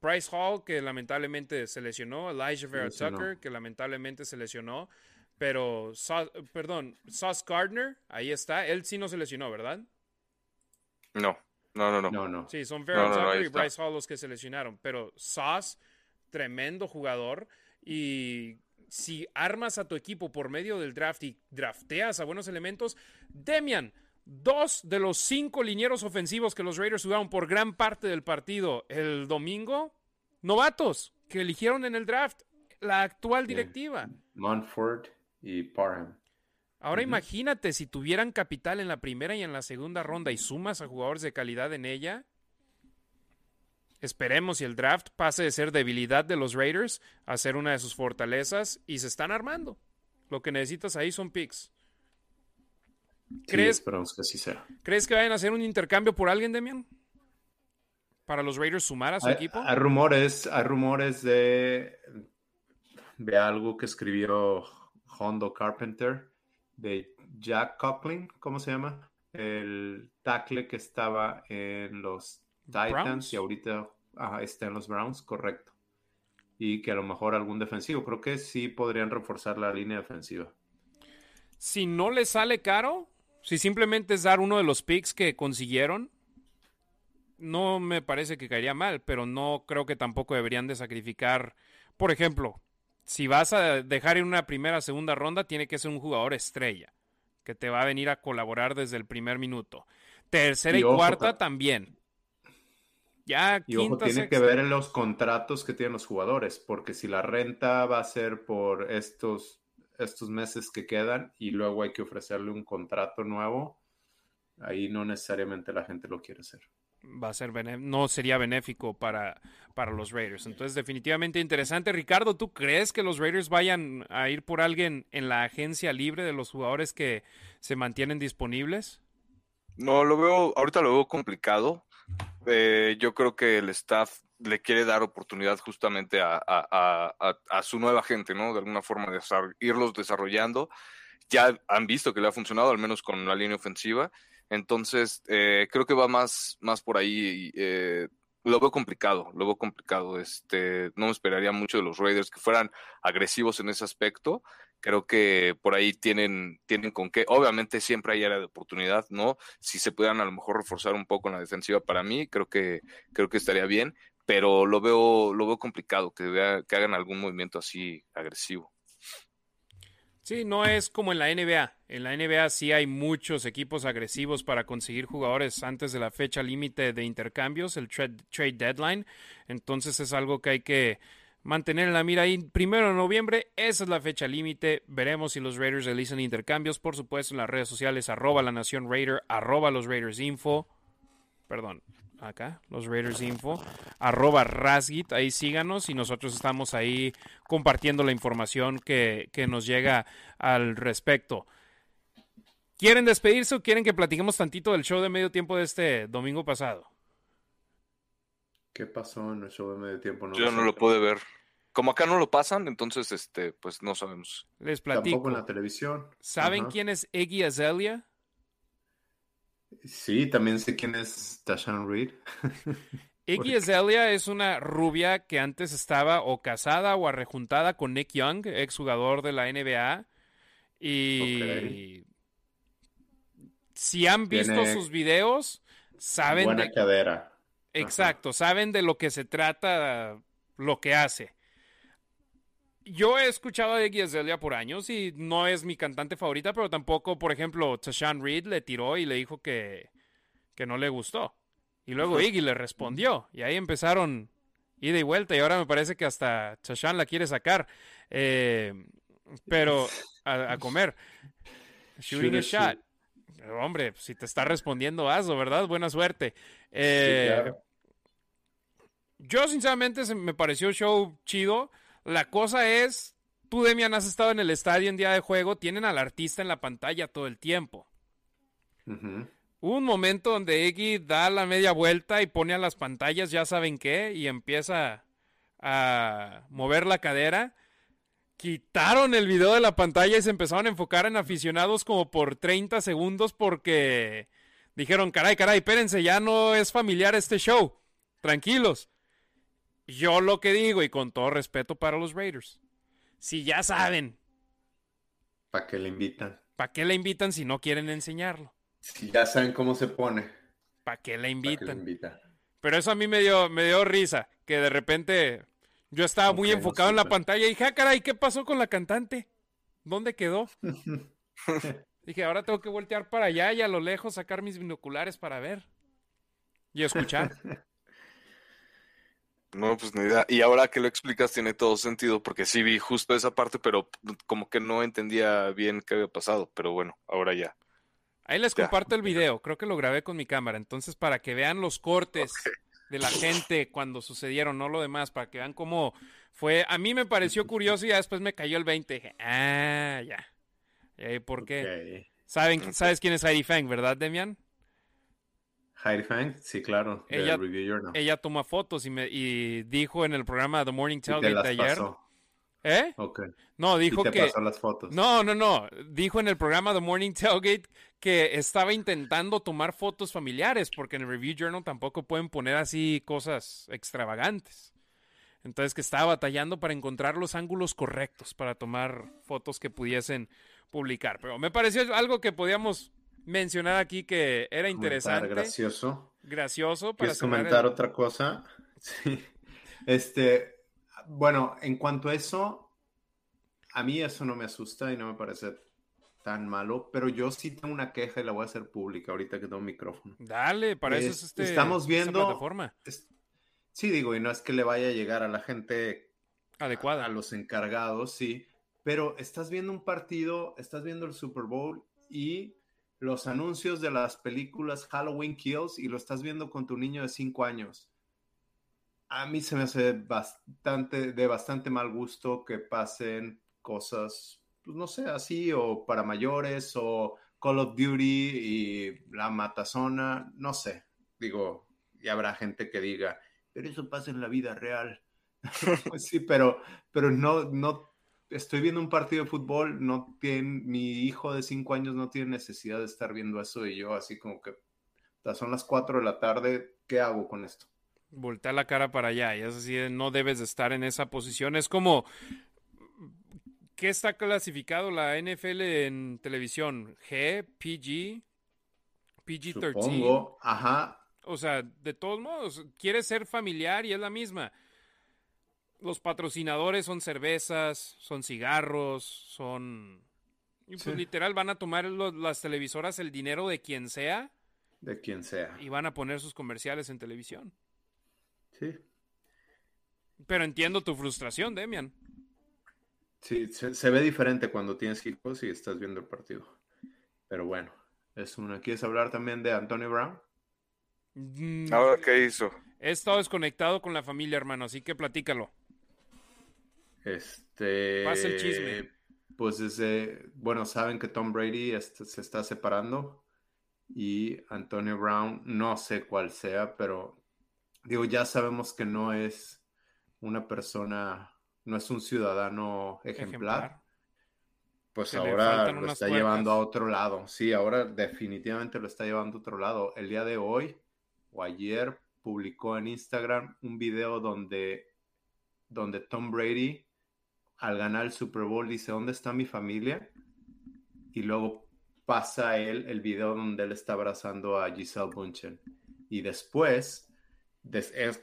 Bryce Hall, que lamentablemente se lesionó. Elijah Vera Tucker, que lamentablemente se lesionó. Pero, perdón, Sauce Gardner, ahí está. Él sí no se lesionó, ¿verdad? No, no, no, no. Sí, son Vera Tucker y Bryce Hall los que se lesionaron. Pero Sauce, tremendo jugador. Y si armas a tu equipo por medio del draft y drafteas a buenos elementos, Demian Dos de los cinco linieros ofensivos que los Raiders jugaron por gran parte del partido el domingo, novatos que eligieron en el draft la actual directiva. Montford y Parham. Ahora imagínate si tuvieran capital en la primera y en la segunda ronda y sumas a jugadores de calidad en ella. Esperemos si el draft pase de ser debilidad de los Raiders a ser una de sus fortalezas y se están armando. Lo que necesitas ahí son picks. ¿Crees, esperamos que así sea. ¿Crees que vayan a hacer un intercambio por alguien, Demian? Para los Raiders sumar a su equipo. Hay rumores, hay rumores de, de algo que escribió Hondo Carpenter, de Jack Coughlin, ¿cómo se llama? El tackle que estaba en los Titans y ahorita está en los Browns, correcto. Y que a lo mejor algún defensivo. Creo que sí podrían reforzar la línea defensiva. Si no le sale caro, si simplemente es dar uno de los picks que consiguieron, no me parece que caería mal, pero no creo que tampoco deberían de sacrificar. Por ejemplo, si vas a dejar en una primera, segunda ronda, tiene que ser un jugador estrella, que te va a venir a colaborar desde el primer minuto. Tercera y, cuarta también. Ya, y ojo, tiene que ver en los contratos que tienen los jugadores, porque si la renta va a ser por estos, estos meses que quedan y luego hay que ofrecerle un contrato nuevo, ahí no necesariamente la gente lo quiere hacer. Va a ser no sería benéfico para, para los Raiders. Entonces, definitivamente interesante. Ricardo, ¿tú crees que los Raiders vayan a ir por alguien en la agencia libre de los jugadores que se mantienen disponibles? No, lo veo, ahorita lo veo complicado. Eh, yo creo que el staff le quiere dar oportunidad justamente a, su nueva gente, ¿no? De alguna forma, de irlos desarrollando. Ya han visto que le ha funcionado, al menos con la línea ofensiva. Entonces, eh, creo que va más, más por ahí. Eh, lo veo complicado, lo veo complicado. Este, no me esperaría mucho de los Raiders que fueran agresivos en ese aspecto. Creo que por ahí tienen, tienen con qué. Obviamente siempre hay área de oportunidad, ¿no? Si se pudieran a lo mejor reforzar un poco en la defensiva para mí, creo que, creo que estaría bien, pero lo veo, lo veo complicado que, vea, que hagan algún movimiento así agresivo. Sí, no es como en la NBA. En la NBA sí hay muchos equipos agresivos para conseguir jugadores antes de la fecha límite de intercambios, el trade, deadline. Entonces es algo que hay que mantener en la mira ahí. Primero de noviembre, esa es la fecha límite. Veremos si los Raiders realizan intercambios. Por supuesto, en las redes sociales, arroba la nación Raider, arroba los Raiders Info. Perdón, acá, los Raiders Info, arroba Rasgit, ahí síganos y nosotros estamos ahí compartiendo la información que, nos llega al respecto. ¿Quieren despedirse o quieren que platiquemos tantito del show de medio tiempo de este domingo pasado? ¿Qué pasó en el show de medio tiempo? Yo no lo pude ver. Como acá no lo pasan, entonces este, pues no sabemos. Les platico. Tampoco en la televisión. ¿Saben quién es Eggy Azalea? Sí, también sé quién es Tashan Reed. *laughs* Iggy Azalea es una rubia que antes estaba o casada o arrejuntada con Nick Young, exjugador de la NBA. Y si han visto sus videos, saben. Buena cadera. Exacto, saben de lo que se trata, lo que hace yo he escuchado a Iggy Azalea por años y no es mi cantante favorita, pero tampoco, por ejemplo, Tashan Reed le tiró y le dijo que, que no le gustó. Y luego Iggy le respondió y ahí empezaron ida y vuelta y ahora me parece que hasta Tashan la quiere sacar. Eh, pero a, comer. Shooting a shot. Hombre, si te está respondiendo, hazlo, ¿verdad? Buena suerte. Eh, yo, sinceramente, me pareció show chido. La cosa es, tú, Demian, has estado en el estadio en día de juego, tienen al artista en la pantalla todo el tiempo. Hubo un momento donde Eggy da la media vuelta y pone a las pantallas, ya saben qué, y empieza a mover la cadera. Quitaron el video de la pantalla y se empezaron a enfocar en aficionados como por 30 segundos porque dijeron, caray, caray, espérense, ya no es familiar este show. Tranquilos. Yo lo que digo, y con todo respeto para los Raiders, si ya saben. ¿Para qué le invitan? ¿Para qué le invitan si no quieren enseñarlo? Si ya saben cómo se pone. ¿Para qué le invitan? Pero eso a mí me dio, me dio risa, que de repente yo estaba muy enfocado en la pantalla y dije, ah, caray, ¿qué pasó con la cantante? ¿Dónde quedó? *laughs* dije, ahora tengo que voltear para allá y a lo lejos sacar mis binoculares para ver y escuchar. *laughs* No, pues ni idea. Y ahora que lo explicas tiene todo sentido, porque sí vi justo esa parte, pero como que no entendía bien qué había pasado. Pero bueno, ahora ya. Ahí les comparto el video, creo que lo grabé con mi cámara. Entonces, para que vean los cortes de la gente cuando sucedieron, no lo demás, para que vean cómo fue. A mí me pareció *laughs* curioso y ya después me cayó el 20. Dije, ah, ya. ¿Y por qué? ¿Saben, ¿Sabes quién es Heidi Fang, verdad, Demian? Heidi Fang, sí, claro. Ella, ella toma fotos y, me, y dijo en el programa The Morning Tailgate de ayer. ¿Eh? No, dijo te que. Pasó las fotos. No, no, no. Dijo en el programa The Morning Tailgate que estaba intentando tomar fotos familiares, porque en el Review Journal tampoco pueden poner así cosas extravagantes. Entonces que estaba batallando para encontrar los ángulos correctos para tomar fotos que pudiesen publicar. Pero me pareció algo que podíamos mencionar aquí que era interesante. gracioso. Gracioso. Para ¿Quieres comentar otra cosa? *laughs* Sí. Este, bueno, en cuanto a eso, a mí eso no me asusta y no me parece tan malo, pero yo sí tengo una queja y la voy a hacer pública ahorita que tengo un micrófono. Dale, para eso es este, estamos viendo, Sí, digo, y no es que le vaya a llegar a la gente adecuada, a, los encargados, sí, pero estás viendo un partido, estás viendo el Super Bowl y los anuncios de las películas Halloween Kills y lo estás viendo con tu niño de 5 años. A mí se me hace bastante, de bastante mal gusto que pasen cosas, pues no sé, así, o para mayores, o Call of Duty y la matazona, no sé. Digo, y habrá gente que diga, pero eso pasa en la vida real. *laughs* pues sí, pero, pero no, no, estoy viendo un partido de fútbol, no tiene, mi hijo de cinco años no tiene necesidad de estar viendo eso y yo así como que son las cuatro de la tarde, ¿qué hago con esto? Voltea la cara para allá y es así, no debes de estar en esa posición. Es como, ¿qué está clasificado la NFL en televisión? G, PG, PG-13. Supongo, ajá, o sea, de todos modos, quiere ser familiar y es la misma. Los patrocinadores son cervezas, son cigarros, son... Y pues literal van a tomar las televisoras el dinero de quien sea. De quien sea. Y van a poner sus comerciales en televisión. Sí. Pero entiendo tu frustración, Demian. Sí, se, ve diferente cuando tienes hijos y estás viendo el partido. Pero bueno, es una. ¿Quieres hablar también de Antonio Brown? Mm, ¿Ahora qué hizo? He estado desconectado con la familia, hermano, así que platícalo. Este. Pasa el chisme. Pues desde. Bueno, saben que Tom Brady se está separando y Antonio Brown, no sé cuál sea, pero digo, ya sabemos que no es una persona, no es un ciudadano ejemplar. Pues ahora lo está llevando a otro lado. Sí, ahora definitivamente lo está llevando a otro lado. El día de hoy o ayer publicó en Instagram un video donde, donde Tom Brady al ganar el Super Bowl dice, ¿dónde está mi familia? Y luego pasa él el video donde él está abrazando a Giselle Bunchen. Y después,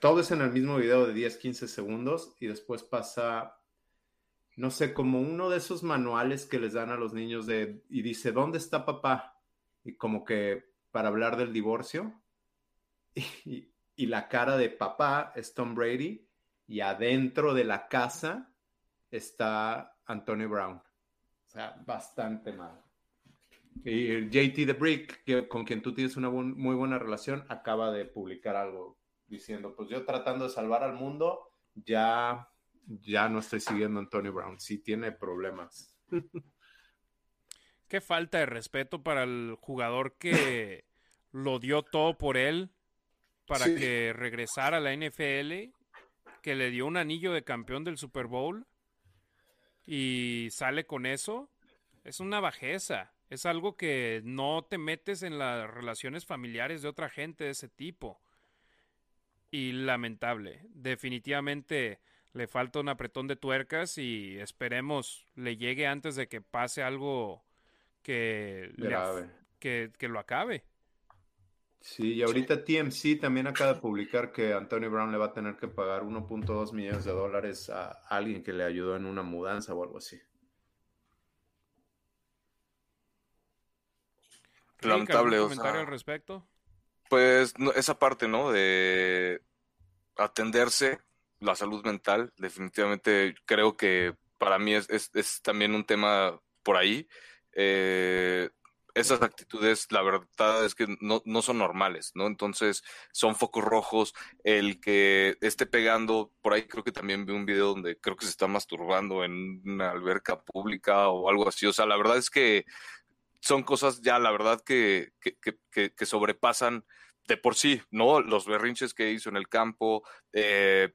todo es en el mismo video de 10, 15 segundos y después pasa, no sé, como uno de esos manuales que les dan a los niños de, y dice, ¿dónde está papá? Y como que para hablar del divorcio *laughs* y, la cara de papá es Tom Brady y adentro de la casa está Antonio Brown. O sea, bastante mal. Y JT The Brick, con quien tú tienes una muy buena relación, acaba de publicar algo diciendo, pues yo tratando de salvar al mundo, ya, ya no estoy siguiendo a Antonio Brown. Sí tiene problemas. *laughs* Qué falta de respeto para el jugador que lo dio todo por él para que regresara a la NFL, que le dio un anillo de campeón del Super Bowl y sale con eso, es una bajeza. Es algo que no te metes en las relaciones familiares de otra gente de ese tipo. Y lamentable. Definitivamente le falta un apretón de tuercas y esperemos le llegue antes de que pase algo que, que, que lo acabe. Sí, y ahorita TMC también acaba de publicar que Antonio Brown le va a tener que pagar 1.2 millones de dólares a alguien que le ayudó en una mudanza o algo así. Lamentable. comentario al respecto? Pues esa parte, ¿no? De atenderse la salud mental, definitivamente creo que para mí es, es también un tema por ahí. Eh, esas actitudes, la verdad es que no, no, son normales, ¿no? Entonces, son focos rojos. El que esté pegando, por ahí creo que también vi un video donde creo que se está masturbando en una alberca pública o algo así. O sea, la verdad es que son cosas ya, la verdad, que, que, que, sobrepasan de por sí, ¿no? Los berrinches que hizo en el campo, eh,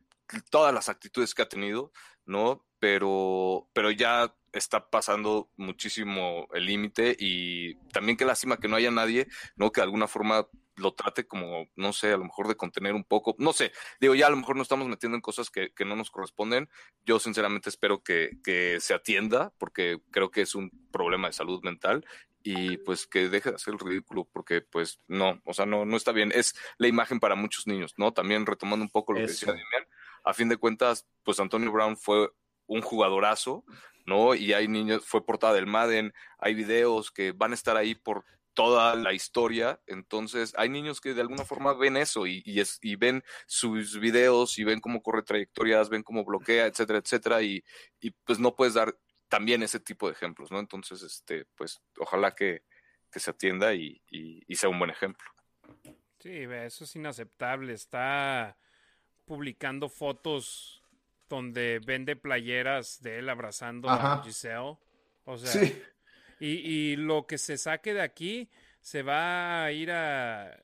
todas las actitudes que ha tenido, ¿no? Pero, pero ya está pasando muchísimo el límite y también qué lástima que no haya nadie, ¿no? Que de alguna forma lo trate como, no sé, a lo mejor de contener un poco, no sé, digo, ya a lo mejor nos estamos metiendo en cosas que, no nos corresponden. Yo sinceramente espero que, que, se atienda porque creo que es un problema de salud mental y pues que deje de hacer el ridículo porque pues no, o sea, no, no está bien. Es la imagen para muchos niños, ¿no? También retomando un poco lo que decía Demian, a fin de cuentas, pues Antonio Brown fue un jugadorazo, ¿no? Y hay niños, fue portada del Madden, hay videos que van a estar ahí por toda la historia. Entonces, hay niños que de alguna forma ven eso y, es, y ven sus videos y ven cómo corre trayectorias, ven cómo bloquea, etcétera, etcétera, y, y pues no puedes dar también ese tipo de ejemplos, ¿no? Entonces, este, pues ojalá que, que se atienda y, y, sea un buen ejemplo. Sí, eso es inaceptable. Está publicando fotos donde vende playeras de él abrazando a Giselle. O sea, y, y, lo que se saque de aquí se va a ir a,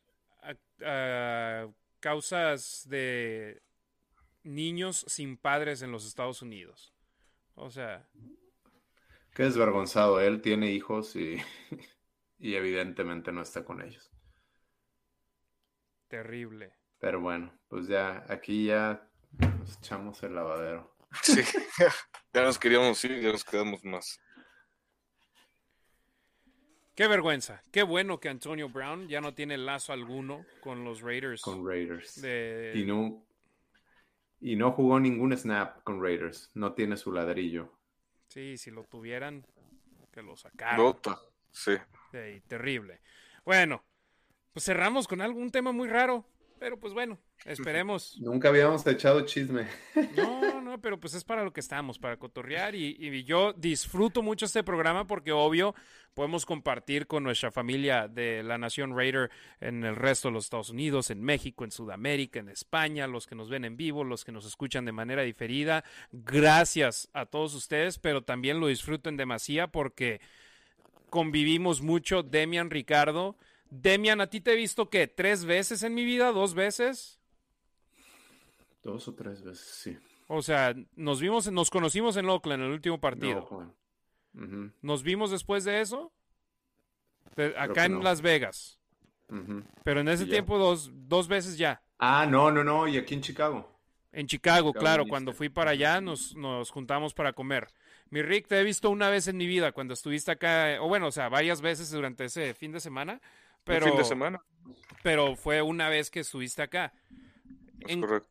a causas de niños sin padres en los Estados Unidos. O sea. Qué desvergonzado. Él tiene hijos y, *laughs* y evidentemente no está con ellos. Terrible. Pero bueno, pues ya aquí ya nos echamos el lavadero. Sí, *laughs* ya nos queríamos ir, ya nos quedamos más. Qué vergüenza. Qué bueno que Antonio Brown ya no tiene lazo alguno con los Raiders. Con Raiders. Y, no, y no jugó ningún snap con Raiders. No tiene su ladrillo. Sí, si lo tuvieran, que lo sacaran. Sí. sí. Terrible. Bueno, pues cerramos con algún tema muy raro. Pero pues bueno, *laughs* esperemos. Nunca habíamos echado chisme. No, *laughs* no, pero pues es para lo que estamos, para cotorrear. Y, yo disfruto mucho este programa porque obvio podemos compartir con nuestra familia de la Nación Raider en el resto de los Estados Unidos, en México, en Sudamérica, en España, los que nos ven en vivo, los que nos escuchan de manera diferida. Gracias a todos ustedes, pero también lo disfruto en demasía porque convivimos mucho, Demian, Ricardo Demian, ¿a ti te he visto qué? ¿Tres veces en mi vida? ¿Dos veces? Dos o tres veces, sí. O sea, nos vimos, nos conocimos en Oakland en el último partido. ¿Nos vimos después de eso? acá en Las Vegas. Pero en ese tiempo dos, dos veces ya. Ah, no, no, no. ¿Y aquí en Chicago? En Chicago, claro. Cuando fui para allá nos, nos juntamos para comer. Mi Rick, te he visto una vez en mi vida cuando estuviste acá, o bueno, o sea, varias veces durante ese fin de semana. Pero, fin de semana. Pero fue una vez que estuviste acá.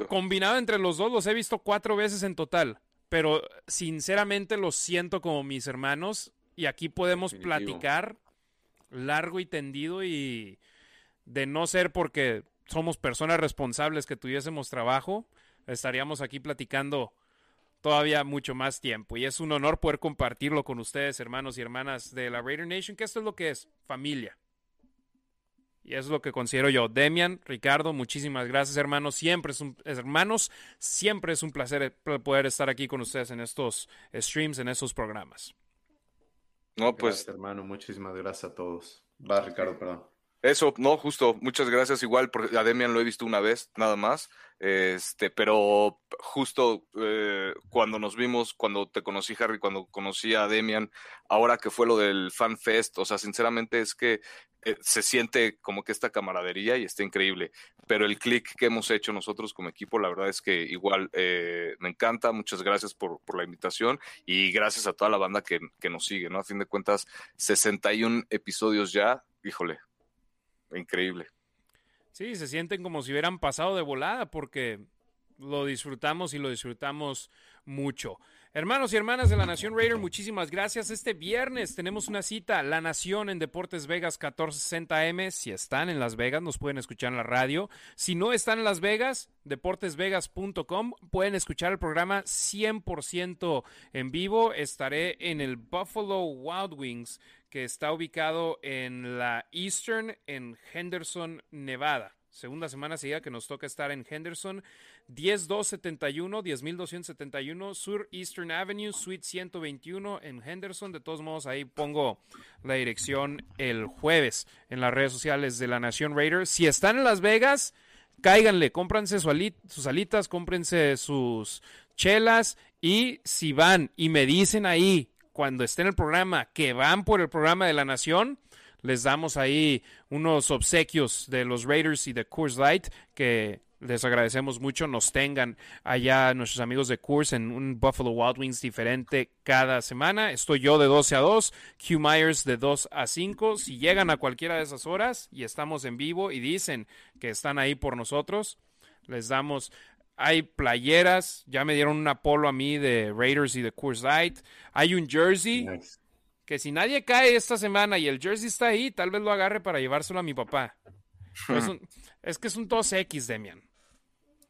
Combinado entre los dos, los he visto cuatro veces en total. Pero sinceramente los siento como mis hermanos. Y aquí podemos platicar largo y tendido. Y de no ser porque somos personas responsables que tuviésemos trabajo, estaríamos aquí platicando todavía mucho más tiempo. Y es un honor poder compartirlo con ustedes, hermanos y hermanas de la Raider Nation, que esto es lo que es familia. Y eso es lo que considero yo. Demian, Ricardo, muchísimas gracias, hermanos. Siempre es un, hermanos, siempre es un placer eh, poder estar aquí con ustedes en estos streams, en estos programas. No, pues. hermano, muchísimas gracias a todos. Va, Ricardo, perdón. Eso, no, justo, muchas gracias. Igual, porque a Demian lo he visto una vez, nada más. Este, pero justo eh, cuando nos vimos, cuando te conocí, Harry, cuando conocí a Demian, ahora que fue lo del Fan Fest, o sea, sinceramente es que eh, se siente como que esta camaradería y está increíble. Pero el click que hemos hecho nosotros como equipo, la verdad es que igual eh, me encanta. Muchas gracias por, por, la invitación y gracias a toda la banda que, que nos sigue, ¿no? A fin de cuentas, 61 episodios ya, híjole, increíble. Sí, se sienten como si hubieran pasado de volada porque lo disfrutamos y lo disfrutamos mucho. Hermanos y hermanas de la Nación Raider, muchísimas gracias. Este viernes tenemos una cita, La Nación en Deportes Vegas 1460M. Si están en Las Vegas, nos pueden escuchar en la radio. Si no están en Las Vegas, deportesvegas.com, pueden escuchar el programa 100% en vivo. Estaré en el Buffalo Wild Wings que está ubicado en la Eastern en Henderson, Nevada. Segunda semana seguida que nos toca estar en Henderson. 10271, 10271 Sur Eastern Avenue, Suite 121 en Henderson. De todos modos, ahí pongo la dirección el jueves en las redes sociales de la Nación Raiders. Si están en Las Vegas, cáiganle, cómprense sus alitas, cómprense sus chelas y si van y me dicen ahí cuando esté en el programa, que van por el programa de la Nación, les damos ahí unos obsequios de los Raiders y de Coors Light que les agradecemos mucho. Nos tengan allá nuestros amigos de Coors en un Buffalo Wild Wings diferente cada semana. Estoy yo de 12 a 2, Hugh Myers de 2 a 5. Si llegan a cualquiera de esas horas y estamos en vivo y dicen que están ahí por nosotros, les damos hay playeras, ya me dieron un Apolo a mí de Raiders y de Coors Light. Hay un jersey que si nadie cae esta semana y el jersey está ahí, tal vez lo agarre para llevárselo a mi papá. es, *laughs* es, que es un 2X, Demian.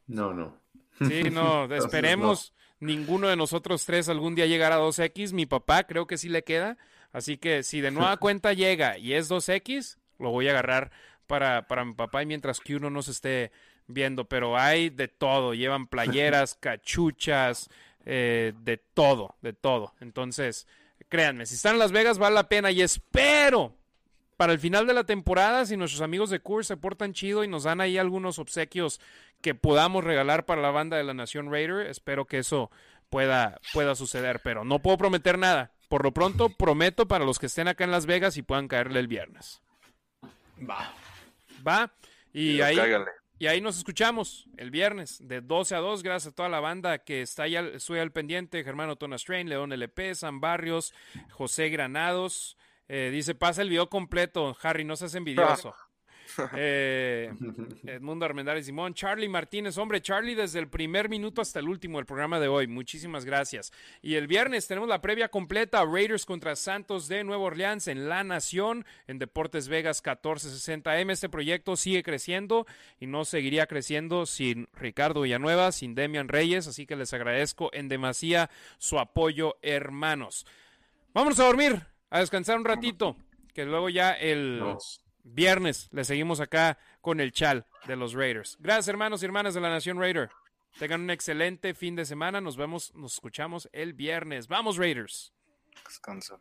No, no. Sí, no, *laughs* esperemos ninguno de nosotros tres algún día llegar a 2X. Mi papá creo que sí le queda. Así que si de nueva *laughs* cuenta llega y es 2X, lo voy a agarrar para, para mi papá y mientras que uno no se esté viendo. Pero hay de todo. Llevan playeras, *laughs* cachuchas, eh, de todo, de todo. Entonces, créanme, si están en Las Vegas vale la pena y espero para el final de la temporada, si nuestros amigos de Coors se portan chido y nos dan ahí algunos obsequios que podamos regalar para la banda de la Nación Raider, espero que eso pueda, pueda suceder, pero no puedo prometer nada. Por lo pronto, *laughs* prometo para los que estén acá en Las Vegas y puedan caerle el viernes. Va. Va. Y, ahí, y ahí nos escuchamos el viernes de 12 a 2. Gracias a toda la banda que está ahí, estoy al pendiente. Germano Tona Strain, León LP, San Barrios, José Granados. Eh, dice, pasa el video completo, Harry, no seas envidioso. *laughs* Eh, *laughs* Edmundo Armendáriz Simón, Charlie Martínez, hombre, Charlie desde el primer minuto hasta el último del programa de hoy, muchísimas gracias. Y el viernes tenemos la previa completa, Raiders contra Santos de Nueva Orleans en La Nación, en Deportes Vegas 1460M. Este proyecto sigue creciendo y no seguiría creciendo sin Ricardo Villanueva, sin Demian Reyes, así que les agradezco en demasía su apoyo, hermanos. Vámonos a dormir, a descansar un ratito, que luego ya el viernes le seguimos acá con el chal de los Raiders. Gracias hermanos y hermanas de la Nación Raider. Tengan un excelente fin de semana. Nos vemos, nos escuchamos el viernes. Vamos Raiders. Descansa.